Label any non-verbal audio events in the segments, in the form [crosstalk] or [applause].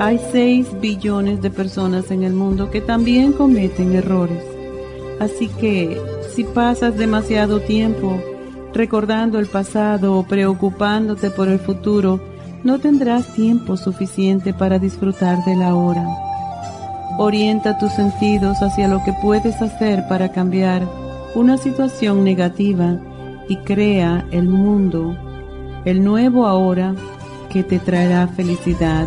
hay 6 billones de personas en el mundo que también cometen errores. Así que si pasas demasiado tiempo recordando el pasado o preocupándote por el futuro, no tendrás tiempo suficiente para disfrutar de la hora. Orienta tus sentidos hacia lo que puedes hacer para cambiar una situación negativa y crea el mundo, el nuevo ahora que te traerá felicidad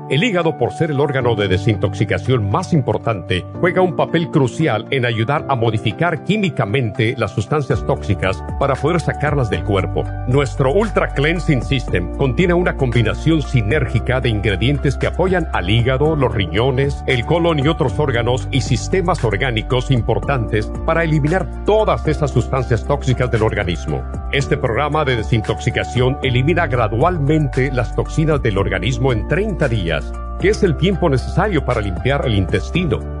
El hígado, por ser el órgano de desintoxicación más importante, juega un papel crucial en ayudar a modificar químicamente las sustancias tóxicas para poder sacarlas del cuerpo. Nuestro Ultra Cleansing System contiene una combinación sinérgica de ingredientes que apoyan al hígado, los riñones, el colon y otros órganos y sistemas orgánicos importantes para eliminar todas esas sustancias tóxicas del organismo. Este programa de desintoxicación elimina gradualmente las toxinas del organismo en 30 días ¿Qué es el tiempo necesario para limpiar el intestino.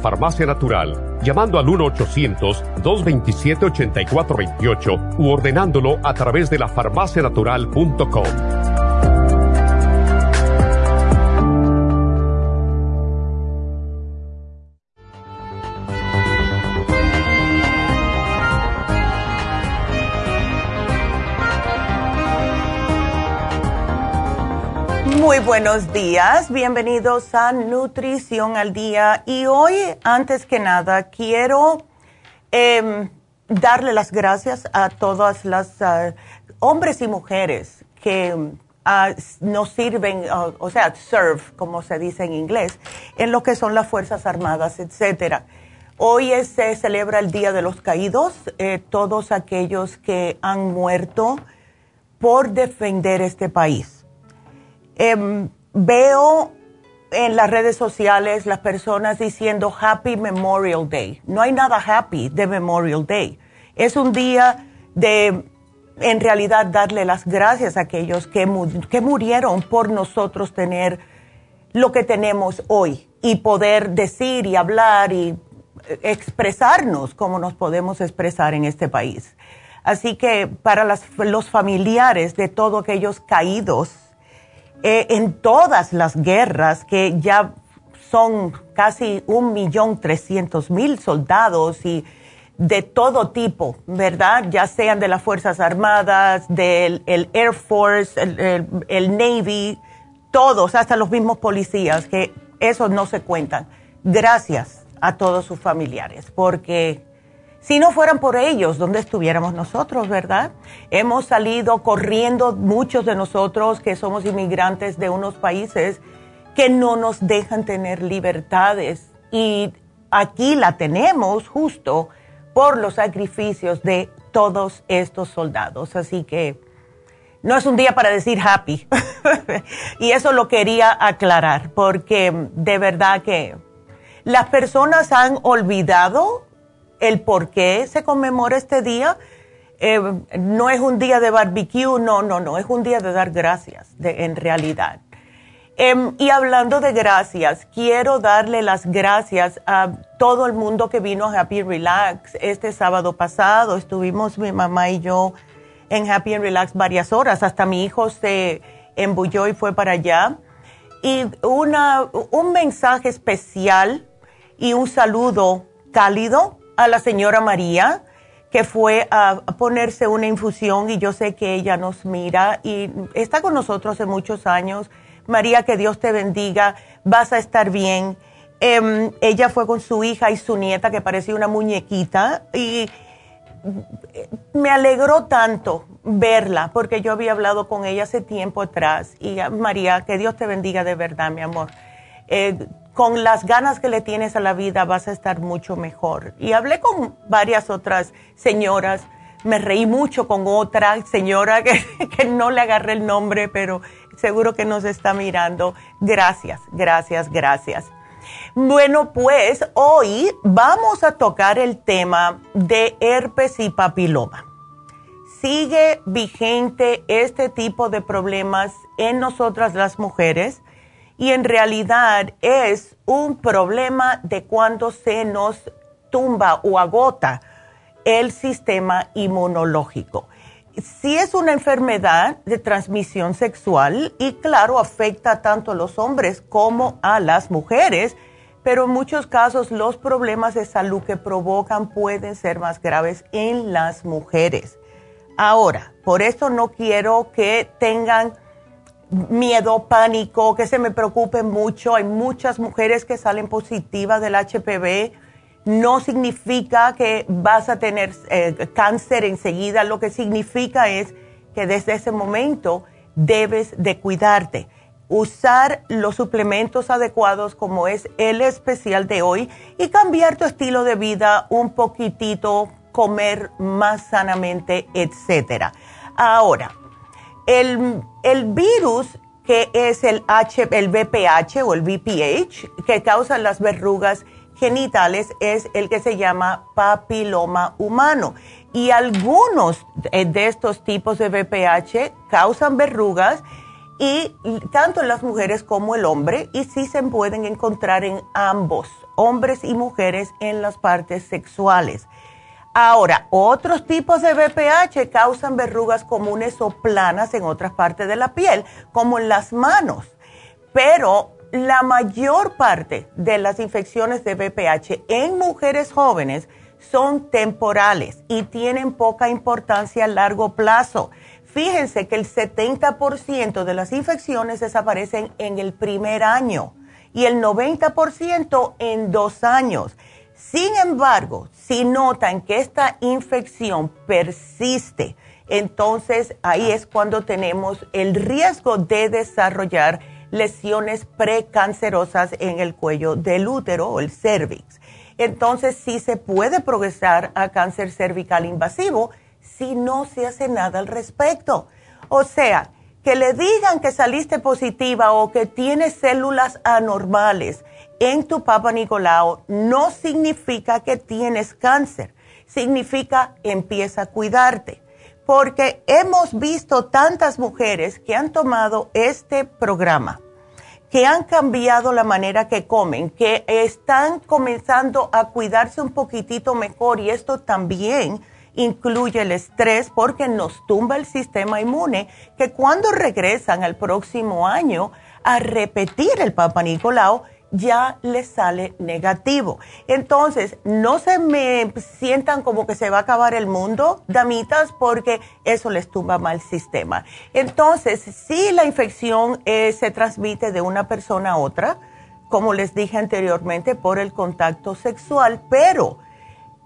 Farmacia Natural, llamando al 1-800-227-8428 u ordenándolo a través de lafarmacianatural.com. buenos días, bienvenidos a Nutrición al Día. Y hoy, antes que nada, quiero em, darle las gracias a todas las ah, hombres y mujeres que ah, nos sirven, ah, o sea, serve, como se dice en inglés, en lo que son las Fuerzas Armadas, etcétera. Hoy se celebra el Día de los Caídos, eh, todos aquellos que han muerto por defender este país Em, veo en las redes sociales las personas diciendo Happy Memorial Day. No hay nada happy de Memorial Day. Es un día de, en realidad, darle las gracias a aquellos que, que murieron por nosotros tener lo que tenemos hoy y poder decir y hablar y eh, expresarnos como nos podemos expresar en este país. Así que para los familiares de todos aquellos caídos, eh, en todas las guerras, que ya son casi un millón trescientos mil soldados y de todo tipo, ¿verdad? Ya sean de las Fuerzas Armadas, del Air Force, el, Navy, todos, hasta los mismos policías, que esos no se cuentan. Gracias a todos sus familiares, porque si no fueran por ellos, ¿dónde estuviéramos nosotros, verdad? Hemos salido corriendo muchos de nosotros que somos inmigrantes de unos países que no nos dejan tener libertades y aquí la tenemos justo por los sacrificios de todos estos soldados. Así que no es un día para decir happy. [laughs] y eso lo quería aclarar porque de verdad que las personas han olvidado el por qué se conmemora este día. Eh, no es un día de barbecue, no, no, no, es un día de dar gracias, en realidad. Em, y hablando de gracias, quiero darle las gracias a todo el mundo que vino a Happy Relax este sábado pasado. Estuvimos mi mamá y yo en Happy Relax varias horas, hasta mi hijo se embulló y fue para allá. Y una, un mensaje especial y un saludo cálido a la señora María, que fue a ponerse una infusión y yo sé que ella nos mira y está con nosotros hace muchos años. María, que Dios te bendiga, vas a estar bien. Em, ella fue con su hija y su nieta, que parecía una muñequita, y me alegró tanto verla, porque yo había hablado con ella hace tiempo atrás. Y María, que Dios te bendiga de verdad, mi amor. Eh, con las ganas que le tienes a la vida vas a estar mucho mejor. Y hablé con varias otras señoras, me reí mucho con otra señora que, [laughs] que no le agarré el nombre, pero seguro que nos está mirando. Gracias, gracias, gracias. Bueno, pues hoy vamos a tocar el tema de herpes y papiloma. Sigue vigente este tipo de problemas en nosotras las mujeres y en realidad es un problema de cuando se nos tumba o agota el sistema inmunológico. Si es una enfermedad de transmisión sexual y claro, afecta tanto a los hombres como a las mujeres, pero en muchos casos los problemas de salud que provocan pueden ser más graves en las mujeres. Ahora, por eso no quiero que tengan miedo, pánico, que se me preocupe mucho. Hay muchas mujeres que salen positivas del HPV. No significa que vas a tener eh, cáncer enseguida. Lo que significa es que desde ese momento debes de cuidarte. Usar los suplementos adecuados como es el especial de hoy y cambiar tu estilo de vida un poquitito, comer más sanamente, etcétera. Ahora, el, virus que es el, H, el VPH o el VPH, que causa las verrugas genitales, es el que se llama papiloma humano. Y algunos de estos tipos de VPH causan verrugas y tanto en las mujeres como el hombre, y sí se pueden encontrar en ambos, hombres y mujeres, en las partes sexuales. Ahora, otros tipos de BPH causan verrugas comunes o planas en otras partes de la piel, como en las manos. Pero la mayor parte de las infecciones de BPH en mujeres jóvenes son temporales y tienen poca importancia a largo plazo. Fíjense que el 70% de las infecciones desaparecen en el primer año y el 90% en dos años. Sin embargo, si notan que esta infección persiste, entonces ahí es cuando tenemos el riesgo de desarrollar lesiones precancerosas en el cuello del útero o el cervix. Entonces sí se puede progresar a cáncer cervical invasivo si no se hace nada al respecto. O sea, que le digan que saliste positiva o que tienes células anormales en tu papa Nicolau no significa que tienes cáncer, significa empieza a cuidarte. Porque hemos visto tantas mujeres que han tomado este programa, que han cambiado la manera que comen, que están comenzando a cuidarse un poquitito mejor y esto también incluye el estrés porque nos tumba el sistema inmune, que cuando regresan al próximo año a repetir el Papa Nicolau, ya les sale negativo. Entonces, no se me sientan como que se va a acabar el mundo, damitas, porque eso les tumba mal sistema. Entonces, si la infección eh, se transmite de una persona a otra, como les dije anteriormente, por el contacto sexual, pero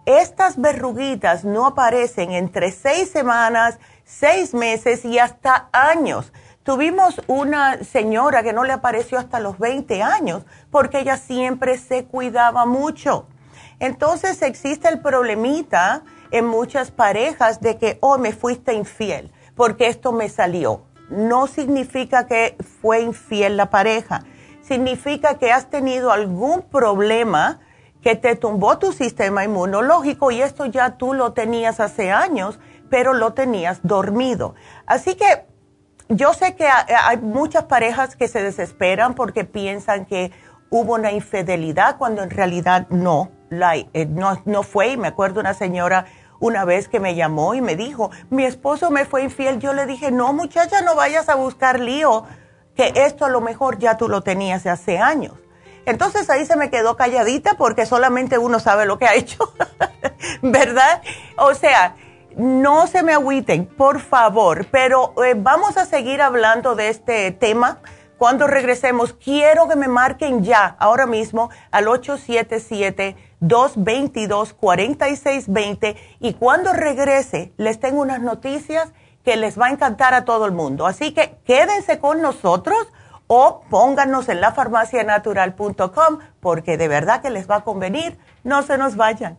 estas verruguitas no aparecen entre seis semanas, seis meses y hasta años. Tuvimos una señora que no le apareció hasta los 20 años porque ella siempre se cuidaba mucho. Entonces existe el problemita en muchas parejas de que, oh, me fuiste infiel porque esto me salió. No significa que fue infiel la pareja, significa que has tenido algún problema que te tumbó tu sistema inmunológico y esto ya tú lo tenías hace años, pero lo tenías dormido. Así que yo sé que hay muchas parejas que se desesperan porque piensan que hubo una infidelidad cuando en realidad no, eh, no, no fue. Y me acuerdo una señora una vez que me llamó y me dijo, mi esposo me fue infiel. Yo le dije, no muchacha, no vayas a buscar lío, que esto a lo mejor ya tú lo tenías hace años. Entonces ahí se me quedó calladita porque solamente uno sabe lo que ha hecho, [laughs] ¿verdad? O sea, no se me agüiten, por favor, pero eh, vamos a seguir hablando de este tema. Cuando regresemos, quiero que me marquen ya, ahora mismo, al 877-222-4620 y cuando regrese les tengo unas noticias que les va a encantar a todo el mundo. Así que quédense con nosotros o pónganos en lafarmacianatural.com porque de verdad que les va a convenir. No se nos vayan.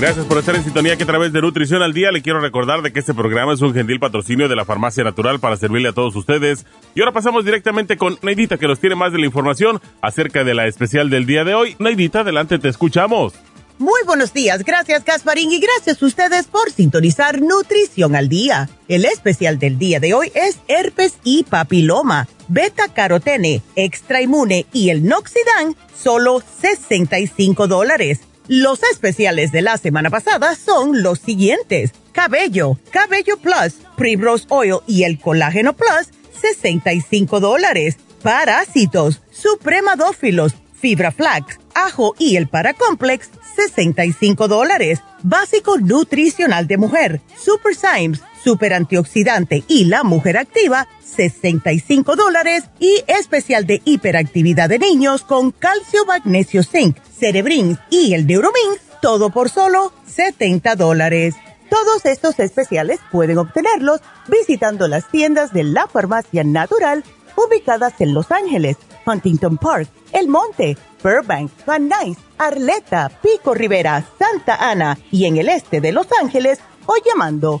Gracias por estar en sintonía que a través de Nutrición al Día le quiero recordar de que este programa es un gentil patrocinio de la Farmacia Natural para servirle a todos ustedes. Y ahora pasamos directamente con Neidita que nos tiene más de la información acerca de la especial del día de hoy. Neidita, adelante, te escuchamos. Muy buenos días, gracias Gasparín y gracias a ustedes por sintonizar Nutrición al Día. El especial del día de hoy es herpes y papiloma, beta carotene, extra inmune y el noxidan, solo 65 dólares. Los especiales de la semana pasada son los siguientes. Cabello, Cabello Plus, Primrose Oil y el Colágeno Plus, 65 dólares. Parásitos, supremadófilos, fibra flax, ajo y el paracomplex, 65 dólares. Básico nutricional de mujer, Super Symes, super antioxidante y la mujer activa, 65 dólares. Y especial de hiperactividad de niños con calcio, magnesio, zinc, cerebrin y el neuromin, todo por solo 70 dólares. Todos estos especiales pueden obtenerlos visitando las tiendas de la farmacia natural ubicadas en Los Ángeles, Huntington Park, El Monte, Burbank, Van Nuys, Arleta, Pico Rivera, Santa Ana y en el este de Los Ángeles o llamando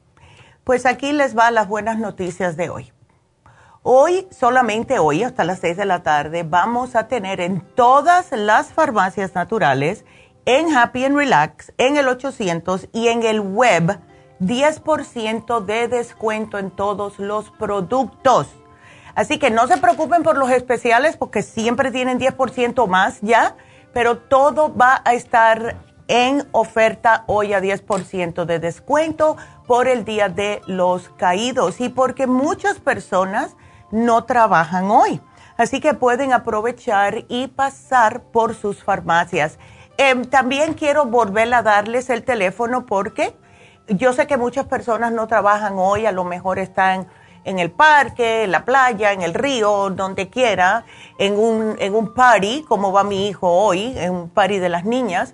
pues aquí les va las buenas noticias de hoy. Hoy, solamente hoy, hasta las 6 de la tarde, vamos a tener en todas las farmacias naturales, en Happy and Relax, en el 800 y en el web, 10% de descuento en todos los productos. Así que no se preocupen por los especiales porque siempre tienen 10% más ya, pero todo va a estar en oferta hoy a 10% de descuento por el Día de los Caídos y porque muchas personas no trabajan hoy. Así que pueden aprovechar y pasar por sus farmacias. Em, también quiero volver a darles el teléfono porque yo sé que muchas personas no trabajan hoy, a lo mejor están en el parque, en la playa, en el río, donde quiera, en un, en un party, como va mi hijo hoy, en un party de las niñas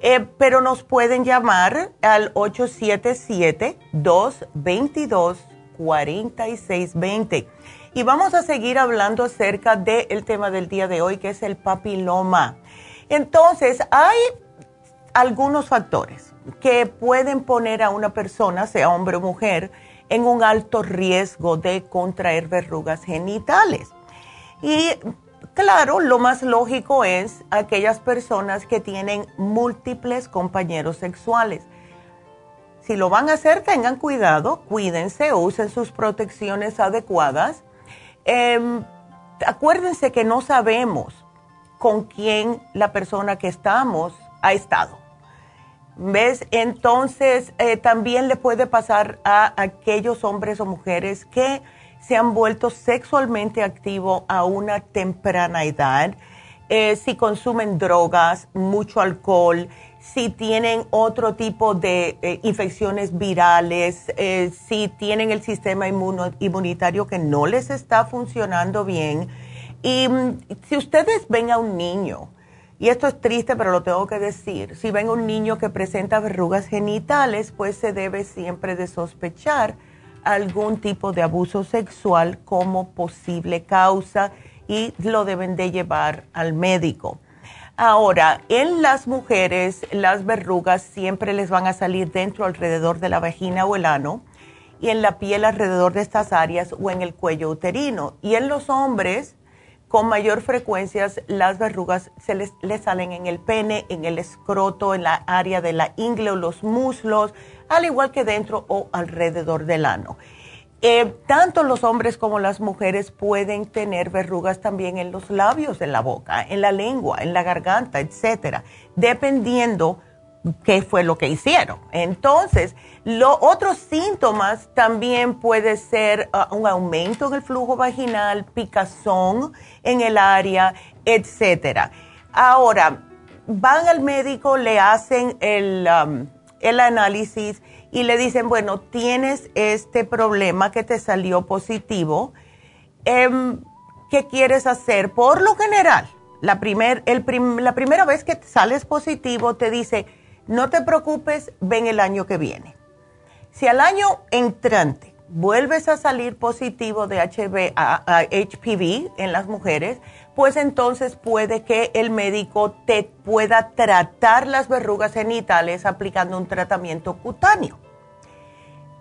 eh, pero nos pueden llamar al 877-222-4620. Y vamos a seguir hablando acerca del tema del día de hoy, que es el papiloma. Entonces, hay algunos factores que pueden poner a una persona, sea hombre o mujer, en un alto riesgo de contraer verrugas genitales. Y Claro, lo más lógico es aquellas personas que tienen múltiples compañeros sexuales. Si lo van a hacer, tengan cuidado, cuídense, usen sus protecciones adecuadas. Em, acuérdense que no sabemos con quién la persona que estamos ha estado. ¿Ves? Entonces, eh, también le puede pasar a aquellos hombres o mujeres que se han vuelto sexualmente activos a una temprana edad, eh, si consumen drogas, mucho alcohol, si tienen otro tipo de eh, infecciones virales, eh, si tienen el sistema inmunitario que no les está funcionando bien. Y mm, si ustedes ven a un niño, y esto es triste, pero lo tengo que decir, si ven a un niño que presenta verrugas genitales, pues se debe siempre de sospechar algún tipo de abuso sexual como posible causa y lo deben de llevar al médico. Ahora, en las mujeres, las verrugas siempre les van a salir dentro, alrededor de la vagina o el ano, y en la piel alrededor de estas áreas o en el cuello uterino. Y en los hombres, con mayor frecuencia, las verrugas se les, les, salen en el pene, en el escroto, en la área de la ingle o los muslos, al igual que dentro o alrededor del ano. Eh, tanto los hombres como las mujeres pueden tener verrugas también en los labios de la boca, en la lengua, en la garganta, etcétera, dependiendo qué fue lo que hicieron. Entonces, los otros síntomas también puede ser ah, un aumento en el flujo vaginal, picazón en el área, etcétera. Ahora, van al médico, le hacen el el análisis y le dicen, bueno, tienes este problema que te salió positivo, em, ¿qué quieres hacer? Por lo general, la, primer, el la primera vez que sales positivo te dice, no te preocupes, ven el año que viene. Si al año entrante vuelves a salir positivo de HPV en las mujeres, pues entonces puede que el médico te pueda tratar las verrugas genitales aplicando un tratamiento cutáneo.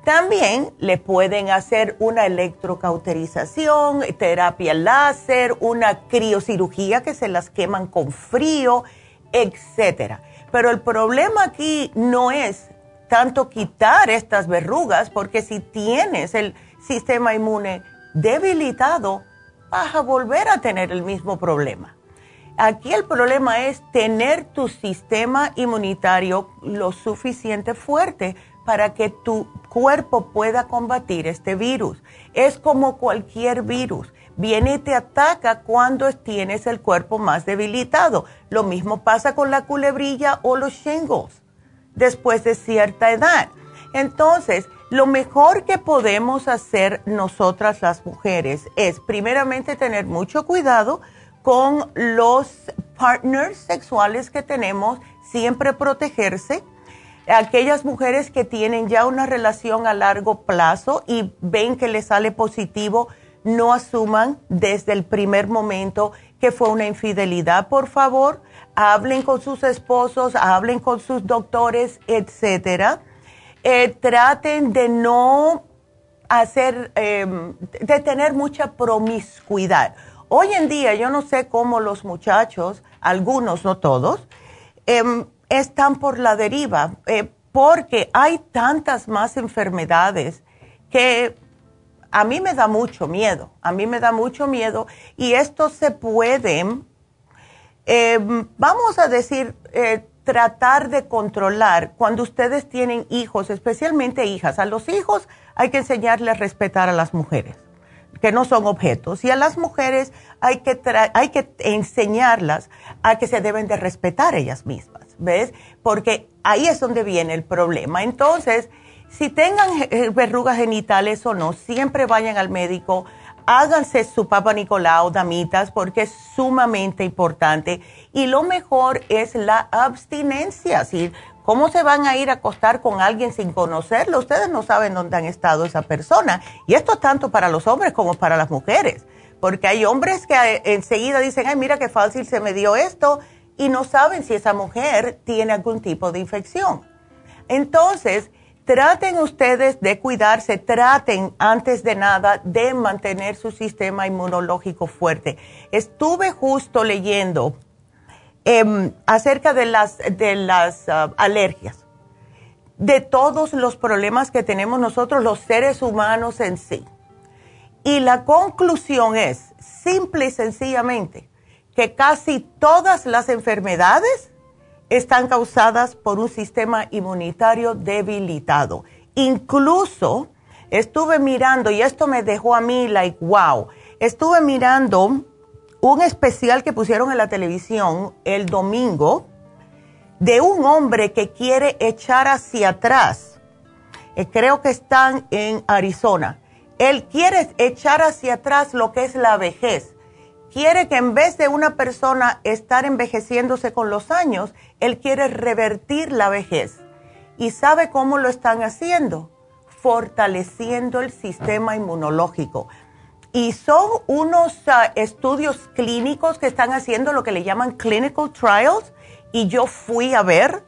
También le pueden hacer una electrocauterización, terapia láser, una criocirugía que se las queman con frío, etc. Pero el problema aquí no es tanto quitar estas verrugas, porque si tienes el sistema inmune debilitado, vas a volver a tener el mismo problema. Aquí el problema es tener tu sistema inmunitario lo suficiente fuerte para que tu cuerpo pueda combatir este virus. Es como cualquier virus. Viene y te ataca cuando tienes el cuerpo más debilitado. Lo mismo pasa con la culebrilla o los shingles después de cierta edad. Entonces, lo mejor que podemos hacer nosotras las mujeres es primeramente tener mucho cuidado con los partners sexuales que tenemos, siempre protegerse aquellas mujeres que tienen ya una relación a largo plazo y ven que les sale positivo, no asuman desde el primer momento que fue una infidelidad. Por favor, hablen con sus esposos, hablen con sus doctores, etcétera. Eh, traten de no hacer, em, de tener mucha promiscuidad. Hoy en día, yo no sé cómo los muchachos, algunos, no todos, em, están por la deriva, eh, porque hay tantas más enfermedades que a mí me da mucho miedo, a mí me da mucho miedo y esto se puede, eh, vamos a decir, eh, tratar de controlar cuando ustedes tienen hijos, especialmente hijas. A los hijos hay que enseñarles a respetar a las mujeres, que no son objetos, y a las mujeres hay que, hay que enseñarlas a que se deben de respetar ellas mismas. ¿ves? Porque ahí es donde viene el problema. Entonces, si tengan eh, verrugas genitales o no, siempre vayan al médico, háganse su Papa Nicolau, damitas, porque es sumamente importante. Y lo mejor es la abstinencia. ¿Cómo se van a ir a acostar con alguien sin conocerlo? Ustedes no saben dónde han estado esa persona. Y esto tanto para los hombres como para las mujeres. Porque hay hombres que eh, enseguida dicen, ay, mira qué fácil se me dio esto y no saben si esa mujer tiene algún tipo de infección. Entonces, traten ustedes de cuidarse, traten antes de nada de mantener su sistema inmunológico fuerte. Estuve justo leyendo em, acerca de las, de las ah, alergias, de todos los problemas que tenemos nosotros los seres humanos en sí. Y la conclusión es, simple y sencillamente, que casi todas las enfermedades están causadas por un sistema inmunitario debilitado. Incluso estuve mirando, y esto me dejó a mí like, wow, estuve mirando un especial que pusieron en la televisión el domingo de un hombre que quiere echar hacia atrás. Eh, creo que están en Arizona. Él quiere echar hacia atrás lo que es la vejez quiere que en vez de una persona estar envejeciéndose con los años, él quiere revertir la vejez. ¿Y sabe cómo lo están haciendo? Fortaleciendo el sistema inmunológico. Y son unos ah, estudios clínicos que están haciendo lo que le llaman clinical trials. Y yo fui a ver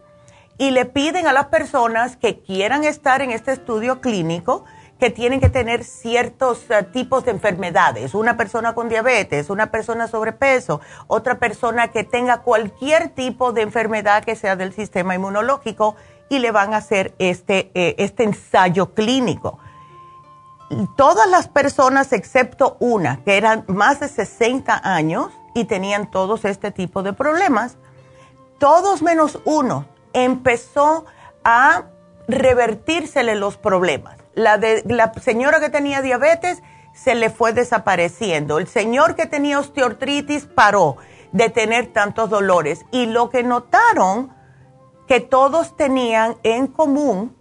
y le piden a las personas que quieran estar en este estudio clínico, que tienen que tener ciertos eh, tipos de enfermedades. Una persona con diabetes, una persona sobrepeso, otra persona que tenga cualquier tipo de enfermedad que sea del sistema inmunológico y le van a hacer este, eh, este ensayo clínico. Todas las personas excepto una, que eran más de 60 años y tenían todos este tipo de problemas, todos menos uno empezó a revertírsele los problemas la, de, la señora que tenía diabetes se le fue desapareciendo. El señor que tenía osteoartritis paró de tener tantos dolores. Y lo que notaron que todos tenían en común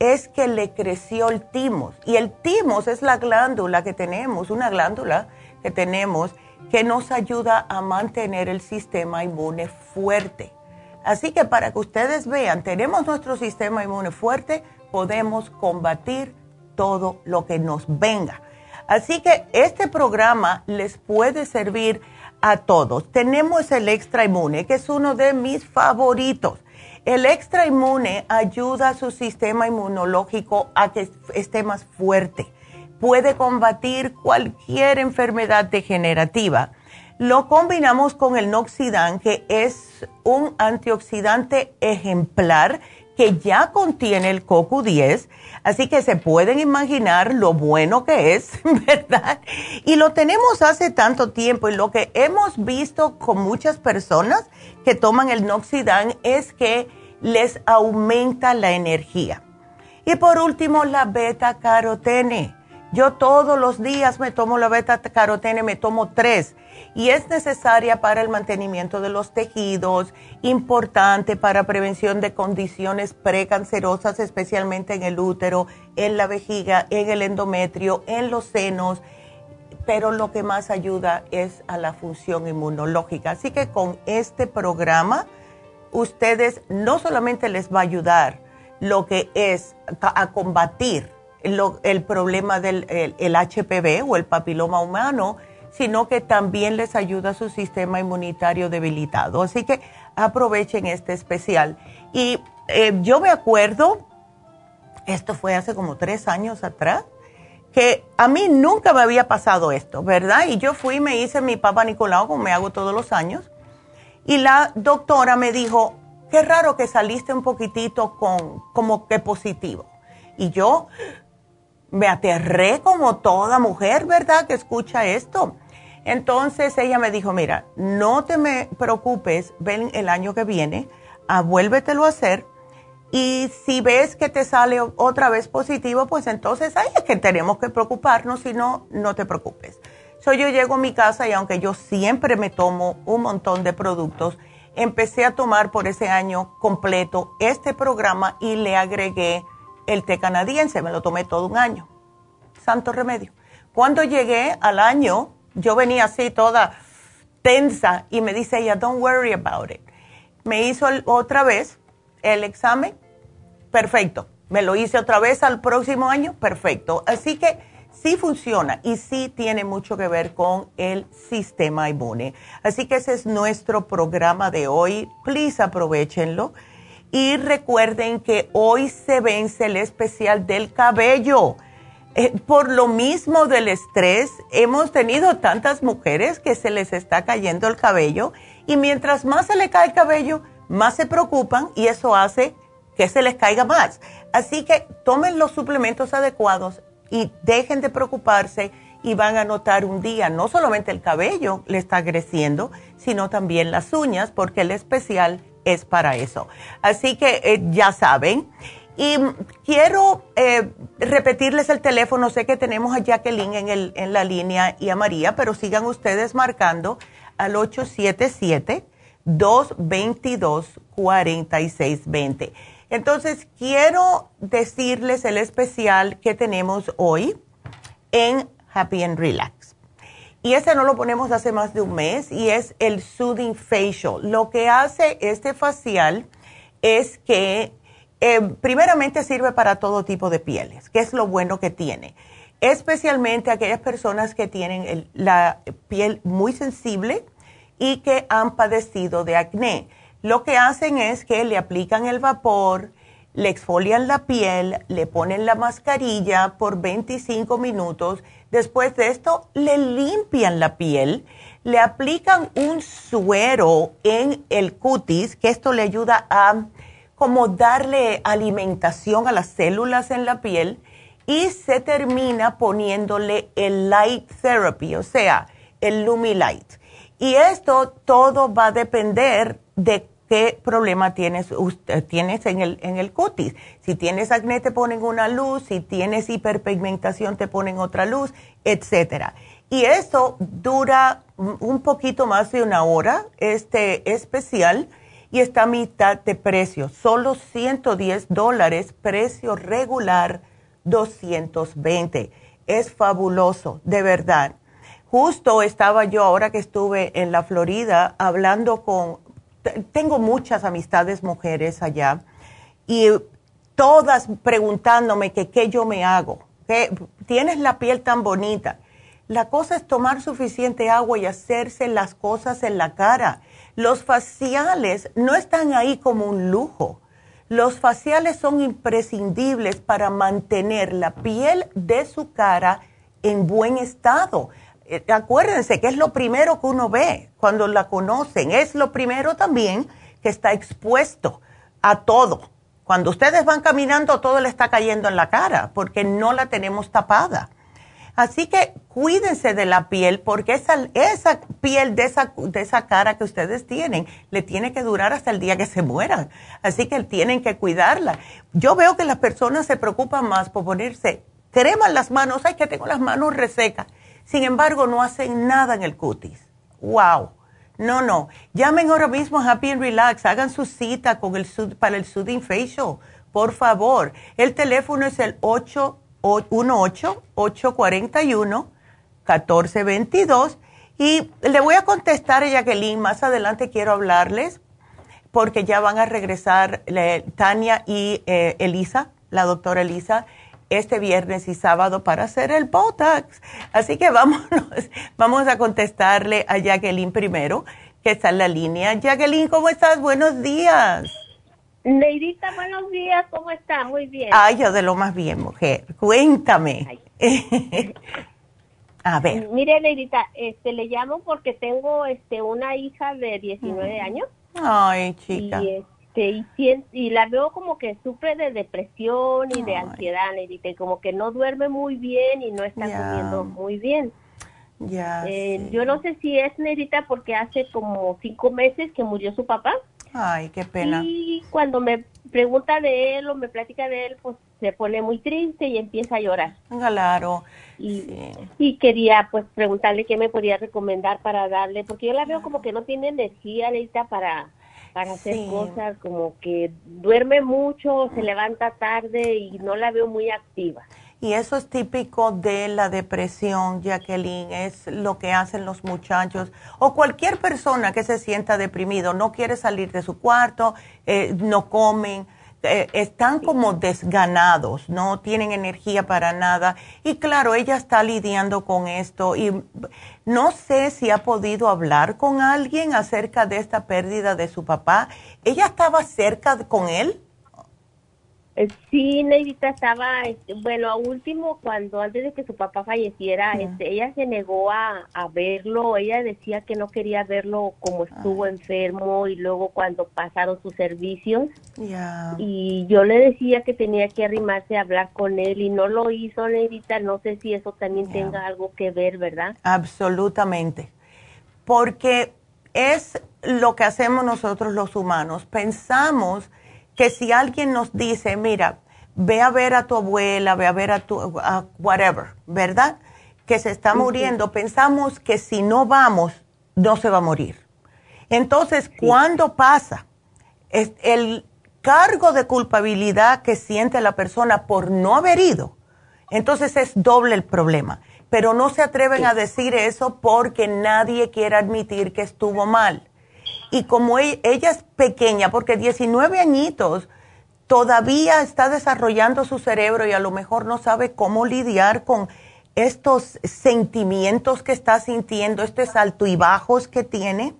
es que le creció el timos. Y el timos es la glándula que tenemos, una glándula que tenemos que nos ayuda a mantener el sistema inmune fuerte. Así que para que ustedes vean, tenemos nuestro sistema inmune fuerte, podemos combatir todo lo que nos venga. Así que este programa les puede servir a todos. Tenemos el extra inmune, que es uno de mis favoritos. El extra inmune ayuda a su sistema inmunológico a que esté más fuerte. Puede combatir cualquier enfermedad degenerativa. Lo combinamos con el Noxidan, que es un antioxidante ejemplar que ya contiene el CoQ10, así que se pueden imaginar lo bueno que es, [laughs] ¿verdad? Y lo tenemos hace tanto tiempo y lo que hemos visto con muchas personas que toman el Noxidan es que les aumenta la energía. Y por último, la beta carotene. Yo todos los días me tomo la beta carotene, me tomo tres y es necesaria para el mantenimiento de los tejidos, importante para prevención de condiciones precancerosas, especialmente en el útero, en la vejiga, en el endometrio, en los senos, pero lo que más ayuda es a la función inmunológica. Así que con este programa, ustedes no solamente les va a ayudar lo que es a combatir el problema del HPV o el papiloma humano, sino que también les ayuda a su sistema inmunitario debilitado. Así que aprovechen este especial. Y eh, yo me acuerdo, esto fue hace como tres años atrás, que a mí nunca me había pasado esto, ¿verdad? Y yo fui y me hice mi papá Nicolau, como me hago todos los años, y la doctora me dijo, qué raro que saliste un poquitito con, como que positivo. Y yo me aterré como toda mujer, ¿verdad? Que escucha esto. Entonces ella me dijo, mira, no te me preocupes, ven el año que viene, vuélvetelo a hacer y si ves que te sale otra vez positivo, pues entonces ahí es que tenemos que preocuparnos, si no, no te preocupes. So, yo llego a mi casa y aunque yo siempre me tomo un montón de productos, empecé a tomar por ese año completo este programa y le agregué el té canadiense, me lo tomé todo un año. Santo remedio. Cuando llegué al año, yo venía así toda tensa y me dice ella, don't worry about it. Me hizo otra vez el examen, perfecto. Me lo hice otra vez al próximo año, perfecto. Así que sí funciona y sí tiene mucho que ver con el sistema inmune. Así que ese es nuestro programa de hoy. Please aprovechenlo. Y recuerden que hoy se vence el especial del cabello. Eh, por lo mismo del estrés, hemos tenido tantas mujeres que se les está cayendo el cabello y mientras más se le cae el cabello, más se preocupan y eso hace que se les caiga más. Así que tomen los suplementos adecuados y dejen de preocuparse y van a notar un día no solamente el cabello le está creciendo, sino también las uñas porque el especial es para eso. Así que eh, ya saben. Y quiero eh, repetirles el teléfono, sé que tenemos a Jacqueline en, el, en la línea y a María, pero sigan ustedes marcando al 877-222-4620. Entonces, quiero decirles el especial que tenemos hoy en Happy and Relax. Y este no lo ponemos hace más de un mes y es el Soothing Facial. Lo que hace este facial es que eh, primeramente sirve para todo tipo de pieles, que es lo bueno que tiene. Especialmente aquellas personas que tienen la piel muy sensible y que han padecido de acné. Lo que hacen es que le aplican el vapor, le exfolian la piel, le ponen la mascarilla por 25 minutos. Después de esto, le limpian la piel, le aplican un suero en el cutis, que esto le ayuda a como darle alimentación a las células en la piel y se termina poniéndole el light therapy, o sea, el Lumilight. Y esto todo va a depender de qué problema tienes, tienes en, el, en el cutis. Si tienes acné te ponen una luz, si tienes hiperpigmentación te ponen otra luz, etc. Y esto dura un poquito más de una hora, este especial y está a mitad de precio, solo 110 dólares, precio regular 220. Es fabuloso, de verdad. Justo estaba yo ahora que estuve en la Florida hablando con, tengo muchas amistades mujeres allá y todas preguntándome que qué yo me hago, que tienes la piel tan bonita. La cosa es tomar suficiente agua y hacerse las cosas en la cara Los faciales no están ahí como un lujo. Los faciales son imprescindibles para mantener la piel de su cara en buen estado. Eh, acuérdense que es lo primero que uno ve cuando la conocen. Es lo primero también que está expuesto a todo. Cuando ustedes van caminando, todo le está cayendo en la cara porque no la tenemos tapada. Así que cuídense de la piel porque esa, esa piel de esa, de esa cara que ustedes tienen le tiene que durar hasta el día que se mueran. Así que tienen que cuidarla. Yo veo que las personas se preocupan más por ponerse crema en las manos. Ay, que tengo las manos resecas. Sin embargo, no hacen nada en el cutis. ¡Wow! No, no. Llamen ahora mismo a Happy and Relax. Hagan su cita para el Soothing Facial. Por favor. El teléfono es el 818-841-1422. Y le voy a contestar a Jacqueline. Más adelante quiero hablarles porque ya van a regresar Tania y eh, Elisa, la doctora Elisa este viernes y sábado para hacer el Botox. Así que vámonos, [laughs] vamos a contestarle a Jacqueline primero, que está en la línea. Jacqueline, ¿cómo estás? Buenos días. Neidita, buenos días, ¿cómo estás? Muy bien. Ay, yo de lo más bien, mujer. Cuéntame. [laughs] a ver. Mire, Neidita, este, le llamo porque tengo este, una hija de 19 años. Ay, chica. Y, este, y, la veo como que sufre de depresión y de ansiedad, y como que no duerme muy bien y no está comiendo muy bien. Ya. Eh, yo no sé si es Nerita porque hace como cinco meses que murió su papá. Ay, qué pena. Y cuando me pregunta de él o me platica de él, pues se pone muy triste y empieza a llorar. Claro. Y, y quería pues preguntarle qué me podía recomendar para darle, porque yo la veo como que no tiene energía, Nerita, para para hacer cosas, como que duerme mucho, se levanta tarde y no la veo muy activa. Y eso es típico de la depresión, Jacqueline, es lo que hacen los muchachos o cualquier persona que se sienta deprimido, no quiere salir de su cuarto, eh, no comen eh, están como desganados, no tienen energía para nada. Y claro, ella está lidiando con esto y no sé si ha podido hablar con alguien acerca de esta pérdida de su papá. ¿Ella estaba cerca con él? Eh, sí, Neidita estaba, este, bueno, a último, cuando antes de que su papá falleciera, este, ella se negó a, verlo, ella decía que no quería verlo como estuvo enfermo y luego cuando pasaron sus servicios. Y yo le decía que tenía que arrimarse a hablar con él y no lo hizo, Neidita, no sé si eso también tenga algo que ver, ¿verdad? Absolutamente, porque es lo que hacemos nosotros los humanos, pensamos que si alguien nos dice, mira, ve a ver a tu abuela, ve a ver a tu, whatever, ¿verdad? Que se está muriendo, pensamos que si no vamos, no se va a morir. Entonces, cuando pasa es el cargo de culpabilidad que siente la persona por no haber ido, entonces es doble el problema. Pero no se atreven a decir eso porque nadie quiere admitir que estuvo mal. Y como e, ella es pequeña, porque 19 añitos, todavía está desarrollando su cerebro y a lo mejor no sabe cómo lidiar con estos sentimientos que está sintiendo, estos alto y bajos que tiene.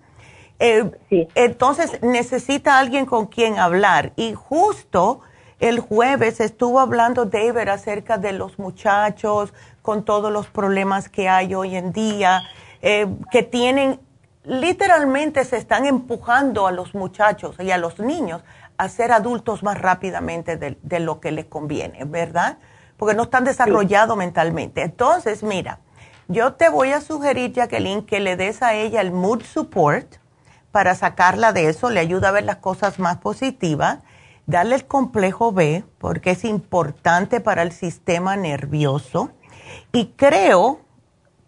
Eh, entonces necesita alguien con quien hablar. Y justo el jueves estuvo hablando David acerca de los muchachos con todos los problemas que hay hoy en día, eh, que tienen literalmente se están empujando a los muchachos y a los niños a ser adultos más rápidamente de, lo que les conviene, ¿verdad? Porque no están desarrollados mentalmente. Entonces, mira, yo te voy a sugerir, Jacqueline, que le des a ella el mood support para sacarla de eso, le ayuda a ver las cosas más positivas, darle el complejo B, porque es importante para el sistema nervioso. Y creo,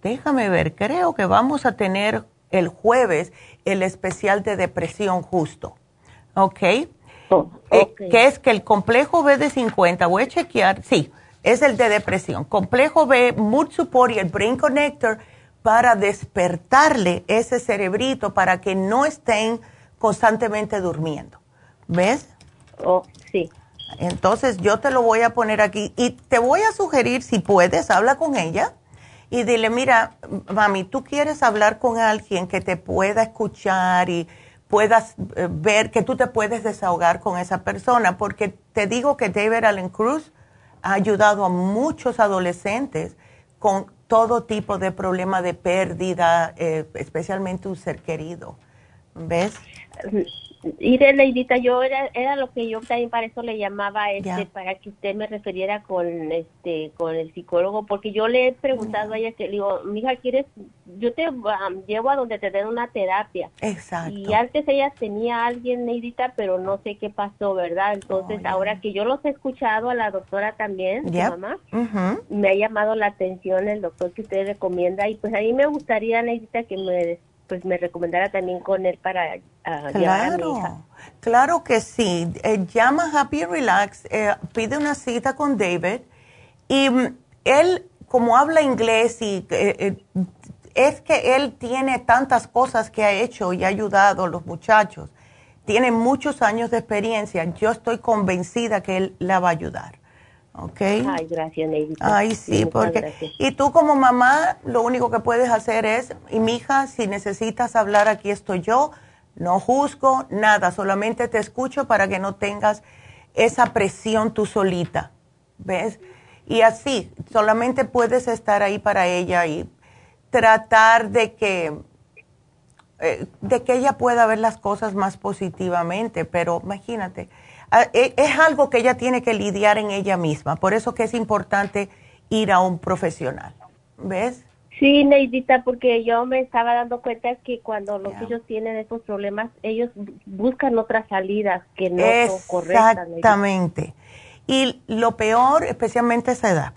déjame ver, creo que vamos a tener el jueves el especial de depresión justo. ¿Ok? Oh, eh, que es que el complejo B de 50, voy a chequear, sí, es el de depresión. Complejo B, Mood Support y el Brain Connector para despertarle ese cerebrito para que no estén constantemente durmiendo. ¿Ves? Oh, sí. Entonces yo te lo voy a poner aquí y te voy a sugerir, si puedes, habla con ella y dile, mira, mami, tú quieres hablar con alguien que te pueda escuchar y puedas eh, ver que tú te puedes desahogar con esa persona, porque te digo que David Allen Cruz ha ayudado a muchos adolescentes con todo tipo de problema de pérdida, eh, especialmente un ser querido. ¿Ves? Y de Leidita, yo era, era lo que yo también para eso le llamaba este para que usted me refiriera con este con el psicólogo porque yo le he preguntado a ella que le digo, "Mija, ¿quieres yo te llevo a donde te den una terapia?" Exacto. Y antes ella tenía a alguien Leidita, pero no sé qué pasó, ¿verdad? Entonces, oh, ahora que yo los he escuchado a la doctora también, su mamá, me ha llamado la atención el doctor que usted recomienda y pues a mí me gustaría Neidita que me pues me recomendara también con él para uh, claro, a mi hija. Claro que sí. Eh, llama Happy Relax, eh, pide una cita con David y mm, él, como habla inglés y eh, es que él tiene tantas cosas que ha hecho y ha ayudado a los muchachos, tiene muchos años de experiencia, yo estoy convencida que él la va a ayudar. Okay. Ay, gracias, Neidita. Ay, sí, porque... Y tú como mamá, lo único que puedes hacer es, y mi hija, si necesitas hablar, aquí estoy yo, no juzgo, nada, solamente te escucho para que no tengas esa presión tú solita, ¿ves? Y así, solamente puedes estar ahí para ella y tratar de que, eh, de que ella pueda ver las cosas más positivamente, pero imagínate, es algo que ella tiene que lidiar en ella misma. Por eso que es importante ir a un profesional. ¿Ves? Sí, Neidita, porque yo me estaba dando cuenta que cuando los hijos tienen estos problemas, ellos buscan otras salidas que no son correctas. Exactamente. Y lo peor, especialmente a esa edad,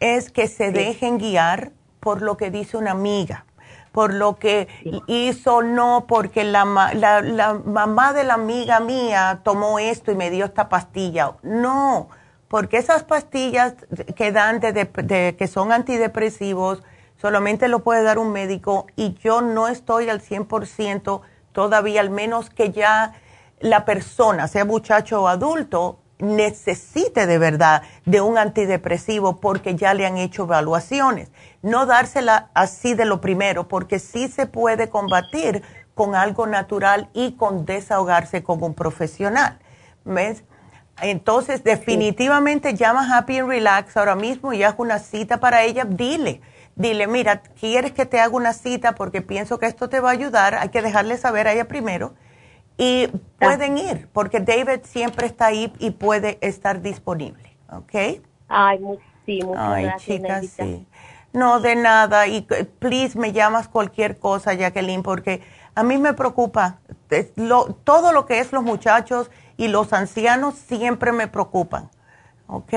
es que se dejen guiar por lo que dice una amiga por lo que hizo, no porque la, la, mamá de la amiga mía tomó esto y me dio esta pastilla. No, porque esas pastillas que dan de, que son antidepresivos solamente lo puede dar un médico y yo no estoy al 100% todavía, al menos que ya la persona, sea muchacho o adulto, necesite de verdad de un antidepresivo porque ya le han hecho evaluaciones. No dársela así de lo primero porque sí se puede combatir con algo natural y con desahogarse con un profesional. ¿Ves? Entonces, definitivamente llama Happy and Relax ahora mismo y haz una cita para ella. Dile, dile, mira, ¿quieres que te haga una cita porque pienso que esto te va a ayudar? Hay que dejarle saber a ella primero y pueden ir, porque David siempre está ahí y puede estar disponible, ¿ok? Ay, sí, muchas Ay, Chicas, sí. No, de nada. Y please me llamas cualquier cosa, Jacqueline, porque a mí me preocupa. todo lo que es los muchachos y los ancianos siempre me preocupan. ¿Ok?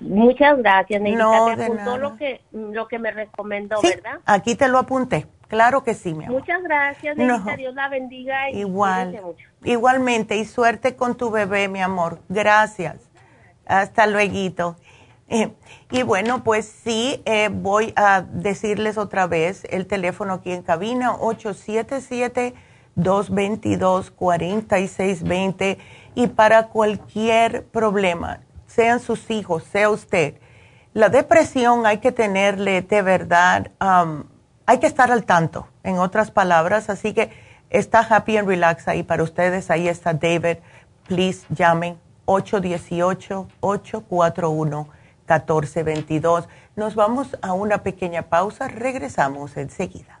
muchas gracias, Neidita. No, de nada. Lo que, lo que me recomendó, ¿verdad? Aquí te lo apunté. Claro que sí, mi amor. Muchas gracias, Dios la bendiga. Y Igual, igualmente, y suerte con tu bebé, mi amor. Gracias. Hasta luego. Eh, y bueno, pues sí, eh, voy a decirles otra vez el teléfono aquí en cabina, 877-222-4620. Y para cualquier problema, sean sus hijos, sea usted, la depresión hay que tenerle de verdad hay que estar al tanto, en otras palabras. Así que está Happy and Relax ahí para ustedes. Ahí está David. Please llamen 818-841-1422. Nos vamos a una pequeña pausa. Regresamos enseguida.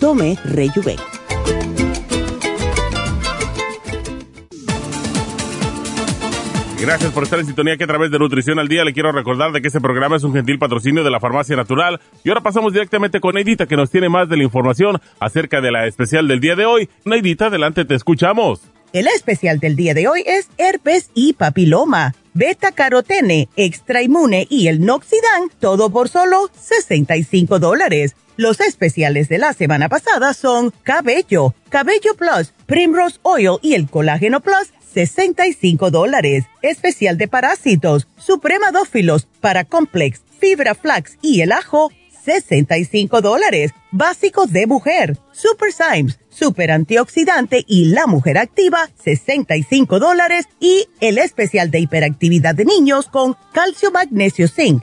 Tome Rejuven. Gracias por estar en sintonía que a través de Nutrición al Día le quiero recordar de que este programa es un gentil patrocinio de la Farmacia Natural. Y ahora pasamos directamente con Neidita que nos tiene más de la información acerca de la especial del día de hoy. Neidita, adelante, te escuchamos. El especial del día de hoy es herpes y papiloma, beta carotene, extra inmune y el noxidan, todo por solo 65 dólares. Los especiales de la semana pasada son Cabello, Cabello Plus, Primrose Oil y el Colágeno Plus, 65 dólares. Especial de parásitos, Supremadófilos, Paracomplex, Fibra Flax y el ajo, 65 dólares. Básicos de mujer, Super Symes, Super Antioxidante y la Mujer Activa, 65 dólares. Y el especial de hiperactividad de niños con Calcio Magnesio Zinc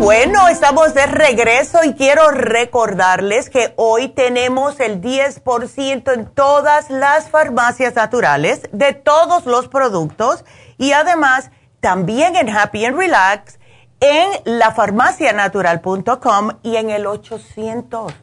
Bueno, estamos de regreso y quiero recordarles que hoy tenemos el 10% en todas las farmacias naturales de todos los productos y además también en Happy and Relax en lafarmacianatural.com y en el 800.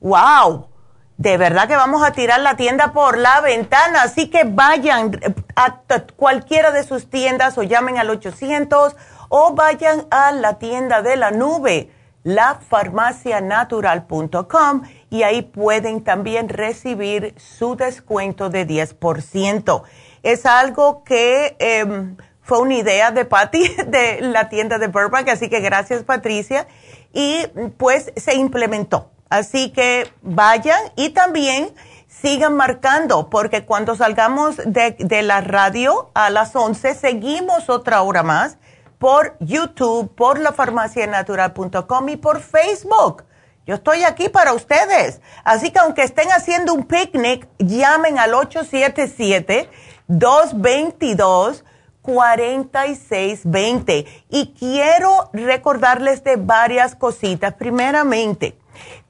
¡Wow! De verdad que vamos a tirar la tienda por la ventana, así que vayan a cualquiera de sus tiendas o llamen al 800 o vayan a la tienda de la nube, lafarmacianatural.com y ahí pueden también recibir su descuento de 10%. Es algo que em, fue una idea de Patty [laughs] de la tienda de Burbank, así que gracias Patricia. Y pues se implementó. Así que vayan y también sigan marcando, porque cuando salgamos de, de la radio a las 11, seguimos otra hora más por YouTube, por lafarmacianatural.com y por Facebook. Yo estoy aquí para ustedes. Así que aunque estén haciendo un picnic, llamen al 877-222-4620. Y quiero recordarles de varias cositas. Primeramente,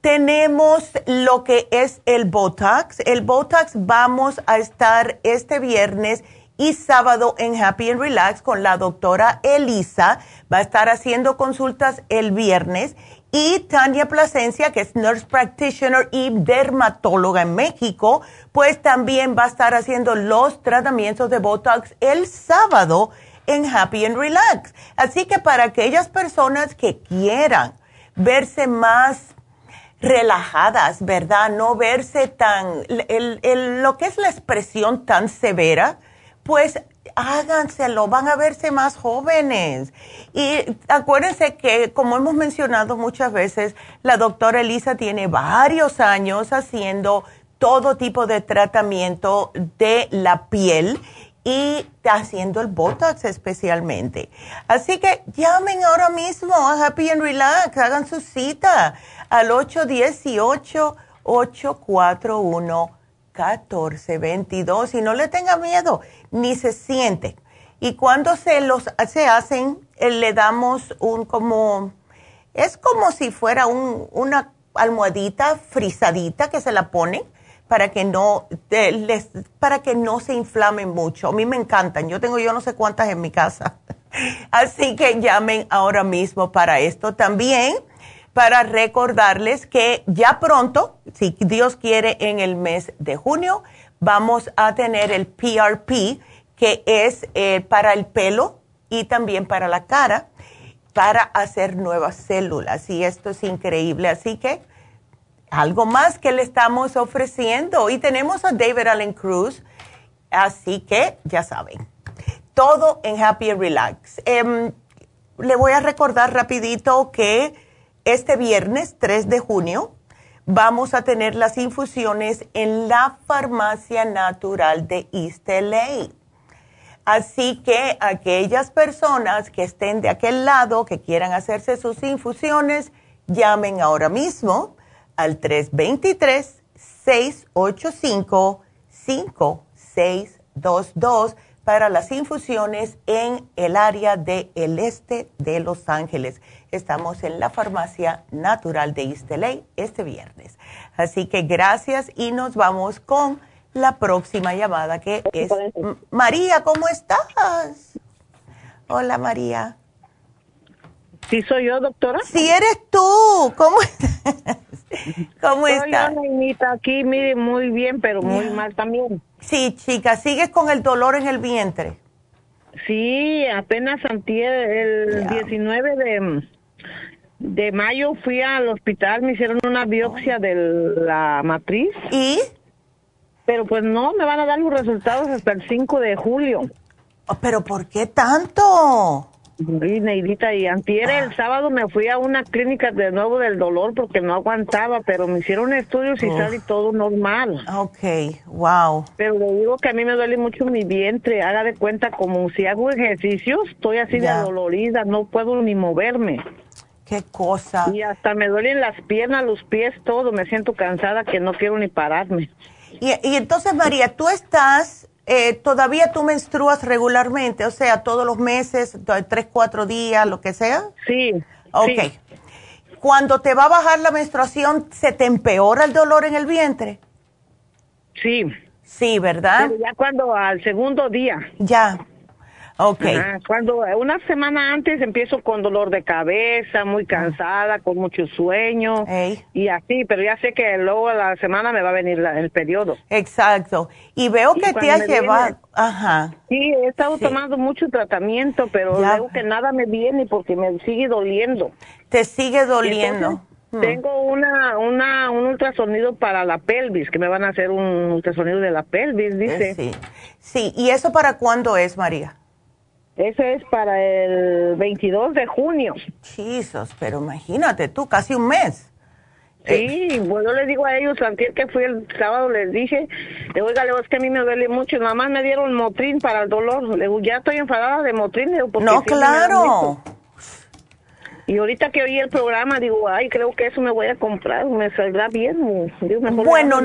tenemos lo que es el Botox. El Botox vamos a estar este viernes y sábado en Happy and Relax con la doctora Elisa. Va a estar haciendo consultas el viernes. Y Tania Plasencia, que es nurse practitioner y dermatóloga en México, pues también va a estar haciendo los tratamientos de Botox el sábado en Happy and Relax. Así que para aquellas personas que quieran verse más relajadas, ¿verdad? No verse tan, lo que es la expresión tan severa, pues háganselo, van a verse más jóvenes. Y acuérdense que, como hemos mencionado muchas veces, la doctora Elisa tiene varios años haciendo todo tipo de tratamiento de la piel y haciendo el Botox especialmente. Así que llamen ahora mismo a Happy and Relax, hagan su cita al 818 841 1422 y no le tenga miedo, ni se siente. Y cuando se los se hacen, eh, le damos un como, es como si fuera un, una almohadita frisadita que se la ponen para que no les, para que no se inflamen mucho. A mí me encantan. Yo tengo yo no sé cuántas en mi casa. [laughs] Así que llamen ahora mismo para esto también para recordarles que ya pronto, si Dios quiere, en el mes de junio, vamos a tener el PRP, que es eh, para el pelo y también para la cara, para hacer nuevas células. Y esto es increíble. Así que algo más que le estamos ofreciendo. Y tenemos a David Allen Cruz. Así que ya saben, todo en Happy Relax. Em, le voy a recordar rapidito que este viernes 3 de junio vamos a tener las infusiones en la farmacia natural de East. Así que aquellas personas que estén de aquel lado, que quieran hacerse sus infusiones, llamen ahora mismo al 323-685-5622 para las infusiones en el área del este de Los Ángeles. Estamos en la farmacia natural de Isteley este viernes. Así que gracias y nos vamos con la próxima llamada que es María, ¿cómo estás? Hola María. Sí, soy yo, doctora. Sí, eres tú. ¿Cómo [laughs] estás? ¿Cómo estás? aquí, mire, muy bien, pero muy mal también. Sí, chica, ¿sigues con el dolor en el vientre? Sí, apenas antier, el 19 de, de mayo fui al hospital, me hicieron una biopsia de la matriz. ¿Y? Pero pues no, me van a dar los resultados hasta el 5 de julio. Oh, ¿Pero por qué tanto? Y Neidita, y antier el sábado me fui a una clínica de nuevo del dolor porque no aguantaba, pero me hicieron estudios y sale todo normal. Ok, wow. Pero le digo que a mí me duele mucho mi vientre, haga de cuenta como si hago ejercicios, estoy así de dolorida, no puedo ni moverme. Qué cosa. Y hasta me duelen las piernas, los pies, todo, me siento cansada que no quiero ni pararme. Y, y entonces, María, tú estás eh, ¿todavía tú menstruas regularmente? O sea, todos los meses, tres, cuatro días, lo que sea. Sí. Ok. Cuando te va a bajar la menstruación, ¿se te empeora el dolor en el vientre? Sí. Sí, ¿verdad? ya cuando al segundo día. Ya. Ok. cuando una semana antes empiezo con dolor de cabeza, muy cansada, con mucho sueño y así, pero ya sé que luego la semana me va a venir el periodo. Exacto. Y veo que te has llevado, ajá. Sí, he estado tomando mucho tratamiento, pero veo que nada me viene porque me sigue doliendo. Te sigue doliendo. Hmm. Tengo una, una, un ultrasonido para la pelvis, que me van a hacer un ultrasonido de la pelvis, dice. Sí. Sí, ¿y eso para cuándo es, María? Ese es para el 22 de junio. Jesus, pero imagínate tú, casi un mes. Sí, bueno, les digo a ellos, antes que fui el sábado, les dije, le oiga, es que a mí me duele mucho, nada más me dieron Motrin para el dolor. Le digo, ya estoy enfadada de Motrin. no, claro. Y ahorita que oí el programa, digo, ay, creo que eso me voy a comprar, me saldrá bien. bueno,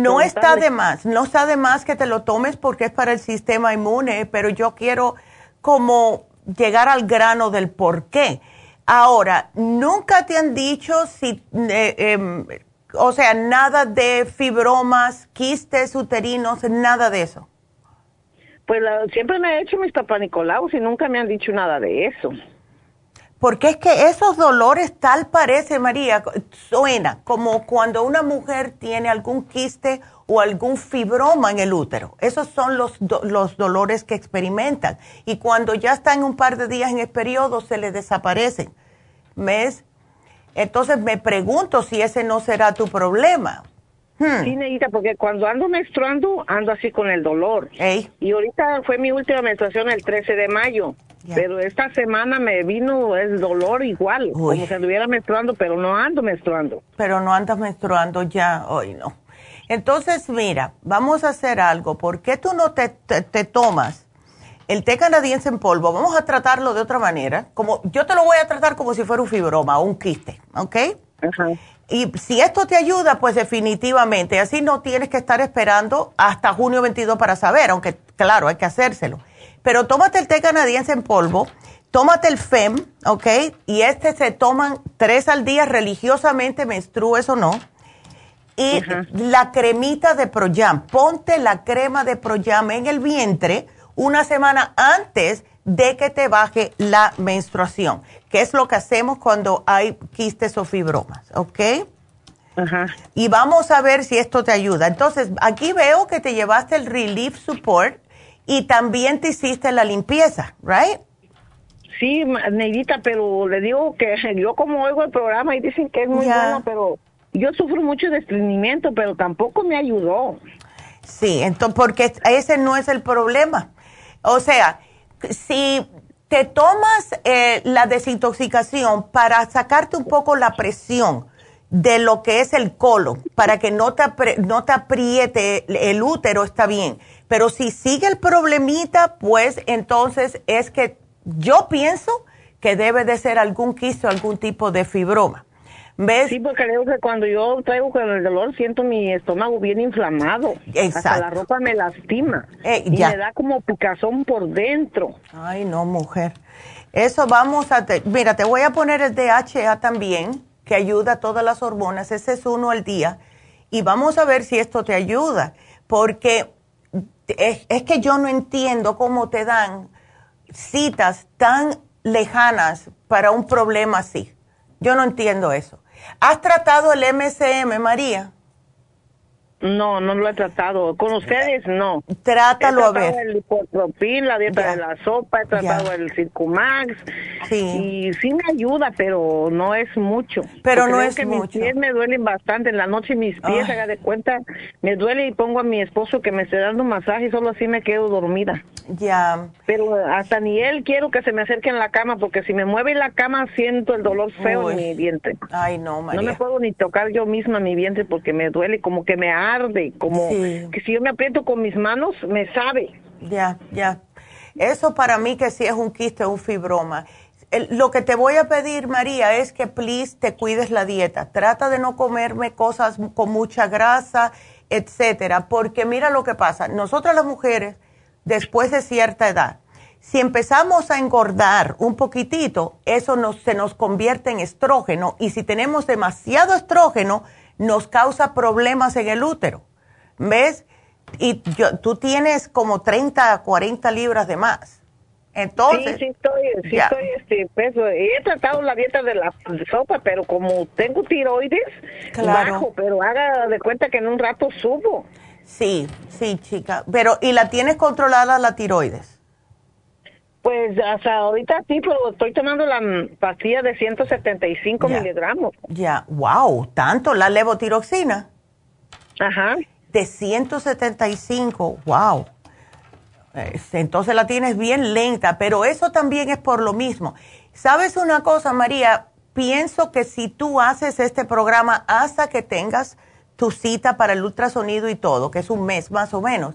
no está de más, no está de más que te lo tomes porque es para el sistema inmune, pero yo quiero como llegar al grano del por qué. Ahora, nunca te han dicho si, eh, em, o sea, nada de fibromas, quistes uterinos, nada de eso. Pues siempre me he hecho mis papanicolaos y nunca me han dicho nada de eso. Porque es que esos dolores tal parece, María, suena como cuando una mujer tiene algún quiste o algún fibroma en el útero. Esos son los, los dolores que experimentan. Y cuando ya están un par de días en el periodo, se les desaparecen. ¿Ves? Entonces me pregunto si ese no será tu problema. Hmm. Sí, Neita, porque cuando ando menstruando, ando así con el dolor. Y ahorita fue mi última menstruación el 13 de mayo. Pero esta semana me vino el dolor igual, como si anduviera menstruando, pero no ando menstruando. Pero no andas menstruando ya, hoy no. Entonces, mira, vamos a hacer algo. ¿Por qué tú no te, te, tomas el té canadiense en polvo? Vamos a tratarlo de otra manera. Como, yo te lo voy a tratar como si fuera un fibroma o un quiste, ¿ok? Y si esto te ayuda, pues definitivamente. Así no tienes que estar esperando hasta junio 22 para saber, aunque claro, hay que hacérselo. Pero tómate el té canadiense en polvo, tómate el FEM, ¿ok? Y este se toman tres al día religiosamente, menstrues o no y la cremita de Proyam. Ponte la crema de Proyam en el vientre una semana antes de que te baje la menstruación, que es lo que hacemos cuando hay quistes o fibromas, ¿ok? Ajá. Y vamos a ver si esto te ayuda. Entonces, aquí veo que te llevaste el Relief Support y también te hiciste la limpieza, ¿right? sí, Neidita, pero le digo que [laughs] yo como oigo el programa y dicen que es muy bueno, pero yo sufro mucho de estreñimiento, pero tampoco me ayudó. Sí, entonces, porque ese no es el problema. O sea, si te tomas eh, la desintoxicación para sacarte un poco la presión de lo que es el colon, para que no te, no te apriete el útero, está bien. Pero si sigue el problemita, pues entonces es que yo pienso que debe de ser algún quisto, algún tipo de fibroma. ¿Ves? Sí, porque creo que cuando yo traigo con el dolor siento mi estómago bien inflamado. Exacto. Hasta la ropa me lastima. Eh, y me da como picazón por dentro. Ay, no, mujer. Eso vamos a... Mira, te voy a poner el DHA también, que ayuda a todas las hormonas. Ese es uno al día. Y vamos a ver si esto te ayuda. Porque es, es que yo no entiendo cómo te dan citas tan lejanas para un problema así. Yo no entiendo eso. ¿Has tratado el MCM, María? No, no lo he tratado. Con ustedes no. Trátalo a ver. el lipotropin, la dieta de la sopa, he tratado el Circumax. Sí. Y sí me ayuda, pero no es mucho. Pero no es que mucho. Mis pies me duelen bastante. En la noche mis pies, haga de cuenta, me duele y pongo a mi esposo que me esté dando masaje y solo así me quedo dormida. Ya. Pero hasta ni él quiero que se me acerque en la cama porque si me mueve la cama siento el dolor feo en mi vientre. Ay, no, María. No me puedo ni tocar yo misma mi vientre porque me duele como que me arde, como que si yo me aprieto con mis manos, me sabe. Ya, ya. Eso para mí que sí es un quiste, un fibroma. lo que te voy a pedir, María, es que please te cuides la dieta. Trata de no comerme cosas con mucha grasa, etcétera, porque mira lo que pasa. Nosotras las mujeres, después de cierta edad, si empezamos a engordar un poquitito, eso nos, se nos convierte en estrógeno y si tenemos demasiado estrógeno, nos causa problemas en el útero. ¿Ves? Y yo, tú tienes como 30, 40 libras de más. Entonces, sí, sí estoy, sí estoy este peso. He tratado la dieta de la sopa, pero como tengo tiroides, claro. bajo, pero haga de cuenta que en un rato subo. Sí, sí, chica. Pero, ¿y la tienes controlada la tiroides? Pues hasta ahorita sí, pero estoy tomando la pastilla de 175 miligramos. Ya, wow, tanto, la levotiroxina. Ajá de 175, wow. Entonces la tienes bien lenta, pero eso también es por lo mismo. ¿Sabes una cosa, María? Pienso que si tú haces este programa hasta que tengas tu cita para el ultrasonido y todo, que es un mes más o menos,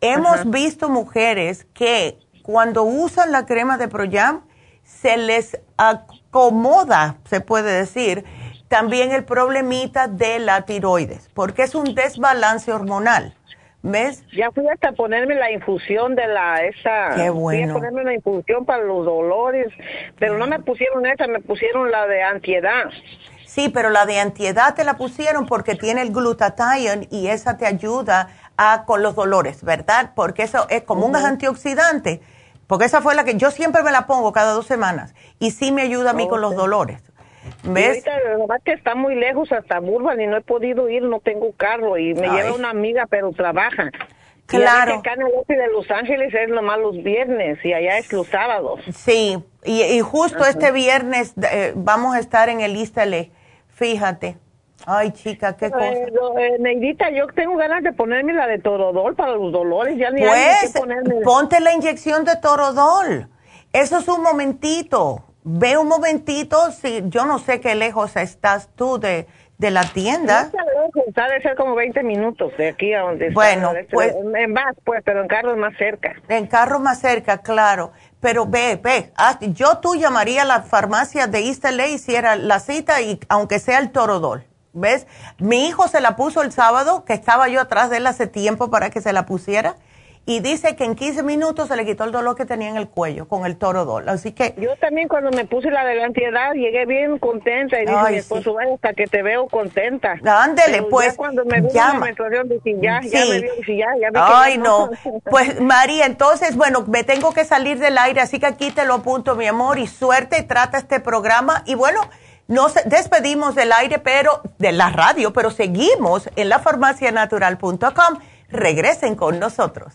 hemos visto mujeres que cuando usan la crema de Proyam se les acomoda, se puede decir, también el problemita de la tiroides, porque es un desbalance hormonal. ¿Ves? Ya fui hasta ponerme la infusión de la esa. Qué bueno. Fui a ponerme una infusión para los dolores, pero no me pusieron esa, me pusieron la de antiedad. Sí, pero la de antiedad te la pusieron porque tiene el glutathione y esa te ayuda a con los dolores, ¿verdad? Porque eso es como un antioxidante. Porque esa fue la que yo siempre me la pongo cada dos semanas y sí me ayuda a mí con los dolores. ¿Ves? ahorita que está muy lejos hasta Burbank y no he podido ir, no tengo carro y me lleva una amiga, pero trabaja. Claro. Y acá en el de Los Ángeles es nomás los viernes y allá es los sábados. Sí, y, justo este viernes eh, vamos a estar en el Istale, fíjate. Ay, chica, qué cosa. Eh, Neidita, yo tengo ganas de ponerme la de Torodol para los dolores. Ya ni pues, que ponerme. ponte la inyección de Torodol. Eso es un momentito ve un momentito, si yo no sé qué lejos estás tú de, de la tienda. está de ser como 20 minutos de aquí a donde bueno, pues en bus, pues, pero en carro más cerca. En carro más cerca, claro. Pero ve, ve, yo tú llamaría a la farmacia de East LA hiciera la cita y aunque sea el torodol. ¿Ves? Mi hijo se la puso el sábado, que estaba yo atrás de él hace tiempo para que se la pusiera y dice que en 15 minutos se le quitó el dolor que tenía en el cuello con el torodol. Así que yo también cuando me puse la de la ansiedad llegué bien contenta y dije mi esposo, vaya hasta que te veo contenta. Ándele, pues. Ya cuando me vino la menstruación dije, ya, ya me vio, ya, ya me Ay, no. [laughs] pues María, entonces, bueno, me tengo que salir del aire, así que aquí te lo apunto, mi amor, y suerte, trata este programa y bueno, nos despedimos del aire, pero de la radio, pero seguimos en la farmacianatural.com Regresen con nosotros.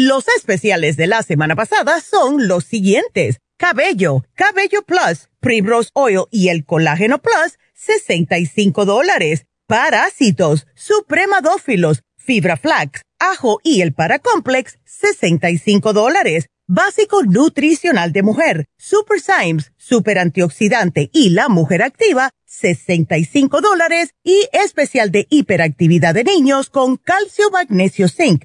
Los especiales de la semana pasada son los siguientes. Cabello, Cabello Plus, Primrose Oil y el Colágeno Plus, 65 dólares. Parásitos, Supremadófilos, Fibra Flax, Ajo y el Paracomplex, 65 dólares. Básico nutricional de mujer, Super Symes, Super Antioxidante y la Mujer Activa, 65 dólares. Y especial de hiperactividad de niños con calcio, magnesio, zinc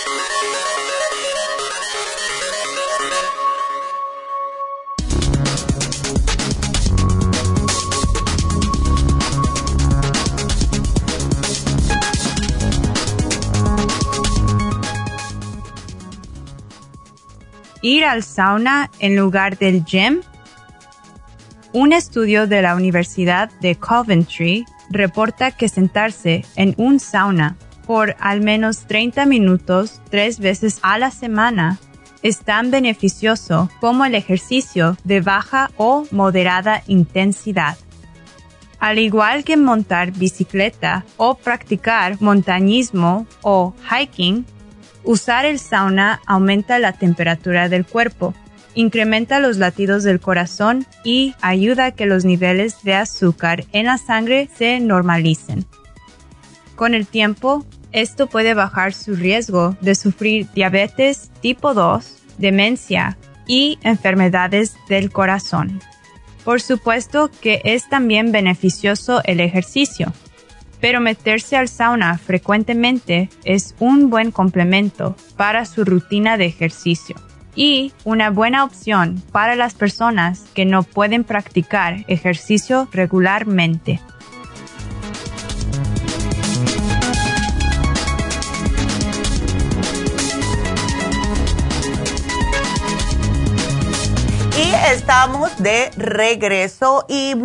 Ir al sauna en lugar del gym? Un estudio de la Universidad de Coventry reporta que sentarse en un sauna por al menos 30 minutos tres veces a la semana es tan beneficioso como el ejercicio de baja o moderada intensidad. Al igual que montar bicicleta o practicar montañismo o hiking, Usar el sauna aumenta la temperatura del cuerpo, incrementa los latidos del corazón y ayuda a que los niveles de azúcar en la sangre se normalicen. Con el tiempo, esto puede bajar su riesgo de sufrir diabetes tipo 2, demencia y enfermedades del corazón. Por supuesto que es también beneficioso el ejercicio pero meterse al sauna frecuentemente es un buen complemento para su rutina de ejercicio y una buena opción para las personas que no pueden practicar ejercicio regularmente. Y estamos de regreso y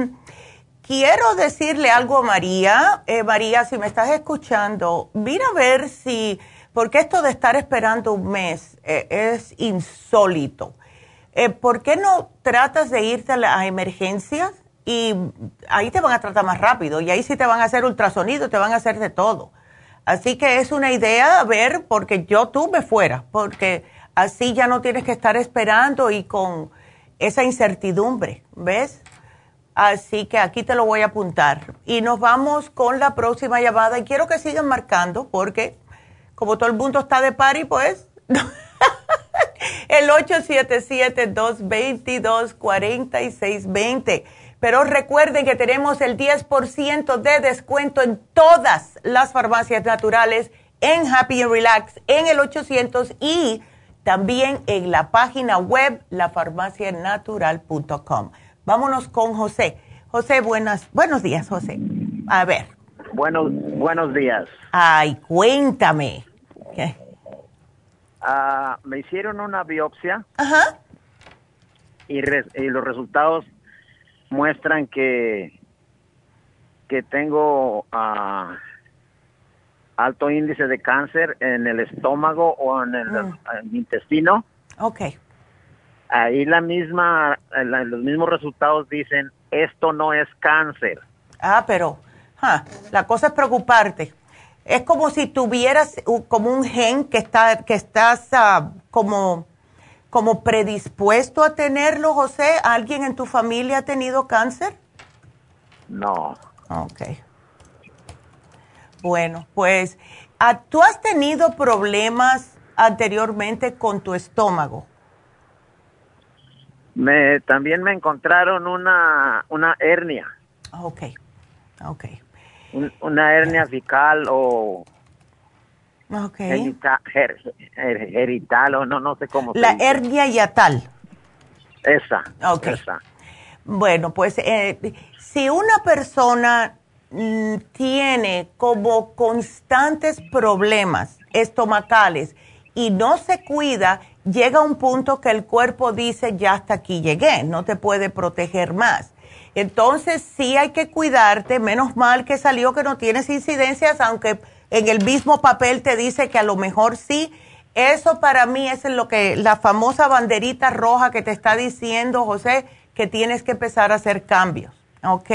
quiero decirle algo a María. Eh, María, si me estás escuchando, mira a ver si, porque esto de estar esperando un mes eh, es insólito. Eh, ¿Por qué no tratas de irte a, las emergencias? Y ahí te van a tratar más rápido y ahí sí te van a hacer ultrasonido, te van a hacer de todo. Así que es una idea a ver, porque yo tú me fuera, porque así ya no tienes que estar esperando y con esa incertidumbre, ¿ves? Así que aquí te lo voy a apuntar. Y nos vamos con la próxima llamada. Y quiero que sigan marcando porque como todo el mundo está de party, pues [laughs] el 877-222-4620. Pero recuerden que tenemos el 10% de descuento en todas las farmacias naturales en Happy and Relax en el 800 y también en la página web lafarmacianatural.com. Vámonos con José. José, buenas, buenos días, José. A ver. Buenos, buenos días. Ay, cuéntame. Ah, me hicieron una biopsia. Ajá. Y, los resultados muestran que, que tengo ah, alto índice de cáncer en el estómago o en el, mm. intestino. Ok. Ahí la misma, los mismos resultados dicen, esto no es cáncer. Ah, pero la cosa es preocuparte. Es como si tuvieras como un gen que está que estás ah, como como predispuesto a tenerlo, José. ¿Alguien en tu familia ha tenido cáncer? No. Ok. Bueno, pues, ah, ¿tú has tenido problemas anteriormente con tu estómago? Me, también me encontraron una, una hernia. Ok, ok. una hernia fical o okay. Herital, o no, no sé cómo La hernia yatal. Esa. Ok. Bueno, pues eh, si una persona mm, tiene como constantes problemas estomacales y no se cuida, llega un punto que el cuerpo dice, ya hasta aquí llegué, no te puede proteger más. Entonces sí hay que cuidarte, menos mal que salió que no tienes incidencias, aunque en el mismo papel te dice que a lo mejor sí. Eso para mí es lo que la famosa banderita roja que te está diciendo, José, que tienes que empezar a hacer cambios, ¿ok?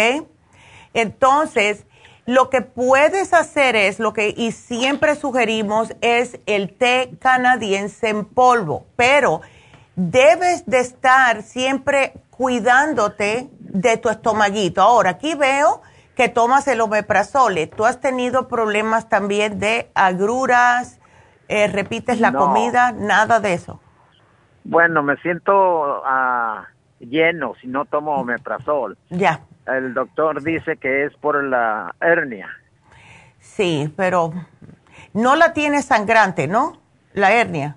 Entonces, lo que puedes hacer es, lo que y siempre sugerimos es el té canadiense en polvo, pero debes de estar siempre cuidándote de tu estomaguito. Ahora, aquí veo que tomas el omeprazole. ¿Tú has tenido problemas también de agruras? Eh, ¿Repites la comida? Nada de eso. Bueno, me siento ah, lleno si no tomo omeprazol. Ya el doctor dice que es por la hernia. Sí, pero no la tiene sangrante, ¿no? La hernia.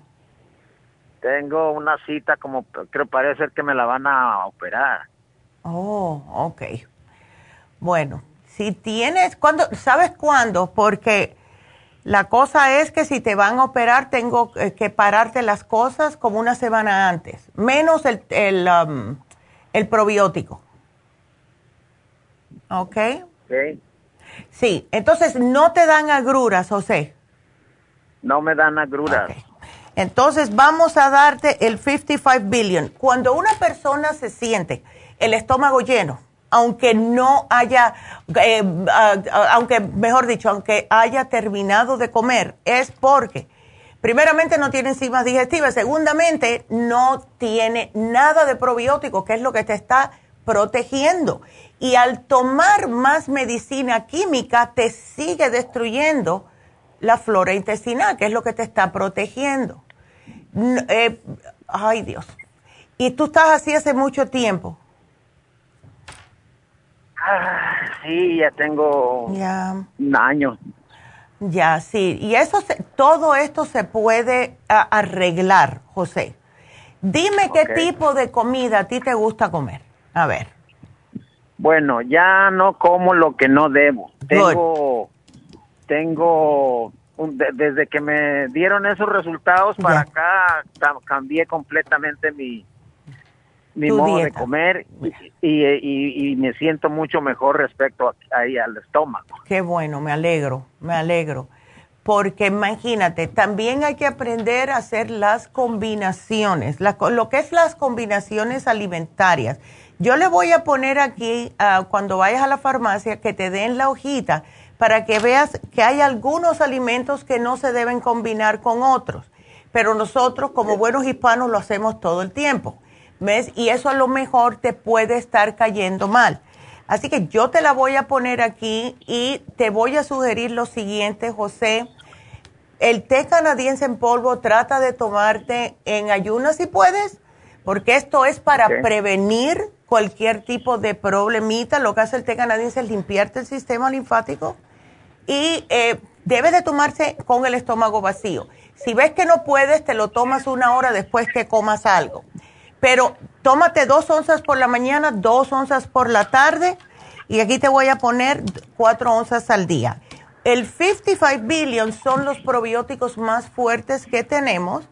Tengo una cita como, creo parece que me la van a operar. Oh, ok. Bueno, si tienes, ¿cuándo, ¿sabes cuándo? Porque la cosa es que si te van a operar, tengo que pararte las cosas como una semana antes, menos el, el, um, el probiótico. ¿Ok? Sí. Sí, entonces no te dan agruras, José. No me dan agruras. Entonces vamos a darte el 55 billion. Cuando una persona se siente el estómago lleno, aunque no haya, eh, aunque, mejor dicho, aunque haya terminado de comer, es porque, primeramente, no tiene enzimas digestivas, segundamente, no tiene nada de probiótico, que es lo que te está protegiendo. Y al tomar más medicina química, te sigue destruyendo la flora intestinal, que es lo que te está protegiendo. Eh, ay Dios. ¿Y tú estás así hace mucho tiempo? Ah, sí, ya tengo un año. Ya, sí. Y eso todo esto se puede arreglar, José. Dime qué tipo de comida a ti te gusta comer. A ver. Bueno, ya no como lo que no debo. Tengo, tengo, desde que me dieron esos resultados para acá, cambié completamente mi, mi modo de comer y, me siento mucho mejor respecto ahí al estómago. Qué bueno, me alegro, me alegro. Porque imagínate, también hay que aprender a hacer las combinaciones, lo que es las combinaciones alimentarias. Yo le voy a poner aquí, ah, cuando vayas a la farmacia, que te den la hojita para que veas que hay algunos alimentos que no se deben combinar con otros. Pero nosotros, como buenos hispanos, lo hacemos todo el tiempo. ¿Ves? Y eso a lo mejor te puede estar cayendo mal. Así que yo te la voy a poner aquí y te voy a sugerir lo siguiente, José. El té canadiense en polvo trata de tomarte en ayunas si puedes, porque esto es para prevenir cualquier tipo de problemita. Lo que hace el té canadiense es limpiarte el sistema linfático y eh, debe de tomarse con el estómago vacío. Si ves que no puedes, te lo tomas una hora después que comas algo pero tómate dos onzas por la mañana, dos onzas por la tarde y aquí te voy a poner cuatro onzas al día. El 55 billion son los probióticos más fuertes que tenemos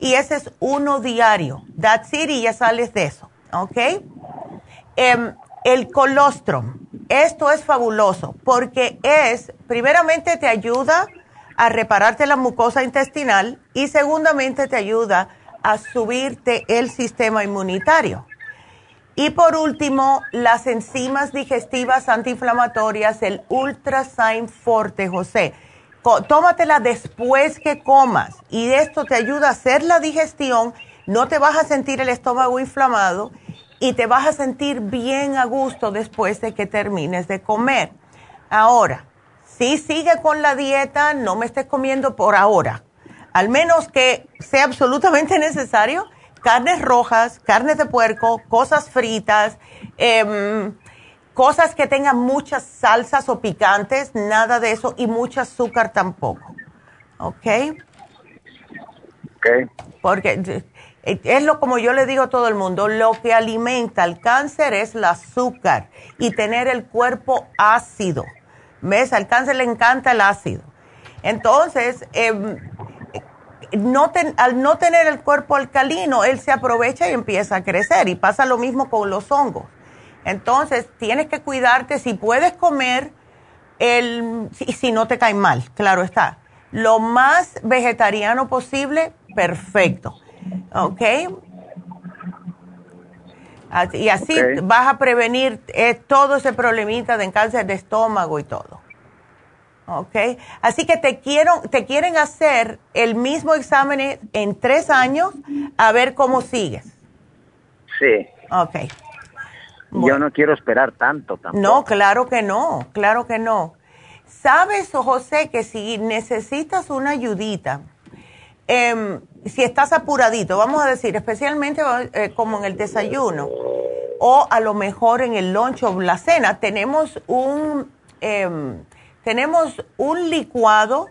y ese es uno diario. That's it y ya sales de eso, ¿ok? Em, el colostrum, esto es fabuloso porque es, primeramente te ayuda a repararte la mucosa intestinal y segundamente te ayuda a subirte el sistema inmunitario. Y por último, las enzimas digestivas antiinflamatorias, el Ultrasign Forte, José. Tómatela después que comas. Y esto te ayuda a hacer la digestión, no te vas a sentir el estómago inflamado y te vas a sentir bien a gusto después de que termines de comer. Ahora, si sigue con la dieta, no me estés comiendo por ahora. Al menos que sea absolutamente necesario, carnes rojas, carnes de puerco, cosas fritas, em, cosas que tengan muchas salsas o picantes, nada de eso, y mucho azúcar tampoco. ¿Ok? Ok. Porque eh, es lo como yo le digo a todo el mundo, lo que alimenta el cáncer es el azúcar y tener el cuerpo ácido. ¿Ves? Al cáncer le encanta el ácido. Entonces, eh, no al no tener el cuerpo alcalino, él se aprovecha y empieza a crecer. Y pasa lo mismo con los hongos. Entonces, tienes que cuidarte si puedes comer el, si, si no te cae mal, claro está. Lo más vegetariano posible, perfecto. ¿Ok? Y así vas a prevenir eh, todo ese problemita de cáncer de estómago y todo. ¿ok? Así que te, quiero, te quieren hacer el mismo examen en tres años a ver cómo sigues. Sí. Ok. Yo no quiero esperar tanto tampoco. No, claro que no, claro que no. Sabes, José, que si necesitas una ayudita, em, si estás apuradito, vamos a decir, especialmente eh, como en el desayuno, o a lo mejor en el lunch o la cena, tenemos un... Em, tenemos un licuado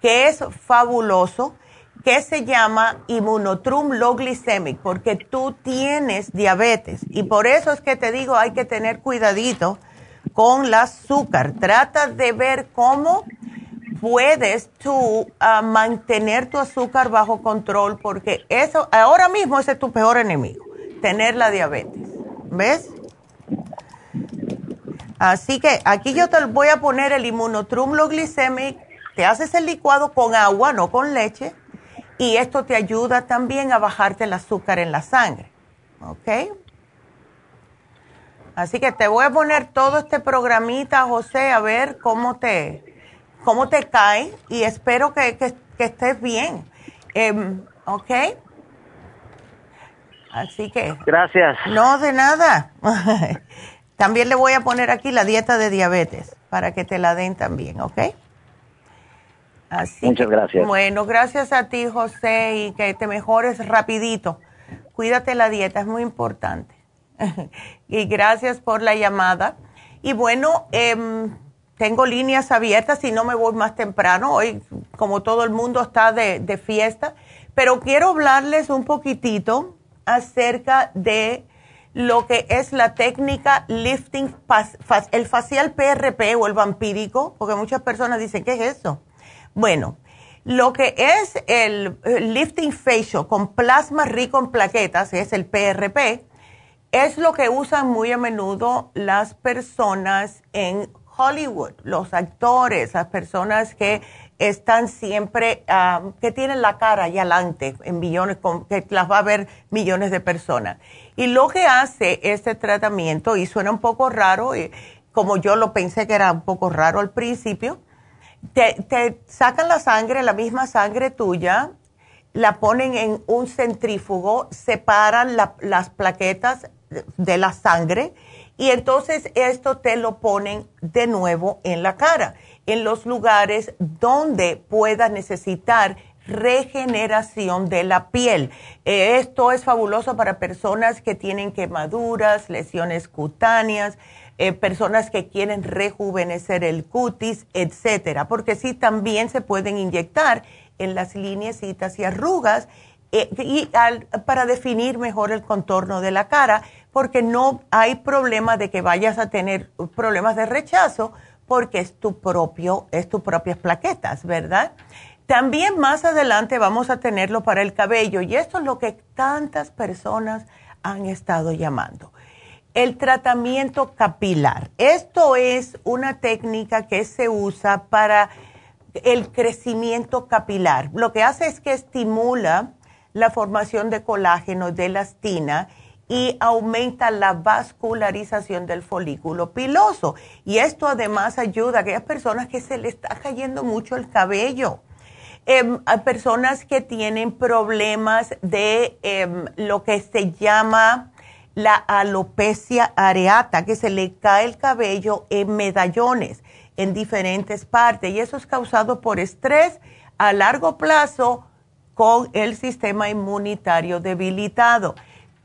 que es fabuloso, que se llama Immunotrum Low Glycemic, porque tú tienes diabetes. Y por eso es que te digo, hay que tener cuidadito con el azúcar. Trata de ver cómo puedes tú ah, mantener tu azúcar bajo control, porque eso, ahora mismo es tu peor enemigo, tener la diabetes. ¿Ves? Así que aquí yo te voy a poner el inmunotrumlo glicemic, te haces el licuado con agua, no con leche, y esto te ayuda también a bajarte el azúcar en la sangre. ¿Ok? Así que te voy a poner todo este programita, José, a ver cómo te, cómo te cae y espero que, estés bien. Em, ¿Ok? Así que. Gracias. No, de nada. [laughs] También le voy a poner aquí la dieta de diabetes para que te la den también, ¿ok? Así Muchas gracias. Bueno, gracias a ti, José, y que te mejores rapidito. Cuídate la dieta, es muy importante. [laughs] y gracias por la llamada. Y bueno, em, tengo líneas abiertas y no me voy más temprano. Hoy, como todo el mundo está de, de fiesta, pero quiero hablarles un poquitito acerca de lo que es la técnica lifting, el facial PRP o el vampírico, porque muchas personas dicen, ¿qué es eso? Bueno, lo que es el lifting facial con plasma rico en plaquetas, es el PRP, Es lo que usan muy a menudo las personas en Hollywood, los actores, las personas que están siempre, que tienen la cara allá adelante en millones, que las va a ver millones de personas. Y lo que hace este tratamiento, y suena un poco raro, y como yo lo pensé que era un poco raro al principio, te, sacan la sangre, la misma sangre tuya, la ponen en un centrífugo, separan las plaquetas de la sangre y entonces esto te lo ponen de nuevo en la cara, en los lugares donde pueda necesitar regeneración de la piel. Eh, esto es fabuloso para personas que tienen quemaduras, lesiones cutáneas, eh, personas que quieren rejuvenecer el cutis, etcétera, porque sí también se pueden inyectar en las lineecitas y arrugas eh, y para definir mejor el contorno de la cara, porque no hay problema de que vayas a tener problemas de rechazo, porque es tu propio, es tus propias plaquetas, ¿verdad? También más adelante vamos a tenerlo para el cabello y esto es lo que tantas personas han estado llamando el tratamiento capilar. Esto es una técnica que se usa para el crecimiento capilar. Lo que hace es que estimula la formación de colágeno, de elastina y aumenta la vascularización del folículo piloso. Y esto además ayuda a aquellas personas que se le está cayendo mucho el cabello. Em, a personas que tienen problemas de em, lo que se llama la alopecia areata, que se le cae el cabello en medallones en diferentes partes y eso es causado por estrés a largo plazo con el sistema inmunitario debilitado.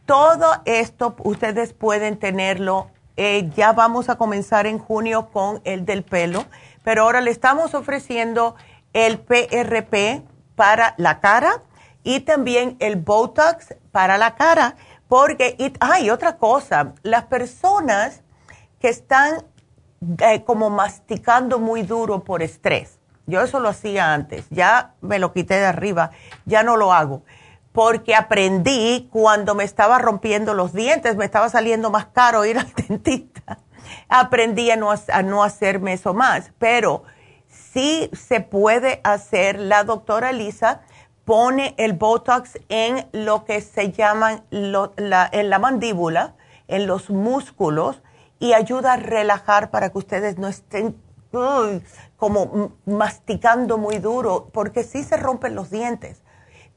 Todo esto ustedes pueden tenerlo. Eh, ya vamos a comenzar en junio con el del pelo, pero ahora le estamos ofreciendo el PRP para la cara y también el Botox para la cara porque, hay otra cosa, las personas que están eh, como masticando muy duro por estrés, yo eso lo hacía antes, ya me lo quité de arriba, ya no lo hago, porque aprendí cuando me estaba rompiendo los dientes, me estaba saliendo más caro ir [laughs] al dentista, aprendí a no, a no hacerme eso más, pero sí se puede hacer, la doctora Lisa, pone el Botox en lo que se llaman la, en la mandíbula, en los músculos, y ayuda a relajar para que ustedes no estén como masticando muy duro, porque sí se rompen los dientes.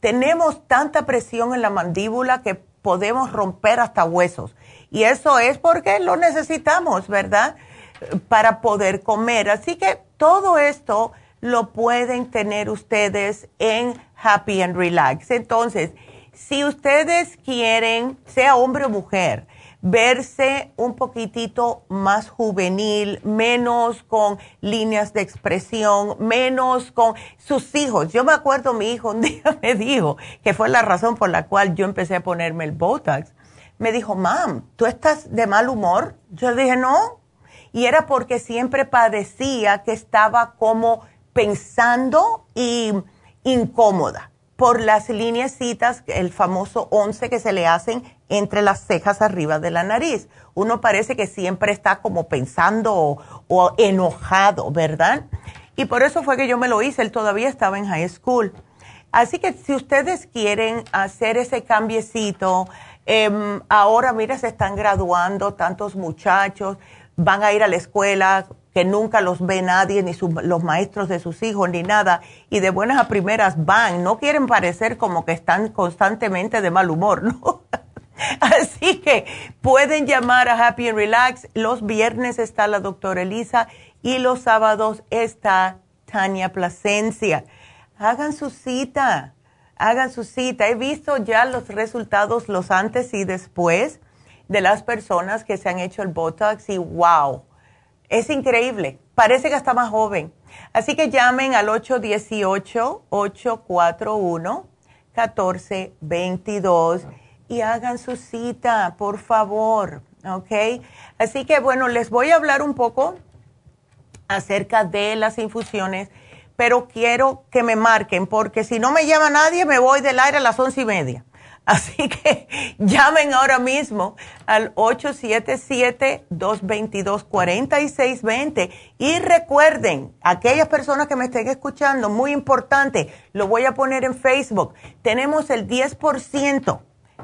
Tenemos tanta presión en la mandíbula que podemos romper hasta huesos. Y eso es porque lo necesitamos, ¿verdad? Para poder comer. Así que todo esto lo pueden tener ustedes en Happy and Relax. Entonces, si ustedes quieren, sea hombre o mujer, verse un poquitito más juvenil, menos con líneas de expresión, menos con sus hijos. Yo me acuerdo, mi hijo un [laughs] día me dijo, que fue la razón por la cual yo empecé a ponerme el Botox. Me dijo, mam, ¿tú estás de mal humor? Yo dije, no. Y era porque siempre padecía que estaba como pensando y incómoda por las lineecitas, el famoso 11 que se le hacen entre las cejas arriba de la nariz. Uno parece que siempre está como pensando o, enojado, ¿verdad? Y por eso fue que yo me lo hice, él todavía estaba en high school. Así que si ustedes quieren hacer ese cambiecito, em, ahora mira, se están graduando tantos muchachos, van a ir a la escuela, que nunca los ve nadie, ni los maestros de sus hijos, ni nada, y de buenas a primeras van, no quieren parecer como que están constantemente de mal humor, [laughs] ¿no? Así que pueden llamar a Happy and Relax. Los viernes está la doctora Elisa y los sábados está Tania Plasencia. Hagan su cita, hagan su cita. He visto ya los resultados, los antes y después de las personas que se han hecho el Botox y wow es increíble. Parece que está más joven. Así que llamen al 818-841-1422 y hagan su cita, por favor. ¿Ok? Así que bueno, les voy a hablar un poco acerca de las infusiones, pero quiero que me marquen, porque si no me llama nadie, me voy del aire a las once y media. Así [laughs] que llamen ahora mismo al 877-222-4620 y recuerden, aquellas personas que me estén escuchando, muy importante, lo voy a poner en Facebook, tenemos el 10%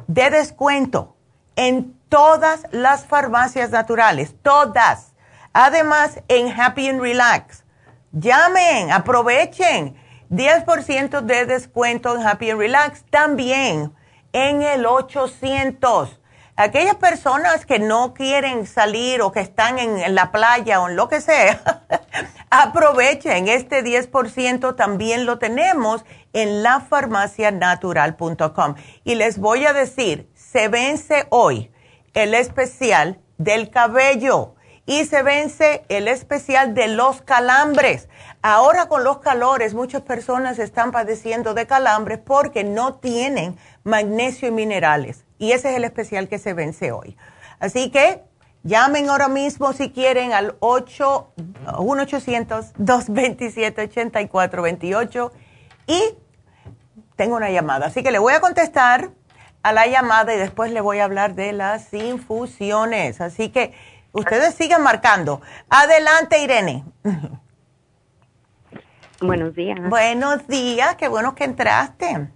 de descuento en todas las farmacias naturales, todas. Además, en Happy and Relax. Llamen, aprovechen. 10% de descuento en Happy and Relax. También en el 800. Aquellas personas que no quieren salir o que están en la playa o en lo que sea, [laughs] aprovechen. Este 10% también lo tenemos en lafarmacianatural.com. Y les voy a decir, se vence hoy el especial del cabello y se vence el especial de los calambres. Ahora con los calores muchas personas están padeciendo de calambres porque no tienen magnesio y minerales. Y ese es el especial que se vence hoy. Así que llamen ahora mismo si quieren al 1-800-227-8428 y tengo una llamada. Así que le voy a contestar a la llamada y después le voy a hablar de las infusiones. Así que ustedes sigan marcando. Adelante, Irene. Buenos días. Buenos días, qué bueno que entraste.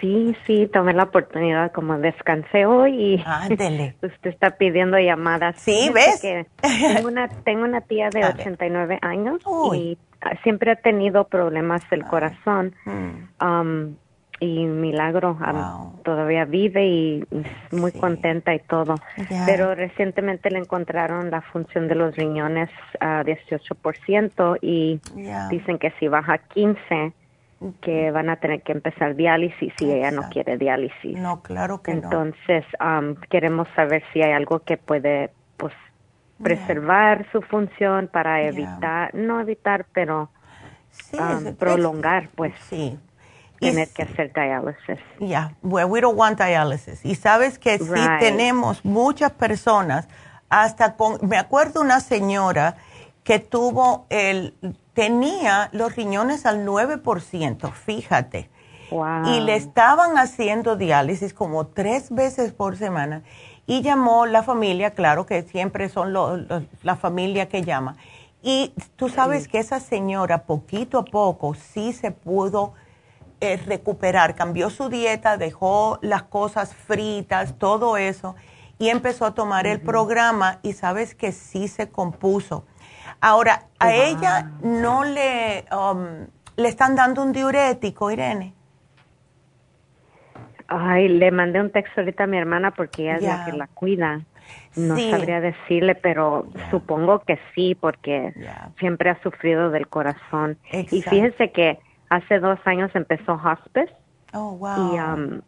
Sí, sí, tomé la oportunidad como descansé hoy y Ándele. [laughs] usted está pidiendo llamadas. Sí, ¿ves? tengo, una, tengo una tía de [laughs] 89 años y siempre ha tenido problemas del corazón. Mm. Um, y milagro todavía vive y muy contenta y todo. Pero recientemente le encontraron la función de los riñones a 18% y dicen que si baja 15 que van a tener que empezar diálisis si ella no quiere diálisis. No, claro que Entonces, um, queremos saber si hay algo que puede pues preservar su función para evitar, no evitar, pero um, prolongar, pues. Sí tener que hacer diálisis. Ya, yeah. we don't want dialysis. Y sabes que sí tenemos muchas personas, hasta con, me acuerdo una señora que tuvo el, tenía los riñones al 9%, fíjate. Y le estaban haciendo diálisis como tres veces por semana. Y llamó la familia, claro que siempre son la familia que llama. Y tú sabes que esa señora poquito a poco sí se pudo eh, recuperar, cambió su dieta, dejó las cosas fritas, todo eso, y empezó a tomar el programa y sabes que sí se compuso. Ahora, a ella no le, um, le están dando un diurético, Irene. Ay, le mandé un texto ahorita a mi hermana porque ella es la que la cuida. No sabría decirle, pero supongo que sí, porque siempre ha sufrido del corazón. Y fíjese que hace dos años empezó hospice. Oh, wow. Y um,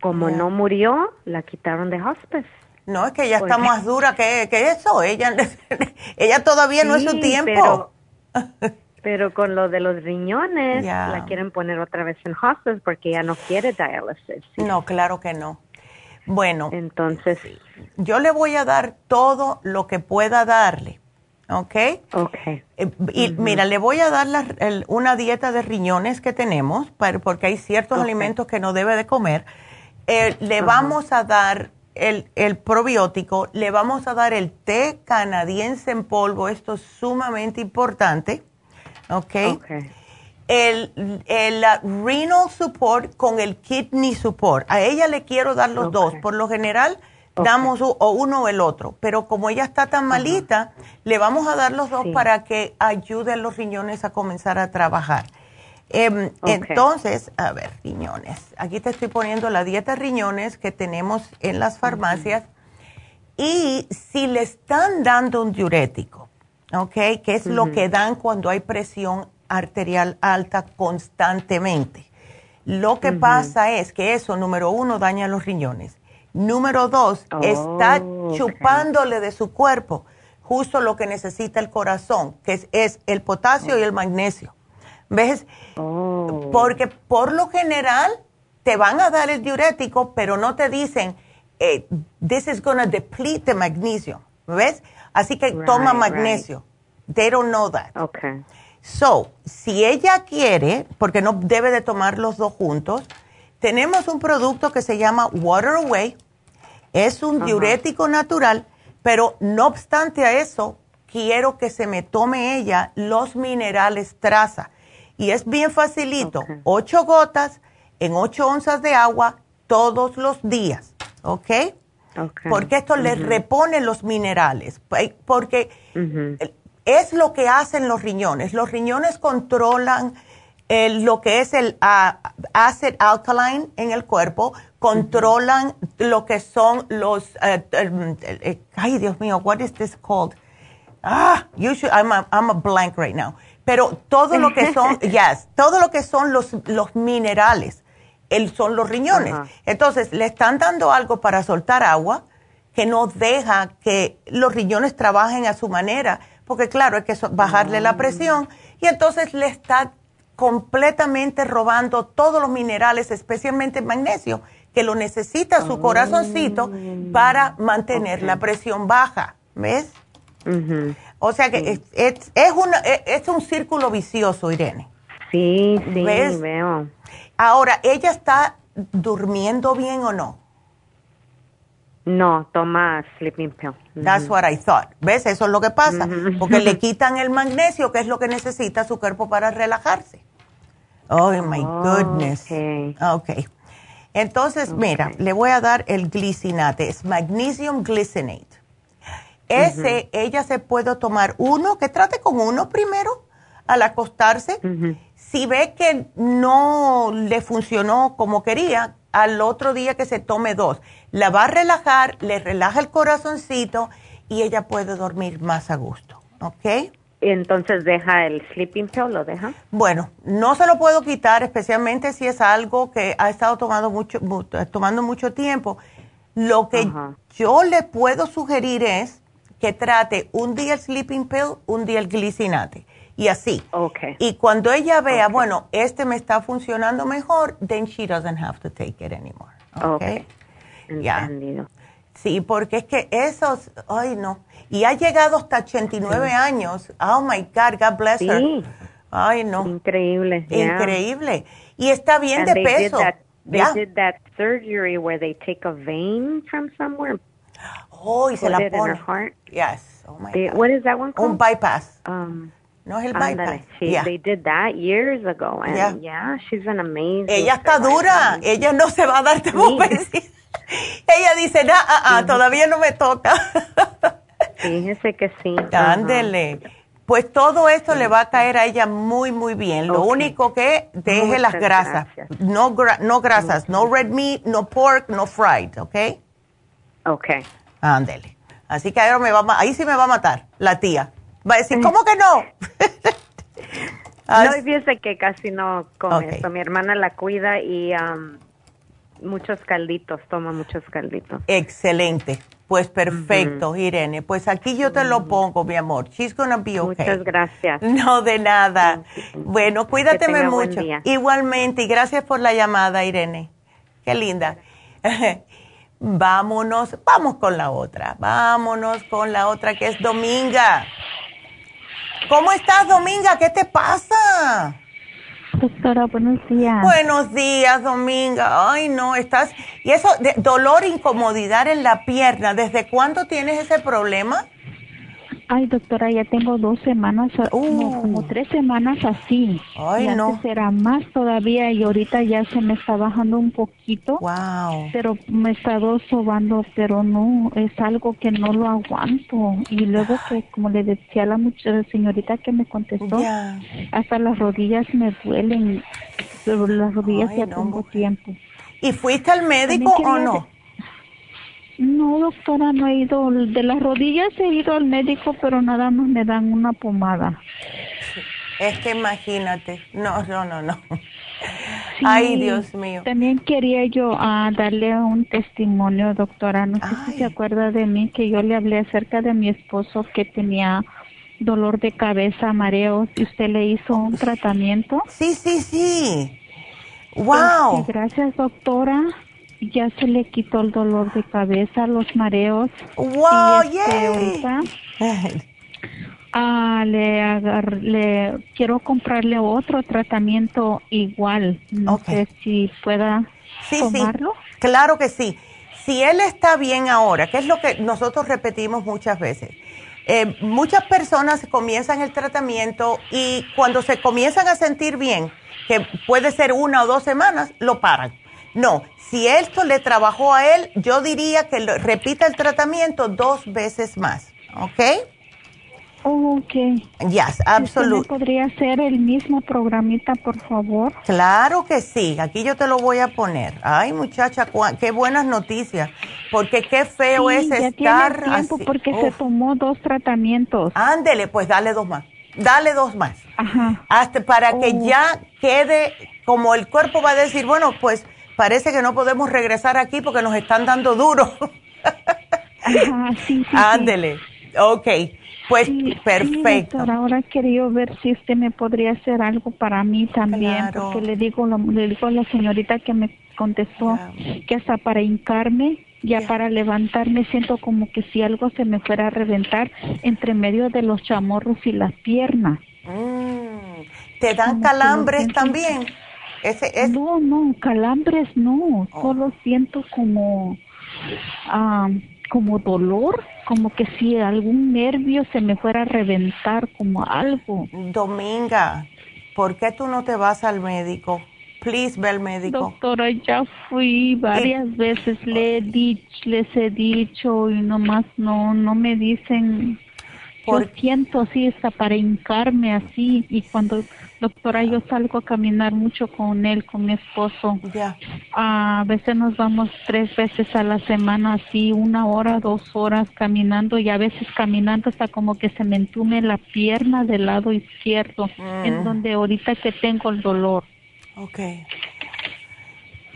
como no murió, la quitaron de hospice. No, es que ella está más dura que, eso. Ella, [laughs] ella todavía no es su tiempo. [laughs] Pero, con lo de los riñones, la quieren poner otra vez en hospice porque ella no quiere diálisis. No, claro que no. Bueno, entonces yo le voy a dar todo lo que pueda darle ¿ok? Ok. Eh, y mira, le voy a dar una dieta de riñones que tenemos, porque hay ciertos alimentos que no debe de comer. Eh, le vamos a dar el, probiótico, le vamos a dar el té canadiense en polvo, esto es sumamente importante, ¿ok? okay. El, el renal support con el kidney support. A ella le quiero dar los dos. Por lo general, damos o uno o el otro. Pero como ella está tan malita, le vamos a dar los dos para que ayude a los riñones a comenzar a trabajar. Em, entonces, a ver, riñones. Aquí te estoy poniendo la dieta riñones que tenemos en las farmacias. Y si le están dando un diurético, ¿ok? Que es lo que dan cuando hay presión arterial alta constantemente. Lo que pasa es que eso, número uno, daña los riñones. Número dos, está oh, chupándole de su cuerpo justo lo que necesita el corazón, que es, el potasio y el magnesio. ¿Ves? Oh. Porque por lo general te van a dar el diurético, pero no te dicen, eh, this is going to deplete the magnesium. ¿Ves? Así que toma magnesio. They don't know that. Okay. So, si ella quiere, porque no debe de tomar los dos juntos, tenemos un producto que se llama Water Away. Es un diurético natural, pero no obstante a eso, quiero que se me tome ella los minerales traza. Y es bien facilito, ocho gotas en ocho onzas de agua todos los días, ¿ok? Porque esto le repone los minerales, porque es lo que hacen los riñones. Los riñones controlan lo que es el acid alkaline en el cuerpo, controlan lo que son los, eh, ay Dios mío, what is this called? Ah, you should, I'm a, I'm a blank right now. Pero todo lo que son, [laughs] yes, todo lo que son los, los minerales, el, son los riñones. Entonces, le están dando algo para soltar agua que no deja que los riñones trabajen a su manera, porque claro, hay que bajarle la presión y entonces le está completamente robando todos los minerales, especialmente magnesio, que lo necesita su corazoncito para mantener la presión baja. ¿Ves? O sea que es, es, es, un círculo vicioso, Irene. Sí, sí, veo. Ahora, ¿ella está durmiendo bien o no? No, toma sleeping pill. That's what I thought. ¿Ves? Eso es lo que pasa. Porque le [laughs] quitan el magnesio, que es lo que necesita su cuerpo para relajarse. Oh, my goodness. Ok. Entonces, mira, le voy a dar el glicinate. Es magnesium glycinate. Ese, ella se puede tomar uno, que trate con uno primero al acostarse. Si ve que no le funcionó como quería, al otro día que se tome dos. La va a relajar, le relaja el corazoncito y ella puede dormir más a gusto. ¿Ok? Entonces deja el sleeping pill, ¿lo deja? Bueno, no se lo puedo quitar, especialmente si es algo que ha estado tomando mucho, tomando mucho tiempo. Lo que yo le puedo sugerir es que trate un día el sleeping pill, un día el glicinate. Y así. Okay. Y cuando ella vea, bueno, este me está funcionando mejor, then she doesn't have to take it anymore. Okay. Ya. Sí, porque es que esos, ay no. Y ha llegado hasta 89 años. Oh my God, God bless her. Ay no. Increíble. Increíble. Y está bien de peso. they did that surgery where they take a vein from somewhere Oh, y se la pone. Yes. Oh my God. What is that one called? Un bypass. Um, no es el bypass. She, yeah. They did that years ago. And yeah, yeah she's an amazing. Ella está dura. Ella no se va a dar sí. [laughs] Ella dice, nah, ah, ah, todavía no me toca. [laughs] Fíjese que sí. Ándele. Pues todo esto le va a caer a ella muy, muy bien. Lo único que deje las grasas. No, no grasas, no red meat, no pork, no fried, ¿ok? Ok. Ándele. Así que ahora me va ahí sí me va a matar la tía. Va a decir, ¿cómo que no? [laughs] no, fíjese que casi no come esto. Mi hermana la cuida y um, muchos calditos, toma muchos calditos. Excelente. Pues perfecto, Irene. Pues aquí yo te lo pongo, mi amor. She's gonna be okay. Muchas gracias. [laughs] No, de nada. Bueno, cuídateme mucho. Igualmente, y gracias por la llamada, Irene. Qué linda. [laughs] Vámonos, vamos con la otra, vámonos con la otra que es Dominga. ¿Cómo estás, Dominga? ¿Qué te pasa? Doctora, buenos días. Buenos días, Dominga. Ay, no, estás... ¿Y eso, de dolor, incomodidad en la pierna? ¿Desde cuándo tienes ese problema? Ay, doctora, ya tengo dos semanas, uh. como tres semanas así. Ay, y no. Antes era más todavía y ahorita ya se me está bajando un poquito. Wow. Pero me estado sobando, pero no, es algo que no lo aguanto. Y luego que, como le decía a la señorita que me contestó, hasta las rodillas me duelen. Pero las rodillas ya tengo tiempo. ¿Y fuiste al médico o no? No, doctora, no he ido. De las rodillas he ido al médico, pero nada más me dan una pomada. Es que imagínate. No, no, no, no. Ay, Dios mío. También quería yo ah, darle un testimonio, doctora. No sé si se acuerda de mí, que yo le hablé acerca de mi esposo que tenía dolor de cabeza, mareos, y usted le hizo un tratamiento. Sí, sí, sí. ¡Wow! Este, gracias, doctora ya se le quitó el dolor de cabeza, los mareos. ¡Wow! Y este, ah, le, quiero comprarle otro tratamiento igual. No sé si pueda Sí, sí. Claro que sí. Si él está bien ahora, que es lo que nosotros repetimos muchas veces, eh, muchas personas comienzan el tratamiento y cuando se comienzan a sentir bien, que puede ser una o dos semanas, lo paran. No, si esto le trabajó a él, yo diría que repita el tratamiento dos veces más, ¿ok? ok. Yes, absolutamente. ¿Podría ser el mismo programita, por favor? Claro que sí. Aquí yo te lo voy a poner. Ay, muchacha, qué buenas noticias. Porque qué feo es ya estar tiene tiempo porque se tomó dos tratamientos. Ándele, pues dale dos más. Dale dos más. Ajá. Hasta para que oh. ya quede como el cuerpo va a decir, bueno, pues parece que no podemos regresar aquí porque nos están dando duro. [laughs] Ajá, sí, sí. Ándele. Ok. Pues perfecto. ahora quería ver si usted me podría hacer algo para mí también, porque le digo, le digo a la señorita que me contestó que hasta para hincarme, ya para levantarme siento como que si algo se me fuera a reventar entre medio de los chamorros y las piernas. Mm. ¿Te dan calambres también? Ese es... No, no, calambres no, oh. solo siento como, ah, como dolor como que si algún nervio se me fuera a reventar, como algo. Dominga, ¿por qué tú no te vas al médico? Please ve al médico. Doctora, ya fui varias veces, le he dicho, les he dicho y nomás no, no me dicen. Por... siento así, está para hincarme así y cuando Doctora, yo salgo a caminar mucho con él, con mi esposo. Ya. A veces nos vamos tres veces a la semana, así una hora, dos horas caminando y a veces caminando hasta como que se me entume la pierna del lado izquierdo, en mm. donde ahorita que tengo el dolor. Okay.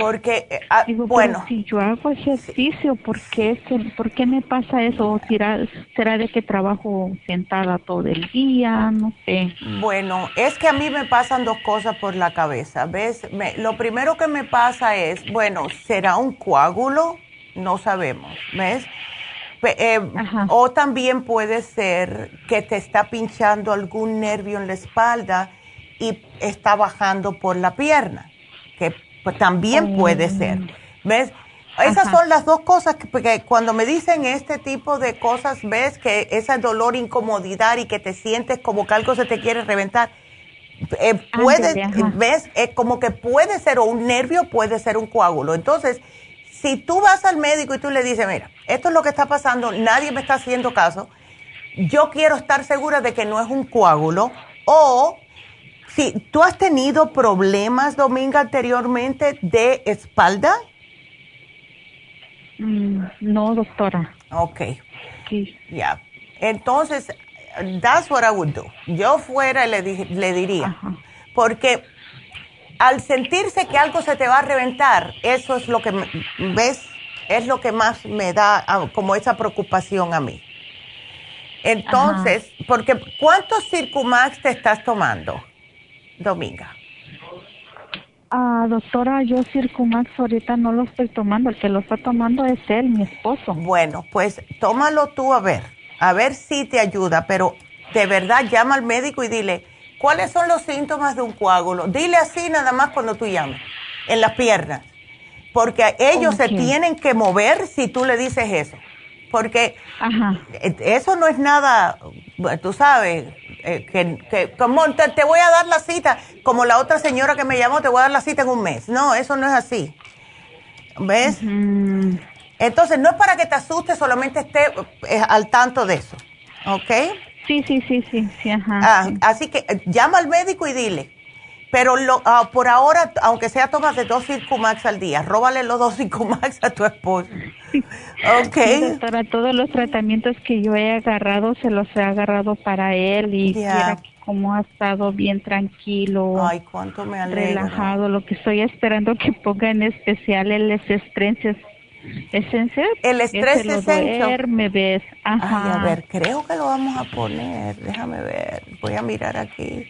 Porque, eh, ah, bueno. Si yo hago ejercicio, ¿por qué, ¿por qué me pasa eso? ¿Será, ¿Será de que trabajo sentada todo el día? No sé. Bueno, es que a mí me pasan dos cosas por la cabeza. ¿Ves? lo primero que me pasa es, bueno, ¿será un coágulo? No sabemos. ¿Ves? Eh, o también puede ser que te está pinchando algún nervio en la espalda y está bajando por la pierna, que pues también puede ser. ¿Ves? Esas son las dos cosas que, cuando me dicen este tipo de cosas, ves que ese dolor, incomodidad y que te sientes como que algo se te quiere reventar, eh, puede, ves, eh, como que puede ser o un nervio, puede ser un coágulo. Entonces, si tú vas al médico y tú le dices, mira, esto es lo que está pasando, nadie me está haciendo caso, yo quiero estar segura de que no es un coágulo o Sí, ¿tú has tenido problemas, Dominga, anteriormente de espalda? Mm, no, doctora. Ok. Sí. Ya. Entonces, that's what I would do. Yo fuera le, le diría. Porque al sentirse que algo se te va a reventar, eso es lo que, ¿ves? Es lo que más me da ah, como esa preocupación a mí. Entonces, porque ¿cuántos Circumax te estás tomando? Dominga. Ah, doctora, yo Circumax ahorita no lo estoy tomando, el que lo está tomando es él, mi esposo. Bueno, pues tómalo tú a ver, a ver si te ayuda, pero de verdad llama al médico y dile, ¿cuáles son los síntomas de un coágulo? Dile así nada más cuando tú llames, en las piernas, porque ellos se tienen que mover si tú le dices eso, porque eso no es nada, tú sabes, eh, que, que como te, voy a dar la cita, como la otra señora que me llamó, te voy a dar la cita en un mes. No, eso no es así. ¿Ves? Entonces, no es para que te asustes, solamente esté eh, al tanto de eso. ¿Ok? Sí, sí, sí, sí, sí ajá. Ah, así que eh, llama al médico y dile. Pero lo, ah, por ahora, aunque sea tomas de dos Circumax al día, róbale los dos Circumax a tu esposo. [laughs] Ok. para todos los tratamientos que yo he agarrado, se los he agarrado para él y como ha estado bien tranquilo. Ay, cuánto me alegra. Relajado. Lo que estoy esperando que ponga en especial el esencial. ¿Esencial? El estrés esencial. me ves. Ajá. Ay, a ver, creo que lo vamos a poner. Déjame ver. Voy a mirar aquí.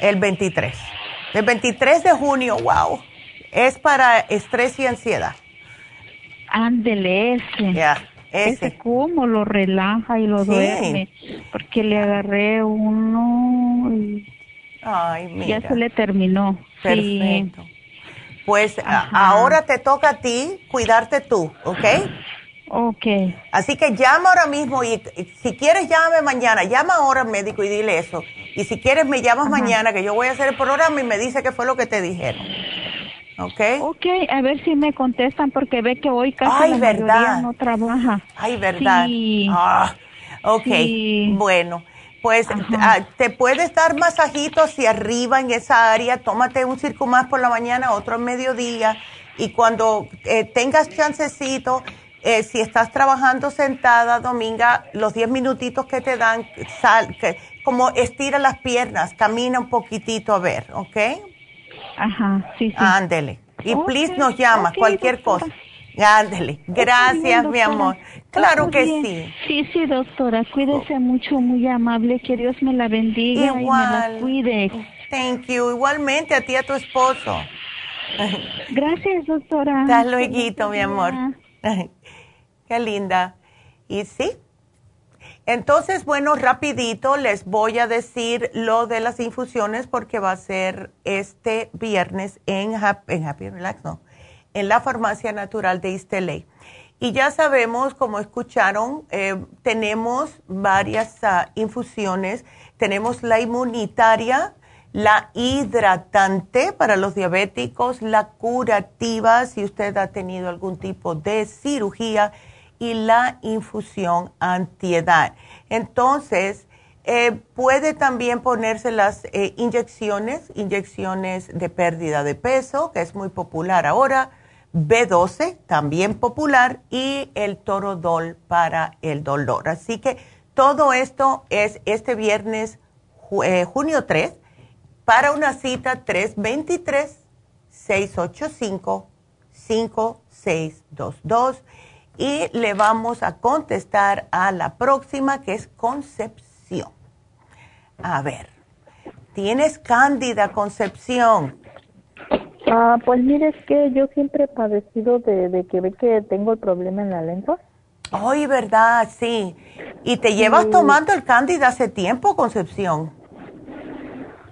El 23. El 23 de junio, wow. Es para estrés y ansiedad. Ándele ese. Ya, ese. Ese cómo lo relaja y lo duerme. Porque le agarré uno y Ay, mira. ya se le terminó. Perfecto. Pues ahora te toca a ti cuidarte tú, ¿ok? Ok. Así que llama ahora mismo y, si quieres llame mañana, llama ahora al médico y dile eso. Y si quieres me llamas mañana que yo voy a hacer el programa y me dice qué fue lo que te dijeron. ¿Ok? Ok, a ver si me contestan porque ve que hoy casi Ay, la verdad. no trabaja. Ay, verdad. Sí. Ah, ok, bueno. Pues ah, te puedes dar masajitos hacia arriba en esa área, tómate un circo más por la mañana, otro en mediodía y cuando eh, tengas chancecito, eh, si estás trabajando sentada, Dominga, los 10 minutitos que te dan, sal, que, como estira las piernas, camina un poquitito a ver, ¿ok? Ajá, sí, sí. Ándele. Y please nos llama, cualquier cosa. Ándele. Gracias, mi amor. Claro que sí. Sí, sí, doctora. Cuídese mucho, muy amable. Que Dios me la bendiga y me la cuide. Thank you. Igualmente a ti y a tu esposo. Gracias, doctora. Hasta luego, mi amor. Qué linda. Y sí. Entonces, bueno, rapidito les voy a decir lo de las infusiones porque va a ser este viernes en, Happy Relax, no, en la farmacia natural de Isteley. Y ya sabemos, como escucharon, eh, tenemos varias ah, infusiones. Tenemos la inmunitaria, la hidratante para los diabéticos, la curativa si usted ha tenido algún tipo de cirugía y la infusión antiedad. Entonces, eh, puede también ponerse las eh, inyecciones, inyecciones de pérdida de peso, que es muy popular ahora, B12, también popular, y el torodol para el dolor. Así que todo esto es este viernes, eh, junio 3, para una cita 323-685-5622 y le vamos a contestar a la próxima que es Concepción. A ver, ¿tienes cándida Concepción? Ah, pues mire, es que yo siempre he padecido de, que ve que tengo el problema en la lengua. Ay, verdad, sí. ¿Y te llevas tomando el cándida hace tiempo, Concepción?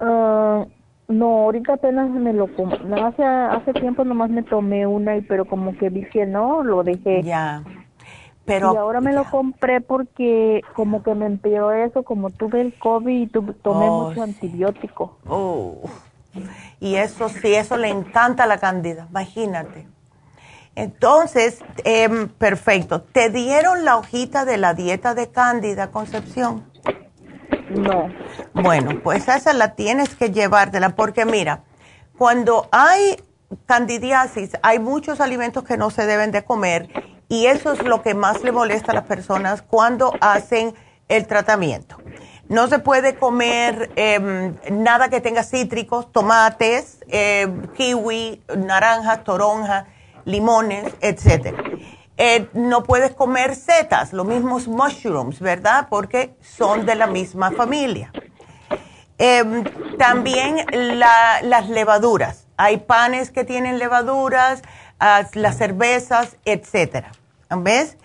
Ah, no, ahorita apenas me lo hace hace tiempo nomás me tomé una y pero como que vi que no, lo dejé. Ya. Pero y ahora me lo compré porque como que me empeoró eso, como tuve el COVID y tomé oh, mucho antibiótico. Oh. Y eso sí, eso le encanta a la cándida, imagínate. Entonces, em, perfecto. ¿Te dieron la hojita de la dieta de cándida, Concepción? No. Bueno, pues esa la tienes que llevártela porque mira, cuando hay candidiasis hay muchos alimentos que no se deben de comer y eso es lo que más le molesta a las personas cuando hacen el tratamiento. No se puede comer em, nada que tenga cítricos, tomates, em, kiwi, naranjas, toronja, limones, etcétera. Eh, no puedes comer setas, lo mismo mushrooms, ¿verdad? Porque son de la misma familia. Em, también las levaduras. Hay panes que tienen levaduras, las cervezas, etcétera. ¿Ves?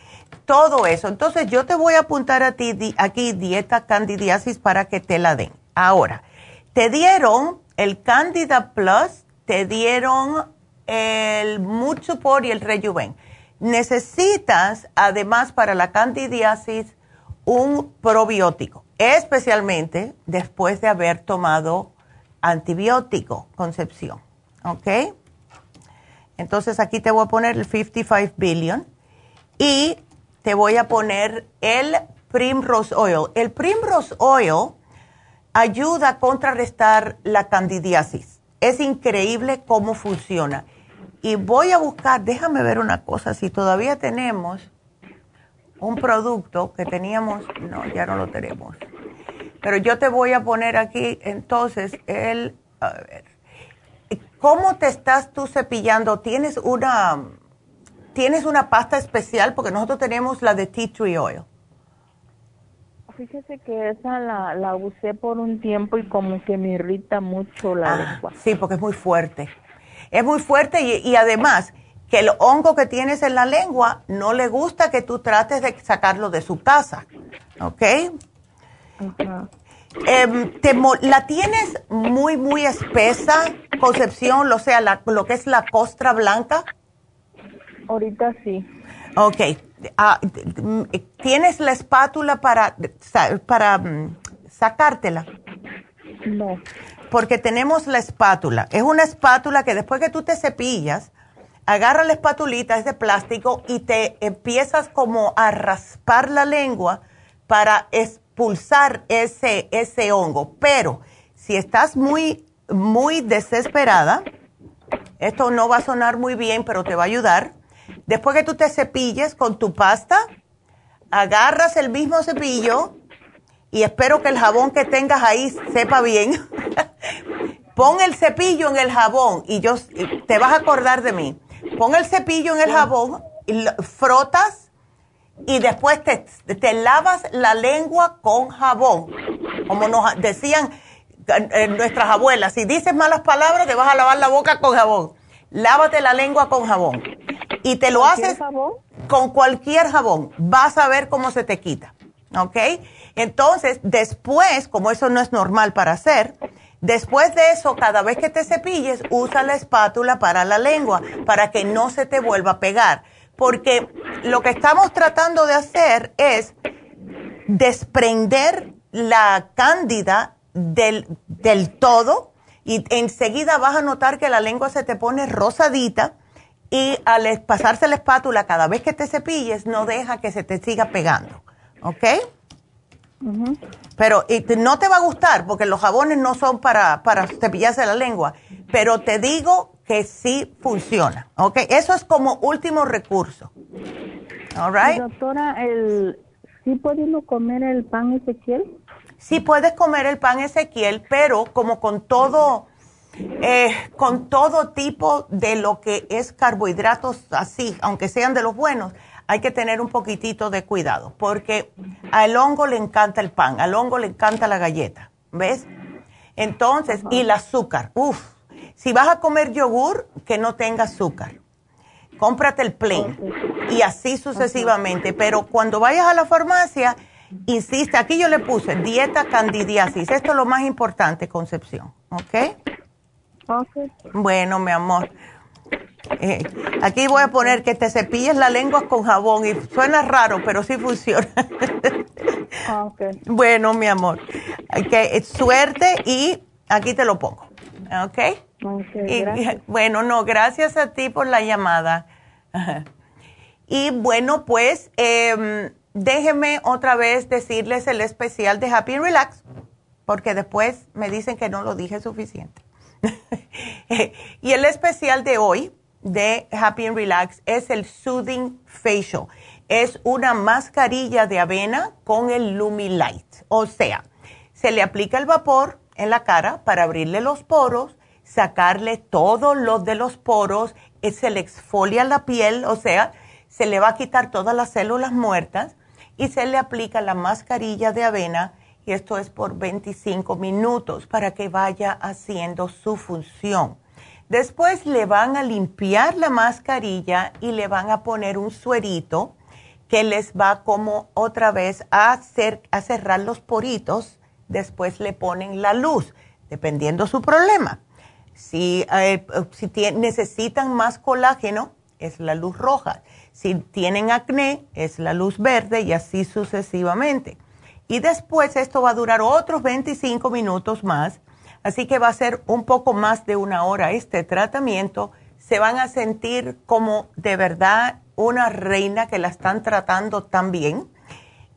Todo eso. Entonces yo te voy a apuntar a ti aquí dieta candidiasis para que te la den. Ahora, te dieron el Candida Plus, te dieron el Support y el Rejuven necesitas además para la candidiasis un probiótico, especialmente después de haber tomado antibiótico, Concepción. ¿Ok? Entonces aquí te voy a poner el 55 billion y te voy a poner el Primrose Oil. El Primrose Oil ayuda a contrarrestar la candidiasis. Es increíble cómo funciona y voy a buscar, déjame ver una cosa, si todavía tenemos un producto que teníamos, no, ya no lo tenemos. Pero yo te voy a poner aquí entonces el, a ver, ¿cómo te estás tú cepillando? ¿Tienes una, tienes una pasta especial? Porque nosotros tenemos la de tea tree oil. Fíjese que esa la, la usé por un tiempo y como que me irrita mucho la ah, lengua. Sí, porque es muy fuerte es muy fuerte y, además que el hongo que tienes en la lengua no le gusta que tú trates de sacarlo de su casa, ¿ok? Em, ¿La tienes muy, muy espesa Concepción, o sea, lo que es la costra blanca? Ahorita sí. Ok. Ah, ¿Tienes la espátula para, para mm, sacártela? No. Porque tenemos la espátula. Es una espátula que después que tú te cepillas, agarra la espatulita, es de plástico, y te empiezas como a raspar la lengua para expulsar ese, ese hongo. Pero si estás muy, muy desesperada, esto no va a sonar muy bien, pero te va a ayudar. Después que tú te cepilles con tu pasta, agarras el mismo cepillo y espero que el jabón que tengas ahí sepa bien. [laughs] Pon el cepillo en el jabón y yo te vas a acordar de mí. Pon el cepillo en el jabón, y frotas y después te, te lavas la lengua con jabón. Como nos decían nuestras abuelas, si dices malas palabras te vas a lavar la boca con jabón. Lávate la lengua con jabón. Y te lo haces con cualquier jabón. Vas a ver cómo se te quita. ¿Ok? Entonces, después, como eso no es normal para hacer, después de eso, cada vez que te cepilles, usa la espátula para la lengua, para que no se te vuelva a pegar. Porque lo que estamos tratando de hacer es desprender la cándida del, del todo y enseguida vas a notar que la lengua se te pone rosadita y al pasarse la espátula cada vez que te cepilles no deja que se te siga pegando. ¿Ok? Pero y no te va a gustar porque los jabones no son para, para cepillarse la lengua, pero te digo que sí funciona. ¿Ok? Eso es como último recurso. All right? Doctora, el, ¿sí puede comer el pan Ezequiel? Sí puedes comer el pan Ezequiel, pero como con todo, eh, con todo tipo de lo que es carbohidratos así, aunque sean de los buenos, hay que tener un poquitito de cuidado, porque al hongo le encanta el pan, al hongo le encanta la galleta, ¿ves? Entonces, y el azúcar, uff, si vas a comer yogur, que no tenga azúcar. Cómprate el plain y así sucesivamente, pero cuando vayas a la farmacia, insiste, aquí yo le puse dieta candidiasis, esto es lo más importante, Concepción, ¿ok? Bueno, mi amor. Eh, aquí voy a poner que te cepilles la lengua con jabón y suena raro, pero sí funciona. Bueno, mi amor. Okay, suerte y aquí te lo pongo. ¿Ok? bueno, no, gracias a ti por la llamada. [laughs] y bueno, pues eh, déjenme otra vez decirles el especial de Happy Relax, porque después me dicen que no lo dije suficiente. [laughs] y el especial de hoy de Happy Relax es el Soothing Facial. Es una mascarilla de avena con el Lumilight. O sea, se le aplica el vapor en la cara para abrirle los poros, sacarle todo lo de los poros, se le exfolia la piel, o sea, se le va a quitar todas las células muertas y se le aplica la mascarilla de avena y esto es por 25 minutos para que vaya haciendo su función. Después le van a limpiar la mascarilla y le van a poner un suerito que les va como otra vez a, hacer, cerrar los poritos. Después le ponen la luz, dependiendo su problema. Si, eh, si necesitan más colágeno, es la luz roja. Si tienen acné, es la luz verde y así sucesivamente. Y después esto va a durar otros 25 minutos más, así que va a ser un poco más de una hora este tratamiento. Se van a sentir como de verdad una reina que la están tratando tan bien.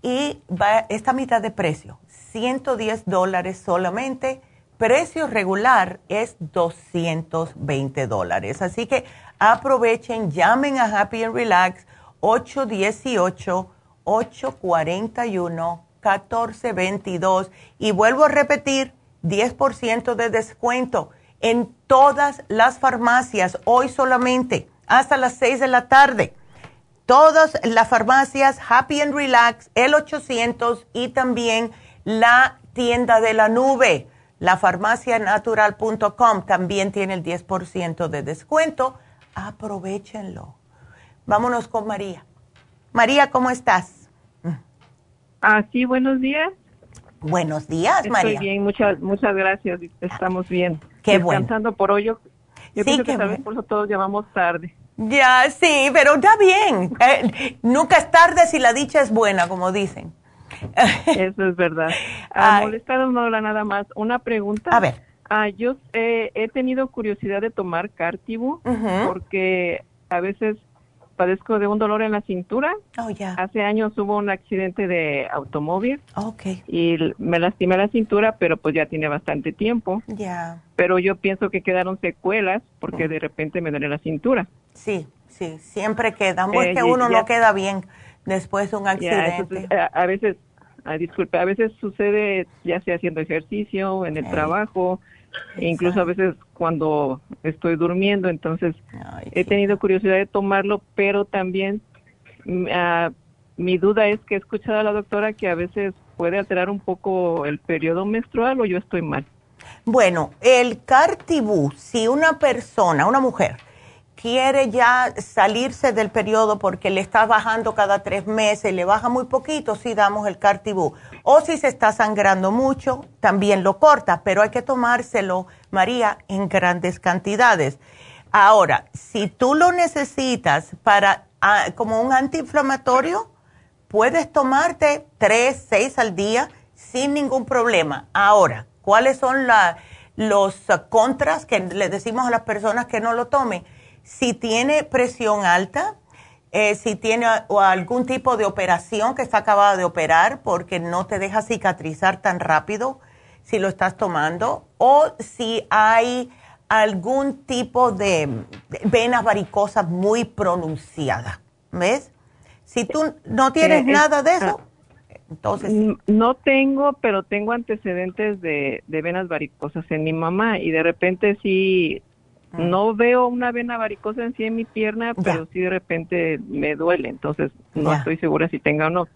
Y va esta mitad de precio, 110 dólares solamente. Precio regular es 220 dólares. Así que Aprovechen, llamen a Happy and Relax 818-841-1422 y vuelvo a repetir, 10% de descuento en todas las farmacias, hoy solamente, hasta las 6 de la tarde. Todas las farmacias Happy and Relax, el 800 y también la tienda de la nube, la farmacianatural.com también tiene el 10% de descuento aprovechenlo. Vámonos con María. María, ¿cómo estás? Ah, sí, buenos días. Buenos días, María. Estoy bien, muchas, muchas gracias. Estamos bien. Qué descansando por hoy. Yo, pienso que tal vez por eso todos llamamos tarde. Ya, sí, pero está bien. Eh, nunca es tarde si la dicha es buena, como dicen. [laughs] Eso es verdad. A molestar no habla nada más. Una pregunta. A ver. Ah, yo eh, he tenido curiosidad de tomar Cartibu porque a veces padezco de un dolor en la cintura. Oh, ya. Hace años hubo un accidente de automóvil. Okay. Y me lastimé la cintura, pero pues ya tiene bastante tiempo. Ya. Pero yo pienso que quedaron secuelas porque de repente me duele la cintura. Sí, sí, siempre queda. Porque eh, uno no queda bien después de un accidente. Eh, a, veces, ah, disculpe, a veces sucede ya sea haciendo ejercicio, en el trabajo, incluso a veces cuando estoy durmiendo, entonces he tenido curiosidad de tomarlo, pero también mm, ah, mi duda es que he escuchado a la doctora que a veces puede alterar un poco el periodo menstrual o yo estoy mal. Bueno, el cartibú, si una persona, una mujer, quiere ya salirse del periodo porque le está bajando cada tres meses, le baja muy poquito, si damos el cartibú. O si se está sangrando mucho, también lo corta, pero hay que tomárselo, María, en grandes cantidades. Ahora, si tú lo necesitas para ah, como un antiinflamatorio, puedes tomarte tres, seis al día sin ningún problema. Ahora, ¿cuáles son los contras que le decimos a las personas que no lo tomen? Si tiene presión alta, eh, si tiene algún tipo de operación que está acabada de operar porque no te deja cicatrizar tan rápido si lo estás tomando, o si hay algún tipo de venas varicosas muy pronunciadas, ¿ves? Si tú no tienes eh, nada de eso, entonces... No tengo, pero tengo antecedentes de, de venas varicosas en mi mamá y de repente sí no veo una vena varicosa en sí en mi pierna, pero sí de repente me duele, entonces no estoy segura si tenga o no.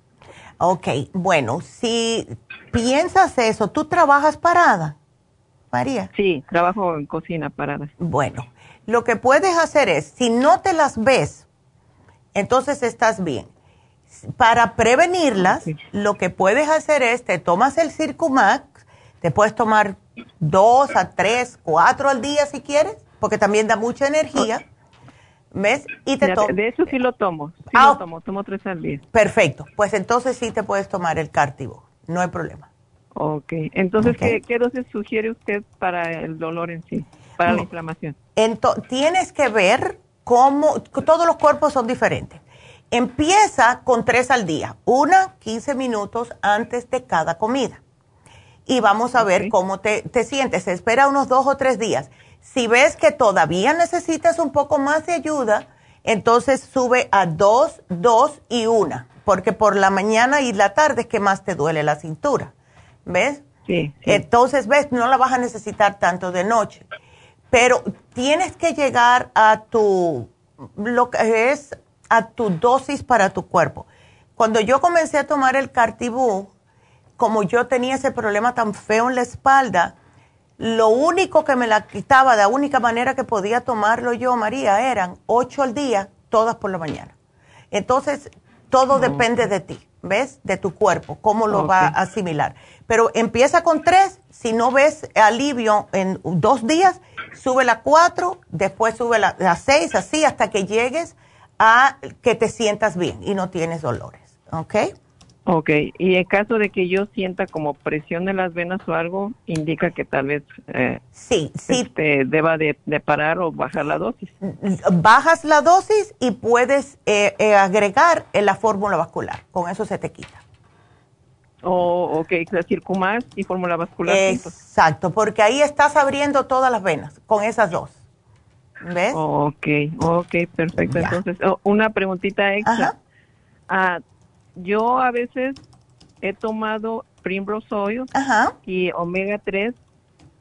Ok, bueno, si piensas eso, ¿tú trabajas parada, María? Sí, trabajo en cocina parada. Bueno, lo que puedes hacer es, si no te las ves, entonces estás bien. Para prevenirlas, lo que puedes hacer es, te tomas el Circumax, te puedes tomar dos a tres, cuatro al día si quieres, porque también da mucha energía. ¿Ves? Y te De eso sí lo tomo. Sí lo ah, tomo, tomo tres al día. Perfecto. Pues entonces sí te puedes tomar el cártivo. No hay problema. Ok. Entonces, ¿qué, ¿qué, dosis sugiere usted para el dolor en sí? Para la inflamación. Entonces, tienes que ver cómo. Todos los cuerpos son diferentes. Empieza con tres al día. Una, 15 minutos antes de cada comida. Y vamos a ver cómo te, te sientes. Espera unos dos o tres días si ves que todavía necesitas un poco más de ayuda, entonces sube a dos, dos y una, porque por la mañana y la tarde es que más te duele la cintura. ¿Ves? Sí, Entonces, ves, no la vas a necesitar tanto de noche. Pero tienes que llegar a tu, lo que es a tu dosis para tu cuerpo. Cuando yo comencé a tomar el Cartibú, como yo tenía ese problema tan feo en la espalda, lo único que me la quitaba, la única manera que podía tomarlo yo, María, eran ocho al día, todas por la mañana. Entonces, todo depende de ti, ¿ves? De tu cuerpo, cómo lo va a asimilar. Pero empieza con tres, si no ves alivio en dos días, sube la cuatro, después sube la, la seis, así hasta que llegues a que te sientas bien y no tienes dolores, ¿ok? Ok, y en caso de que yo sienta como presión en las venas o algo, indica que tal vez eh, sí, sí. Este, deba de, parar o bajar la dosis. Bajas la dosis y puedes eh, eh, agregar en la fórmula vascular, con eso se te quita. Oh, ok, circumar y fórmula vascular. Exacto, porque ahí estás abriendo todas las venas con esas dos. ¿Ves? ok, ok, perfecto. Entonces, oh, una preguntita extra. Ah, yo a veces he tomado Primrose Oil y Omega 3,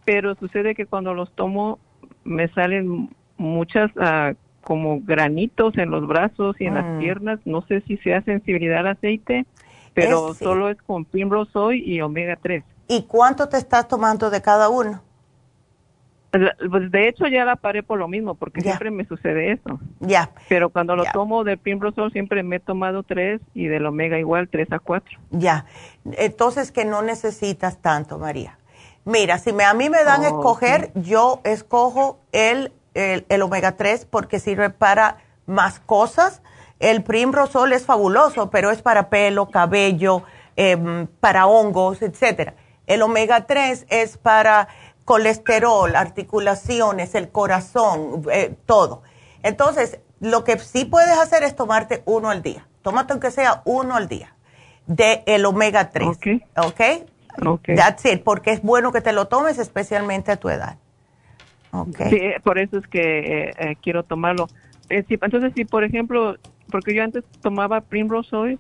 pero sucede que cuando los tomo me salen muchas ah, como granitos en los brazos y en las mm. piernas. No sé si sea sensibilidad al aceite, pero solo es con Primrose Oil y Omega 3. ¿Y cuánto te estás tomando de cada uno? Pues de hecho ya la paré por lo mismo, porque siempre me sucede eso. Ya. Pero cuando lo tomo de Primrosol siempre me he tomado tres y del Omega igual tres a cuatro. Ya. Entonces que no necesitas tanto, María. Mira, si me, a mí me dan a escoger, yo escojo el, el, omega 3 porque sirve para más cosas. El Primrosol es fabuloso, pero es para pelo, cabello, em, para hongos, etcétera. El omega 3 es para colesterol, articulaciones, el corazón, eh, todo. Entonces, lo que sí puedes hacer es tomarte uno al día. Tómate aunque sea uno al día de el omega 3. Ok. Ok. Okay. That's it, porque es bueno que te lo tomes, especialmente a tu edad. Okay. Sí, por eso es que eh, eh, quiero tomarlo. Eh, entonces, si por ejemplo, porque yo antes tomaba Primrose Oil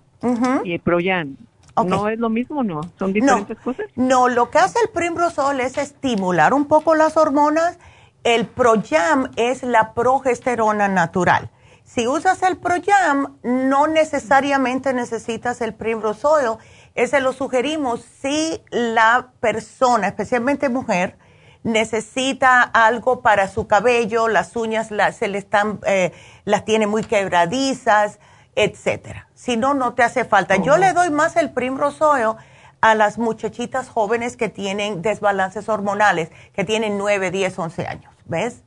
y Proyan, ¿no es lo mismo no? ¿Son diferentes cosas? No, lo que hace el Primrose Oil es estimular un poco las hormonas. El Proyam es la progesterona natural. Si usas el Proyam, no necesariamente necesitas el Primrose Oil ese lo sugerimos si la persona, especialmente mujer, necesita algo para su cabello, las uñas se le están, eh, las tiene muy quebradizas, etcétera. Si no, no te hace falta. Yo le doy más el primroseo a las muchachitas jóvenes que tienen desbalances hormonales, que tienen 9, 10, 11 años, ¿ves?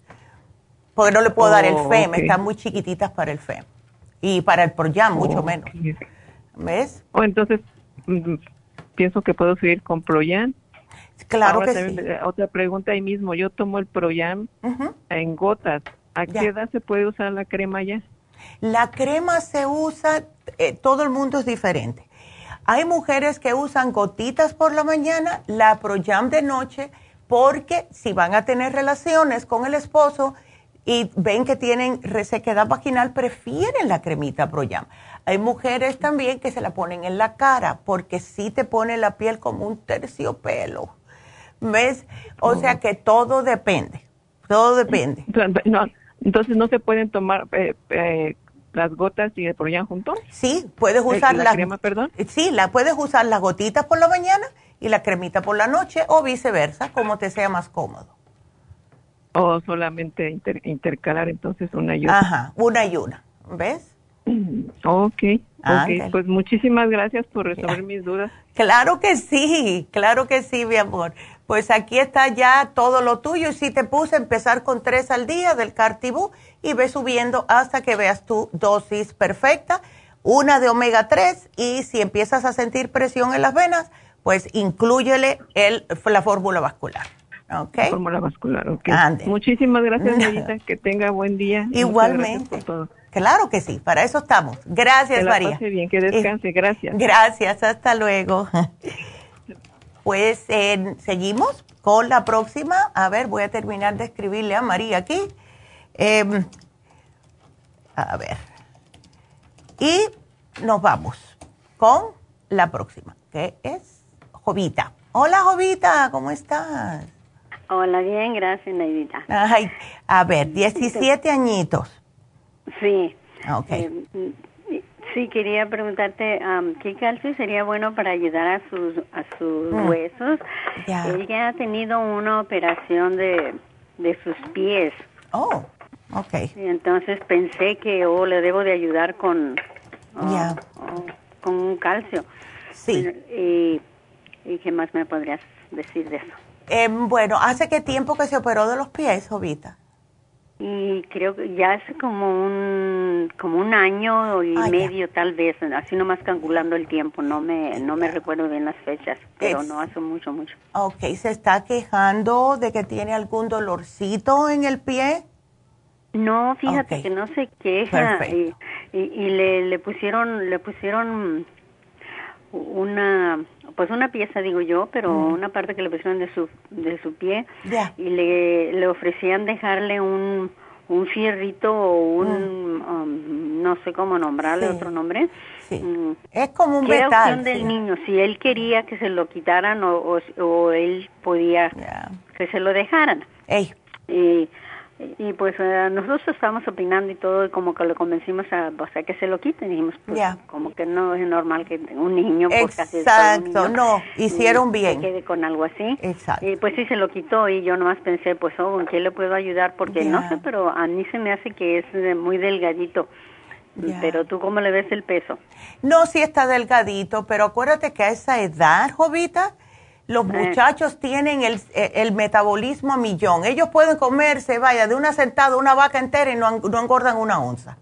Porque no le puedo dar el oh, FEM, están muy chiquititas para el FEM. Y para el PROYAM, mucho menos. ¿Ves? O entonces, Mm, pienso que puedo seguir con Proyan. Claro que sí. Otra pregunta ahí mismo, yo tomo el Proyan en gotas. ¿A qué edad se puede usar la crema ya? La crema se usa, eh, todo el mundo es diferente. Hay mujeres que usan gotitas por la mañana, la Proyam de noche, porque si van a tener relaciones con el esposo y ven que tienen resequedad vaginal, prefieren la cremita Proyam. Hay mujeres también que se la ponen en la cara porque sí te pone la piel como un terciopelo. ¿Ves? O sea que todo depende. Todo depende. Entonces no se pueden tomar eh, eh, las gotas y el proyan juntos. Sí, puedes eh, usar la, crema, perdón. Sí, la puedes usar las gotitas por la mañana y la cremita por la noche o viceversa, como te sea más cómodo. O solamente intercalar entonces una y una. Ajá, una y una. ¿Ves? Ok, pues muchísimas gracias por resolver [laughs] mis dudas. Claro que sí, claro que sí, mi amor. Pues aquí está ya todo lo tuyo y si te puse a empezar con tres al día del Cartibú y ve subiendo hasta que veas tu dosis perfecta, una de omega 3 y si empiezas a sentir presión en las venas, pues incluyele el, la fórmula vascular. Okay. Fórmula vascular, ok. Muchísimas gracias, [laughs] Marita. Que tenga buen día. Igualmente. Claro que sí, para eso estamos. Gracias, que la María. Pase bien, que descanse, gracias. Gracias, hasta luego. [laughs] Pues seguimos con la próxima. A ver, voy a terminar de escribirle a María aquí. Em, a ver. Y nos vamos con la próxima, que es Jovita. Hola, Jovita, ¿cómo estás? Hola, bien, gracias, Neidita. Ay, a ver, 17 añitos. Sí. Ah, okay. Eh, sí, quería preguntarte, ¿qué calcio sería bueno para ayudar a sus, a sus mm. huesos? Ella ha tenido una operación de, de sus pies. Oh, ok. entonces pensé que oh, le debo de ayudar con, oh, oh, con un calcio. Sí. Y, y, qué más me podrías decir de eso? Em, bueno, ¿hace qué tiempo que se operó de los pies, Jovita? Y creo que ya hace como un como un año y ah, medio tal vez así nomás calculando el tiempo no me no me recuerdo bien las fechas pero no hace mucho mucho. Ok, se está quejando de que tiene algún dolorcito en el pie no fíjate que no se queja y, y, le, le pusieron le pusieron una pues una pieza digo yo pero una parte que le pusieron de su de su pie y le, le ofrecían dejarle un un fierrito o un um, no sé cómo nombrarle otro nombre. Mm, es como un ¿Qué opción del niño. Si él quería que se lo quitaran o, o, él podía que se lo dejaran. Y y pues eh, nosotros estábamos opinando y todo, y como que lo convencimos a, o sea, que se lo quiten. Y dijimos, pues, como que no es normal que un niño, pues, Exacto, no, hicieron bien. quede con algo así. Exacto. Y pues sí, se lo quitó, y yo nomás pensé, pues, oh, ¿en qué le puedo ayudar? Porque no sé, pero a mí se me hace que es eh, muy delgadito. Pero tú, ¿cómo le ves el peso? No, sí está delgadito, pero acuérdate que a esa edad, Jovita, los muchachos tienen el, el, metabolismo a millón. Ellos pueden comerse, vaya, de una sentada una vaca entera y no, no engordan una onza.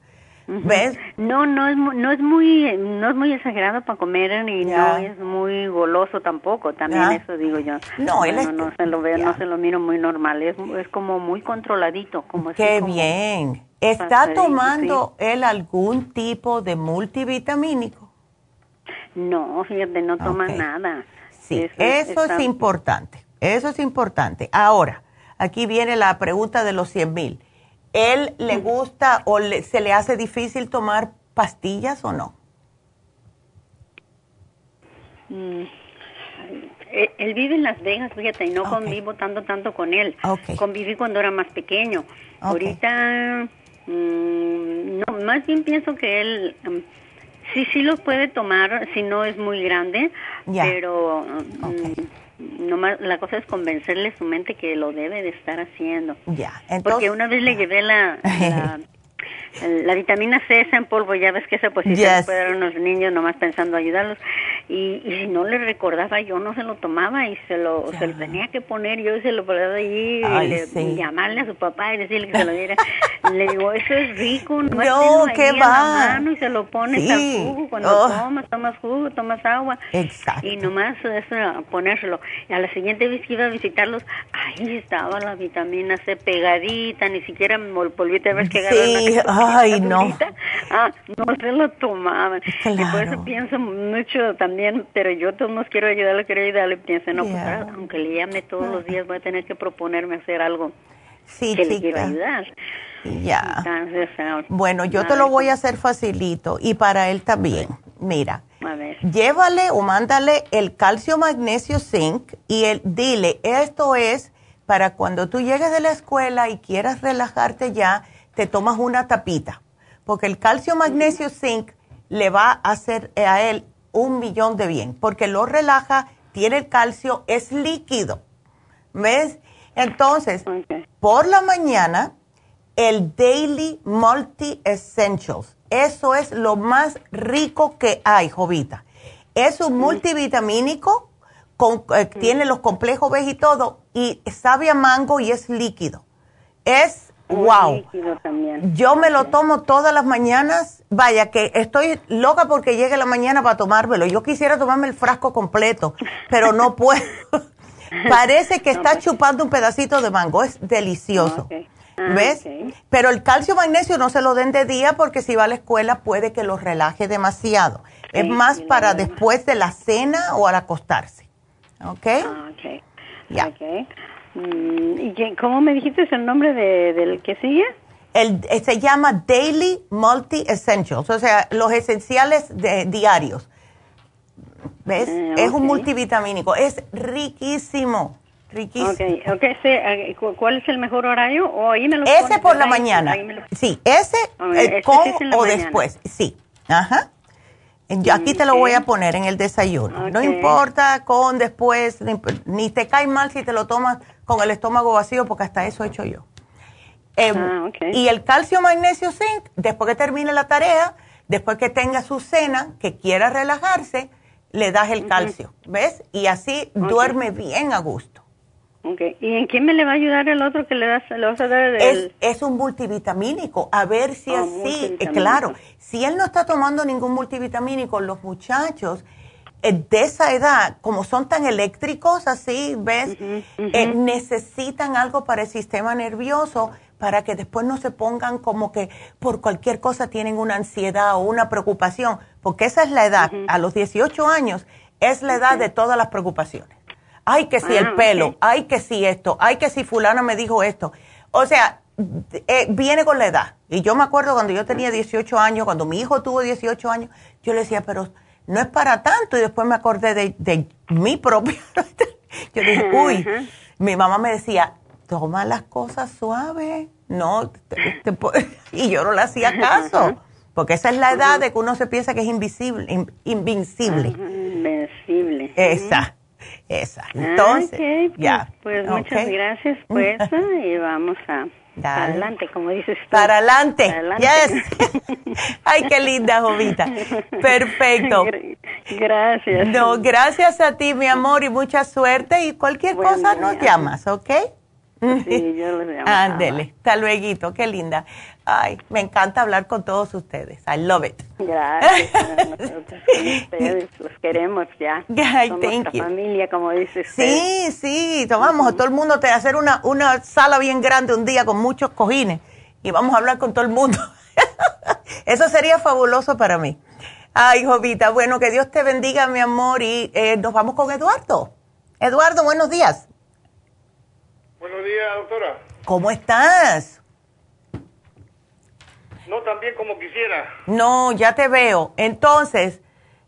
¿Ves? No, no es, no es muy no es muy exagerado para comer y no es muy goloso tampoco, también eso digo yo. No, él no se lo veo, no se lo miro muy normal, es, es como muy controladito, como Qué bien. ¿Está tomando él algún tipo de multivitamínico? No, fíjate, no toma nada. Sí, eso, es importante, eso es importante. Ahora, aquí viene la pregunta de los 100 mil. ¿Él le gusta o se le hace difícil tomar pastillas o no? Mm, él vive en Las Vegas, fíjate, y no convivo tanto, tanto con él. Conviví cuando era más pequeño. Ahorita, mm, no, más bien pienso que él mm, sí, sí los puede tomar si no es muy grande, pero nomás la cosa es convencerle su mente que lo debe de estar haciendo. Ya. Porque una vez le llevé la, [laughs] la vitamina C esa en polvo, ya ves que esa pues sí se puede dar a unos niños nomás pensando ayudarlos. Y, y si no le recordaba, yo no se lo tomaba y se lo, se lo tenía que poner, yo se lo ponía allí y, llamarle a su papá y decirle que se lo diera. le digo, eso es rico, [laughs] no, no ¿qué va? mano y se lo pones al jugo, cuando oh. tomas, tomas jugo, tomas agua. Exacto. Y nomás eso, ponérselo. Y a la siguiente vez que iba a visitarlos, ahí estaba la vitamina C pegadita, ni siquiera me volví a ver que sí. Ay, no. Ah, no se lo tomaban. Y por eso pienso mucho también, pero yo todos quiero ayudarle, quiero ayudarle. Pienso, no, pues, aunque le llame todos los días, voy a tener que proponerme hacer algo sí, que le quiero ayudar. Ya. bueno, yo te lo voy a hacer facilito y para él también. Mira, llévale o mándale el calcio, magnesio, zinc y el, dile, esto es para cuando tú llegues de la escuela y quieras relajarte ya, te tomas una tapita, porque el calcio, magnesio, zinc le va a hacer a él un millón de bien, porque lo relaja, tiene el calcio, es líquido. ¿Ves? Entonces, por la mañana, el Daily Multi Essentials, eso es lo más rico que hay, Jovita. Es un multivitamínico, con, eh, tiene los complejos B y todo, y sabe a mango y es líquido. Es wow. Yo me lo tomo todas las mañanas. Vaya, que estoy loca porque llegue la mañana para tomármelo. Yo quisiera tomarme el frasco completo, pero no [laughs] puedo. Parece que está pues. chupando un pedacito de mango. Es delicioso. Ah, ¿Ves? Pero el calcio magnesio no se lo den de día porque si va a la escuela puede que lo relaje demasiado. es más para después de la cena o al acostarse. ¿Ok? Ah, ya. Mm, ¿Y cómo me dijiste el nombre de, del que sigue? El, eh, se llama Daily Multi Essentials, o sea, los esenciales de, diarios. ¿Ves? Ah, es un multivitamínico, es riquísimo, riquísimo. Okay, okay. Eh, ¿Cuál es el mejor horario? ¿O ahí me lo ese por la mañana. Sí, ese eh, con o después, sí. Ajá. Yo aquí te lo voy a poner en el desayuno. No importa con después, ni, te cae mal si te lo tomas con el estómago vacío, porque hasta eso he hecho yo. Em, ah, y el calcio, magnesio, zinc, después que termine la tarea, después que tenga su cena, que quiera relajarse, le das el calcio, ¿ves? Y así duerme bien a gusto. ¿Y en quién me le va a ayudar el otro que le, das, le vas a dar? Es, es, un multivitamínico. A ver si oh, así, claro, si él no está tomando ningún multivitamínico, los muchachos de esa edad, como son tan eléctricos así, ¿ves? Eh, necesitan algo para el sistema nervioso para que después no se pongan como que por cualquier cosa tienen una ansiedad o una preocupación, porque esa es la edad, a los 18 años es la edad de todas las preocupaciones ay que si el ah, pelo, ay que si esto, ay que si fulano me dijo esto. O sea, eh, viene con la edad. Y yo me acuerdo cuando yo tenía 18 años, cuando mi hijo tuvo 18 años, yo le decía, pero no es para tanto. Y después me acordé de, mi propia. [laughs] yo dije, uy, mi mamá me decía, toma las cosas suaves. No, [laughs] y yo no le hacía caso. Porque esa es la edad de que uno se piensa que es invisible, invincible. Invencible. Esa. Esa. Ah, Entonces, pues, ya. Pues muchas gracias, pues, [laughs] y vamos a... Para adelante, como dices tú. Para adelante. Yes. [laughs] Ay, qué linda, Jovita. Perfecto. Gracias. No, gracias a ti, mi amor, y mucha suerte. Y cualquier cosa nos llamas, ¿ok? Sí, [laughs] yo llamo. Ándele, hasta luego, qué linda. Ay, me encanta hablar con todos ustedes. I love it. Gracias. [laughs] ustedes los queremos ya. [laughs] Ay, Somos thank you. familia, como dice usted. Sí, sí, tomamos a todo el mundo te hacer una, una sala bien grande un día con muchos cojines y vamos a hablar con todo el mundo. Eso sería fabuloso para mí. Ay, Jovita, bueno, que Dios te bendiga, mi amor, y eh, nos vamos con Eduardo. Eduardo, buenos días. Buenos días, doctora. ¿Cómo estás? No tan bien como quisiera. No, ya te veo. Entonces,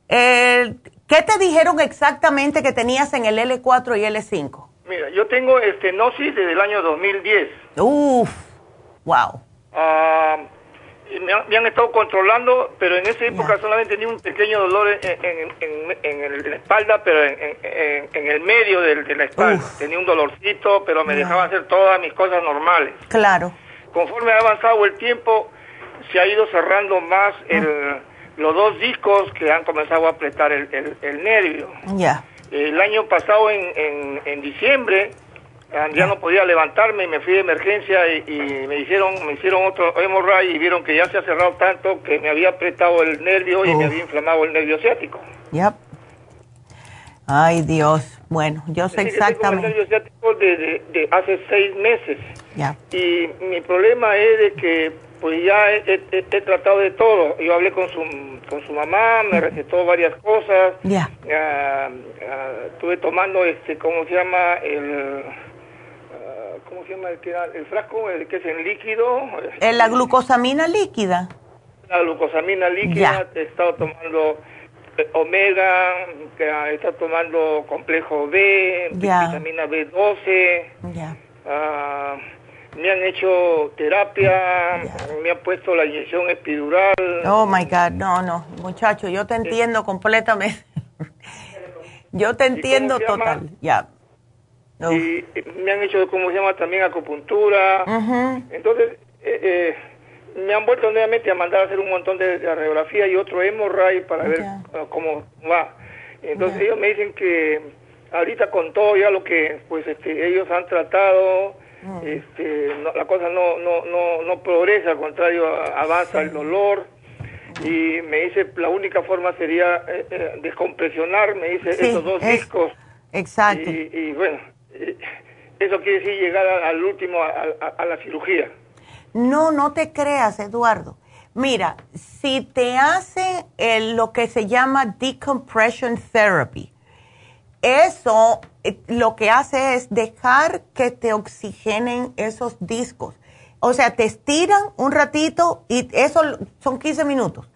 eh, ¿qué te dijeron exactamente que tenías en el L4 y L5? Mira, yo tengo estenosis desde el año 2010. Uf, wow. Ah, y me, han, me han estado controlando, pero en esa época solamente tenía un pequeño dolor en, en, en- en el- la espalda, pero en, en- el medio del- de, la espalda. Tenía un dolorcito, pero me dejaba hacer todas mis cosas normales. Claro. Conforme ha avanzado el tiempo, se ha ido cerrando más el- los dos discos que han comenzado a apretar el, el- el nervio. Ya. El año pasado, en, en, en diciembre, ah, ya no podía levantarme y me fui de emergencia y, y me hicieron me hicieron otro hemorray y vieron que ya se ha cerrado tanto que me había apretado el nervio y me había inflamado el nervio ciático. Yep. Ay, Dios. Bueno, yo sé Así que tengo el exactamente. nervio ciático desde de hace seis meses. Y mi problema es de que pues ya he, he- tratado de todo. Yo hablé con su, con su mamá, me recetó varias cosas. Ya. Ah, ah, estuve tomando, este, ¿cómo se llama? El, ¿Cómo se llama? El, el frasco, el que es en líquido. Eh, La glucosamina líquida. La glucosamina líquida. He estado tomando eh, omega, que, ah, he estado tomando complejo B, Ya. vitamina B12. Ya. Ah, me han hecho terapia, me han puesto la inyección epidural. Oh my God, no, no, muchacho, yo te entiendo completamente. [laughs] yo te entiendo total. Ya. No. Y eh, me han hecho, ¿cómo se llama? También acupuntura. Entonces, eh, eh, me han vuelto nuevamente a mandar a hacer un montón de, de radiografía y otro hemorray para ver cómo va. Entonces ellos me dicen que ahorita con todo ya lo que pues este, ellos han tratado, Mm. este, no- la cosa no, no, no, no progresa, al contrario, avanza el dolor. Y me dice, la única forma sería eh, eh, descompresionar, me dice, Sí, esos dos es- discos. Exacto. Y, y bueno, eso quiere decir llegar al último, a, la cirugía. No, no te creas, Eduardo. Mira, si te hace el- lo que se llama decompression therapy, eso eh, lo que hace es dejar que te oxigenen esos discos. O sea, te estiran un ratito y eso son 15 minutos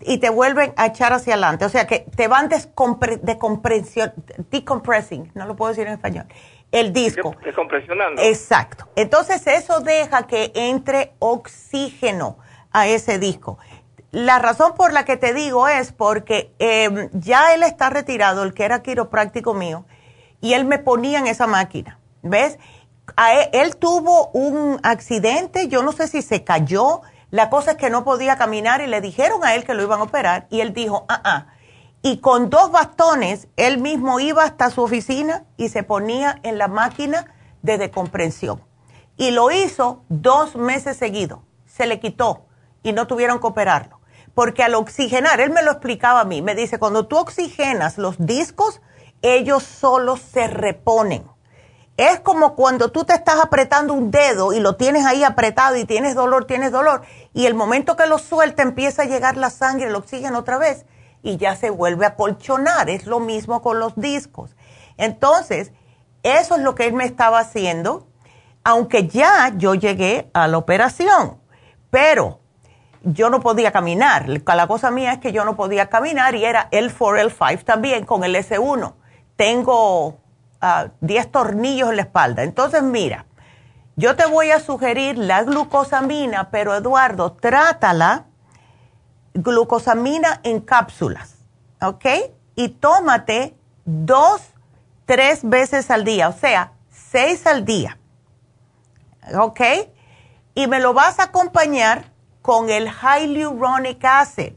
y te vuelven a echar hacia adelante. O sea, que te van descompre- decompresión- decompressing, no lo puedo decir en español, el disco. Descompresionando. Exacto. Entonces eso deja que entre oxígeno a ese disco. La razón por la que te digo es porque eh, ya él está retirado, el que era quiropráctico mío, y él me ponía en esa máquina. ¿Ves? A él, él tuvo un accidente, yo no sé si se cayó, la cosa es que no podía caminar y le dijeron a él que lo iban a operar y él dijo, ah, ah. Y con dos bastones, él mismo iba hasta su oficina y se ponía en la máquina de decompresión. Y lo hizo dos meses seguidos. Se le quitó y no tuvieron que operarlo. Porque al oxigenar, él me lo explicaba a mí, me dice, cuando tú oxigenas los discos, ellos solo se reponen. Es como cuando tú te estás apretando un dedo y lo tienes ahí apretado y tienes dolor, tienes dolor, y el momento que lo suelta empieza a llegar la sangre, el oxígeno otra vez, y ya se vuelve a colchonar. Es lo mismo con los discos. Entonces, eso es lo que él me estaba haciendo, aunque ya yo llegué a la operación, pero yo no podía caminar. La cosa mía es que yo no podía caminar y era el 4, el 5 también con el S1. Tengo ah, 10 tornillos en la espalda. Entonces, mira, yo te voy a sugerir la glucosamina, pero Eduardo, trátala glucosamina en cápsulas, ¿ok? Y tómate dos, tres veces al día, o sea, seis al día, ¿ok? Y me lo vas a acompañar con el hyaluronic acid,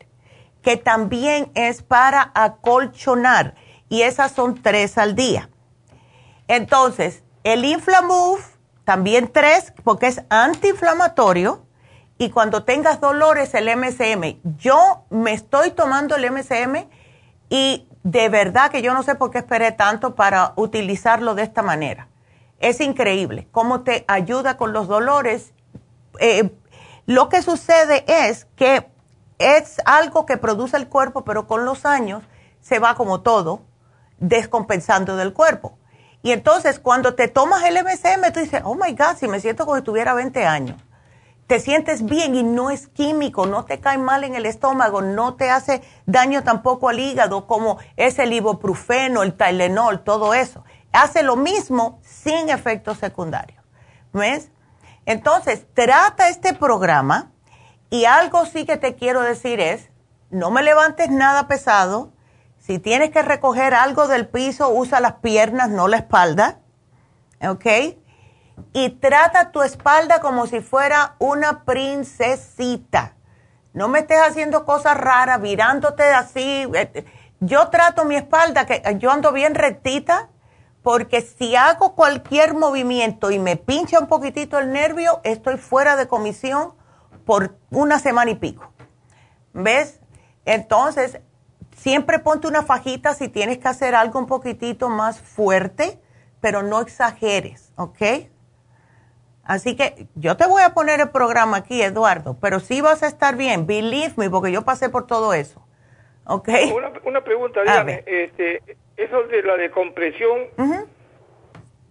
que también es para acolchonar y esas son tres al día. Entonces, el Inflamove, también tres, porque es antiinflamatorio. Y cuando tengas dolores, el MSM. Yo me estoy tomando el MSM y de verdad que yo no sé por qué esperé tanto para utilizarlo de esta manera. Es increíble cómo te ayuda con los dolores. Eh, lo que sucede es que es algo que produce el cuerpo, pero con los años se va como todo, descompensando del cuerpo. Y entonces cuando te tomas el MSM, tú dices, oh my God, si me siento como si tuviera 20 años. Te sientes bien y no es químico, no te cae mal en el estómago, no te hace daño tampoco al hígado como es el ibuprofeno, el Tylenol, todo eso. Hace lo mismo sin efectos secundarios. ¿Ves? Entonces, trata este programa y algo sí que te quiero decir es, no me levantes nada pesado, si tienes que recoger algo del piso, usa las piernas, no la espalda. ¿Ok? Y trata tu espalda como si fuera una princesita. No me estés haciendo cosas raras, virándote así. Yo trato mi espalda, que yo ando bien rectita, porque si hago cualquier movimiento y me pincha un poquitito el nervio, estoy fuera de comisión por una semana y pico. ¿Ves? Entonces, Siempre ponte una fajita si tienes que hacer algo un poquitito más fuerte, pero no exageres, ¿ok? Así que yo te voy a poner el programa aquí, Eduardo, pero sí vas a estar bien, believe me, porque yo pasé por todo eso. ¿Ok? Una, pregunta, dígame, este, eso de la decompresión,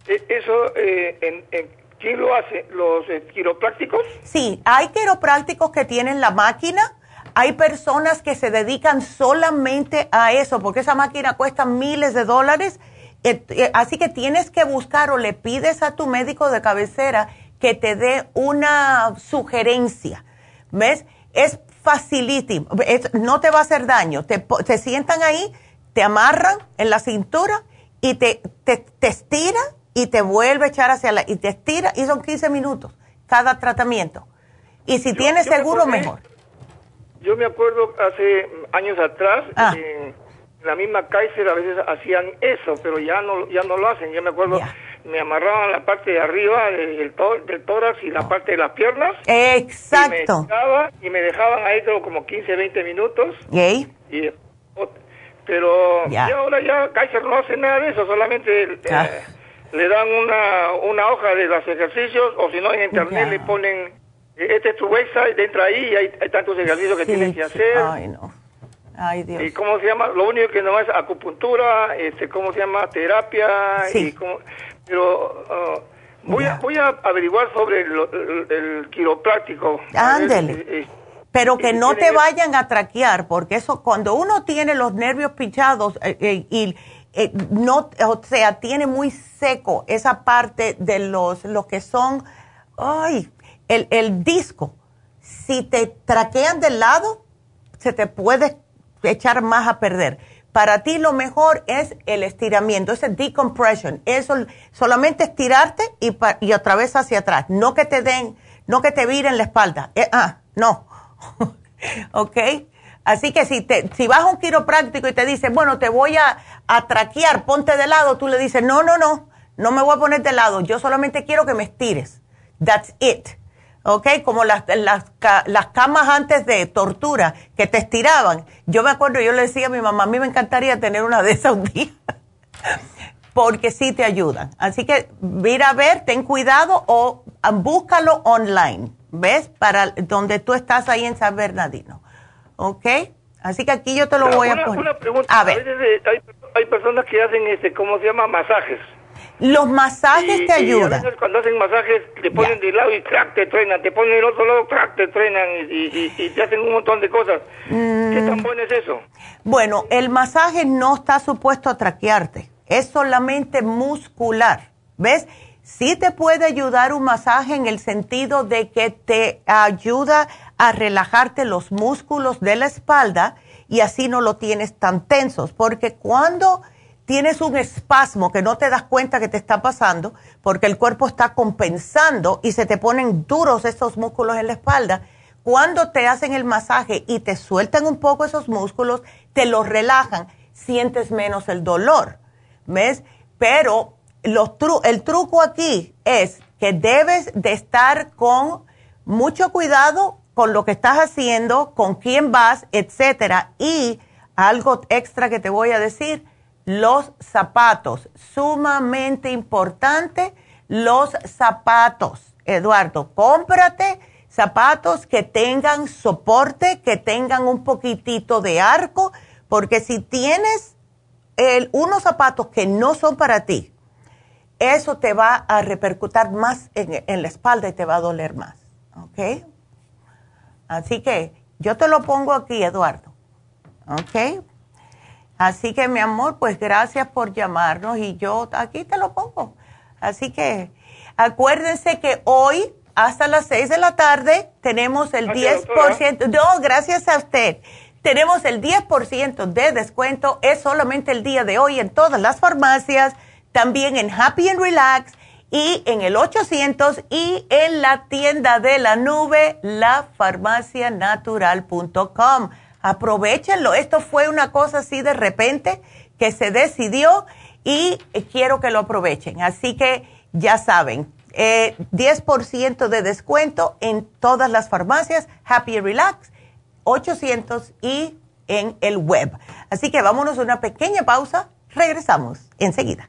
e, ¿eso eh, en, quién lo hace? ¿Los eh, quiroprácticos? Sí, hay quiroprácticos que tienen la máquina hay personas que se dedican solamente a eso, porque esa máquina cuesta miles de dólares. Eh, así que tienes que buscar o le pides a tu médico de cabecera que te dé una sugerencia. ¿Ves? Es facilísimo, no te va a hacer daño. Te, sientan ahí, te amarran en la cintura y te, te, estira y te vuelve a echar hacia la... y te estira y son 15 minutos cada tratamiento. Y si tienes seguro, mejor. Yo me acuerdo hace años atrás, ah. La misma Kaiser a veces hacían eso, pero ya no ya no lo hacen. Yo me acuerdo, me amarraban la parte de arriba del, del tórax y la parte de las piernas. Exacto. Y me, dejaban ahí como 15, 20 minutos. ¿Y? pero ya. ahora ya Kaiser no hace nada de eso, solamente eh, le dan una, una hoja de los ejercicios o si no en internet le ponen este es tu website, dentro ahí y hay, tantos ejercicios que tienes que hacer. Ay, no. Ay, Dios. ¿Y cómo se llama? Lo único que no es acupuntura, este, ¿cómo se llama? Terapia. Y cómo, pero uh, voy, a, voy a averiguar sobre el, quiropráctico. Ándele. Eh, eh, pero que no te vayan a traquear, porque eso, cuando uno tiene los nervios pinchados eh, y no, o sea, tiene muy seco esa parte de los, los que son, ay, el, disco, si te traquean del lado, se te puede echar más a perder. Para ti lo mejor es el estiramiento, ese decompression. Eso solamente estirarte y, y otra vez hacia atrás. No que te den, no que te viren la espalda. Eh, ah, no. [laughs] ¿Ok? Así que si, te, si vas a un quiropráctico y te dice, bueno, te voy a, a traquear, ponte de lado, tú le dices, no, no, no, no me voy a poner de lado, yo solamente quiero que me estires. That's it. ¿Ok? Como las, las, las, camas antes de tortura que te estiraban. Yo me acuerdo, yo le decía a mi mamá, a mí me encantaría tener una de esas un día, [laughs] porque sí te ayudan. Así que mira a ver, ten cuidado o ah, búscalo online, ¿ves? Para donde tú estás ahí en San Bernardino, ¿ok? Así que aquí yo te lo voy a poner. Una pregunta, a, ver. Eh, hay, hay, personas que hacen, este, ¿cómo se llama? Masajes. Los masajes te ayudan. cuando hacen masajes te ponen de lado y crack te truenan, te ponen del otro lado, crack te truenan y, te hacen un montón de cosas. ¿Qué tan mm. bueno es eso? Bueno, el masaje no está supuesto a traquearte, es solamente muscular. ¿Ves? Sí te puede ayudar un masaje en el sentido de que te ayuda a relajarte los músculos de la espalda y así no lo tienes tan tensos, porque cuando tienes un espasmo que no te das cuenta que te está pasando porque el cuerpo está compensando y se te ponen duros esos músculos en la espalda. cuando te hacen el masaje y te sueltan un poco esos músculos, te los relajan, sientes menos el dolor. ¿Ves? Pero los el truco aquí es que debes de estar con mucho cuidado con lo que estás haciendo, con quién vas, etcétera. Y algo extra que te voy a decir, los zapatos, sumamente importante, los zapatos. Eduardo, cómprate zapatos que tengan soporte, que tengan un poquitito de arco, porque si tienes unos zapatos que no son para ti, eso te va a repercutir más en, la espalda y te va a doler más. ¿Ok? Así que yo te lo pongo aquí, Eduardo. ¿Ok? Así que mi amor, pues gracias por llamarnos y yo aquí te lo pongo. Así que acuérdense que hoy hasta las 6 de la tarde tenemos el 10%. No, gracias a usted. Tenemos el 10% de descuento. Es solamente el día de hoy en todas las farmacias, también en Happy and Relax y en el 800 y en la tienda de la nube, lafarmacianatural.com. Aprovechenlo. Esto fue una cosa así de repente que se decidió y quiero que lo aprovechen. Así que ya saben, eh, 10% de descuento en todas las farmacias, Happy Relax, 800 y en el web. Así que vámonos a una pequeña pausa, regresamos enseguida.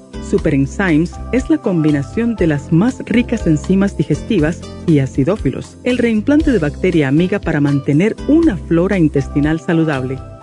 Super Enzymes es la combinación de las más ricas enzimas digestivas y acidófilos, el reimplante de bacteria amiga para mantener una flora intestinal saludable.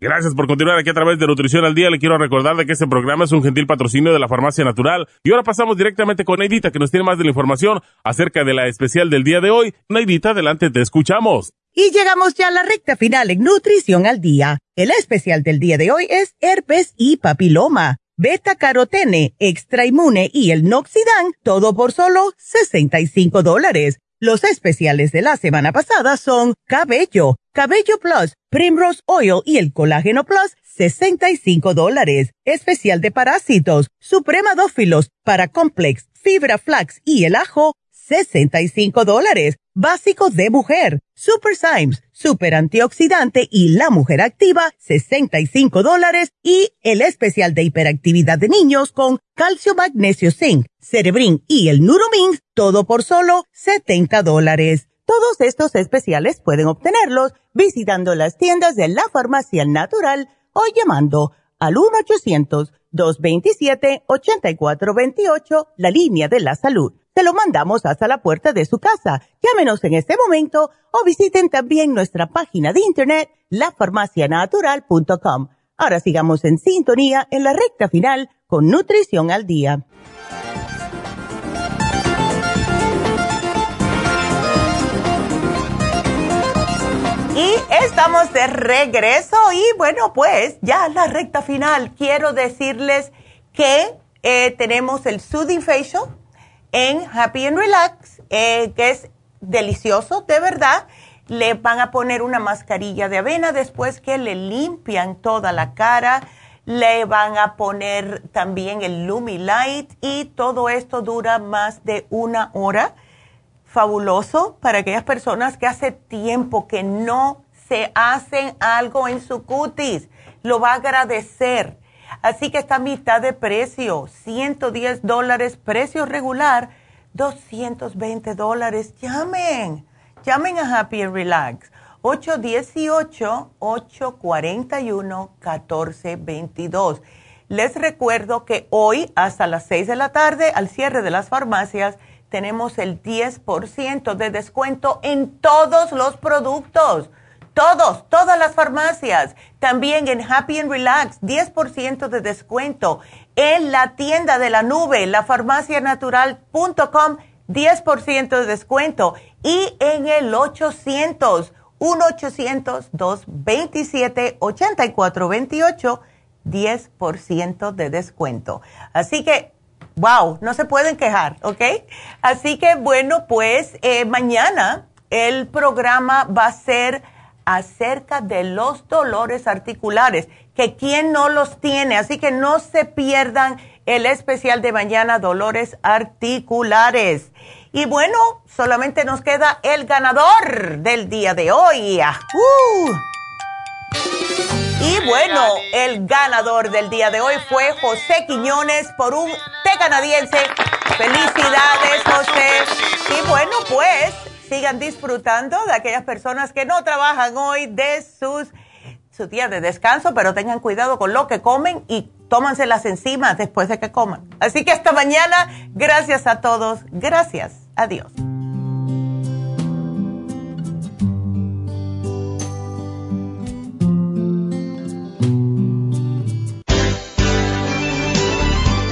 Gracias por continuar aquí a través de Nutrición al Día. Le quiero recordar de que este programa es un gentil patrocinio de la Farmacia Natural. Y ahora pasamos directamente con Neidita, que nos tiene más de la información acerca de la especial del día de hoy. Neidita, adelante, te escuchamos. Y llegamos ya a la recta final en Nutrición al Día. El especial del día de hoy es herpes y papiloma, beta carotene, extra inmune y el noxidan, todo por solo 65 dólares. Los especiales de la semana pasada son cabello, cabello plus, primrose oil y el colágeno plus, 65 dólares. Especial de parásitos, supremadófilos, paracomplex, fibra flax y el ajo, 65 dólares. Básico de mujer, Super Symes, Super Antioxidante y la mujer activa, 65 dólares. Y el especial de hiperactividad de niños con calcio, magnesio, zinc, cerebrin y el Neuromins, todo por solo 70 dólares. Todos estos especiales pueden obtenerlos visitando las tiendas de la farmacia natural o llamando al 1-800-227-8428, la línea de la salud se lo mandamos hasta la puerta de su casa. Llámenos en este momento o visiten también nuestra página de internet, lafarmacianatural.com. Ahora sigamos en sintonía en la recta final con Nutrición al Día. Y estamos de regreso y bueno, pues ya la recta final. Quiero decirles que eh, tenemos el Soothing Facial en Happy and Relax, eh, que es delicioso, de verdad. Le van a poner una mascarilla de avena después que le limpian toda la cara. Le van a poner también el Lumi Light y todo esto dura más de una hora. Fabuloso para aquellas personas que hace tiempo que no se hacen algo en su cutis. Lo va a agradecer Así que está mitad de precio, 110 dólares, precio regular, 220 dólares. Llamen, llamen a Happy and Relax. 818-841-1422. Les recuerdo que hoy hasta las 6 de la tarde, al cierre de las farmacias, tenemos el 10% de descuento en todos los productos. Todos, todas las farmacias. También en Happy and Relax, 10% de descuento. En la tienda de la nube, lafarmacianatural.com, 10% de descuento. Y en el 800, 1-800-227-8428, 10% de descuento. Así que, wow, no se pueden quejar, ¿ok? Así que, bueno, pues eh, mañana el programa va a ser acerca de los dolores articulares, que quien no los tiene, así que no se pierdan el especial de mañana, dolores articulares. Y bueno, solamente nos queda el ganador del día de hoy. Y bueno, el ganador del día de hoy fue José Quiñones por un té canadiense. Felicidades, José. Y bueno, pues sigan disfrutando de aquellas personas que no trabajan hoy de sus su día de descanso, pero tengan cuidado con lo que comen y tómanse las enzimas después de que coman. Así que hasta mañana, gracias a todos, gracias, adiós.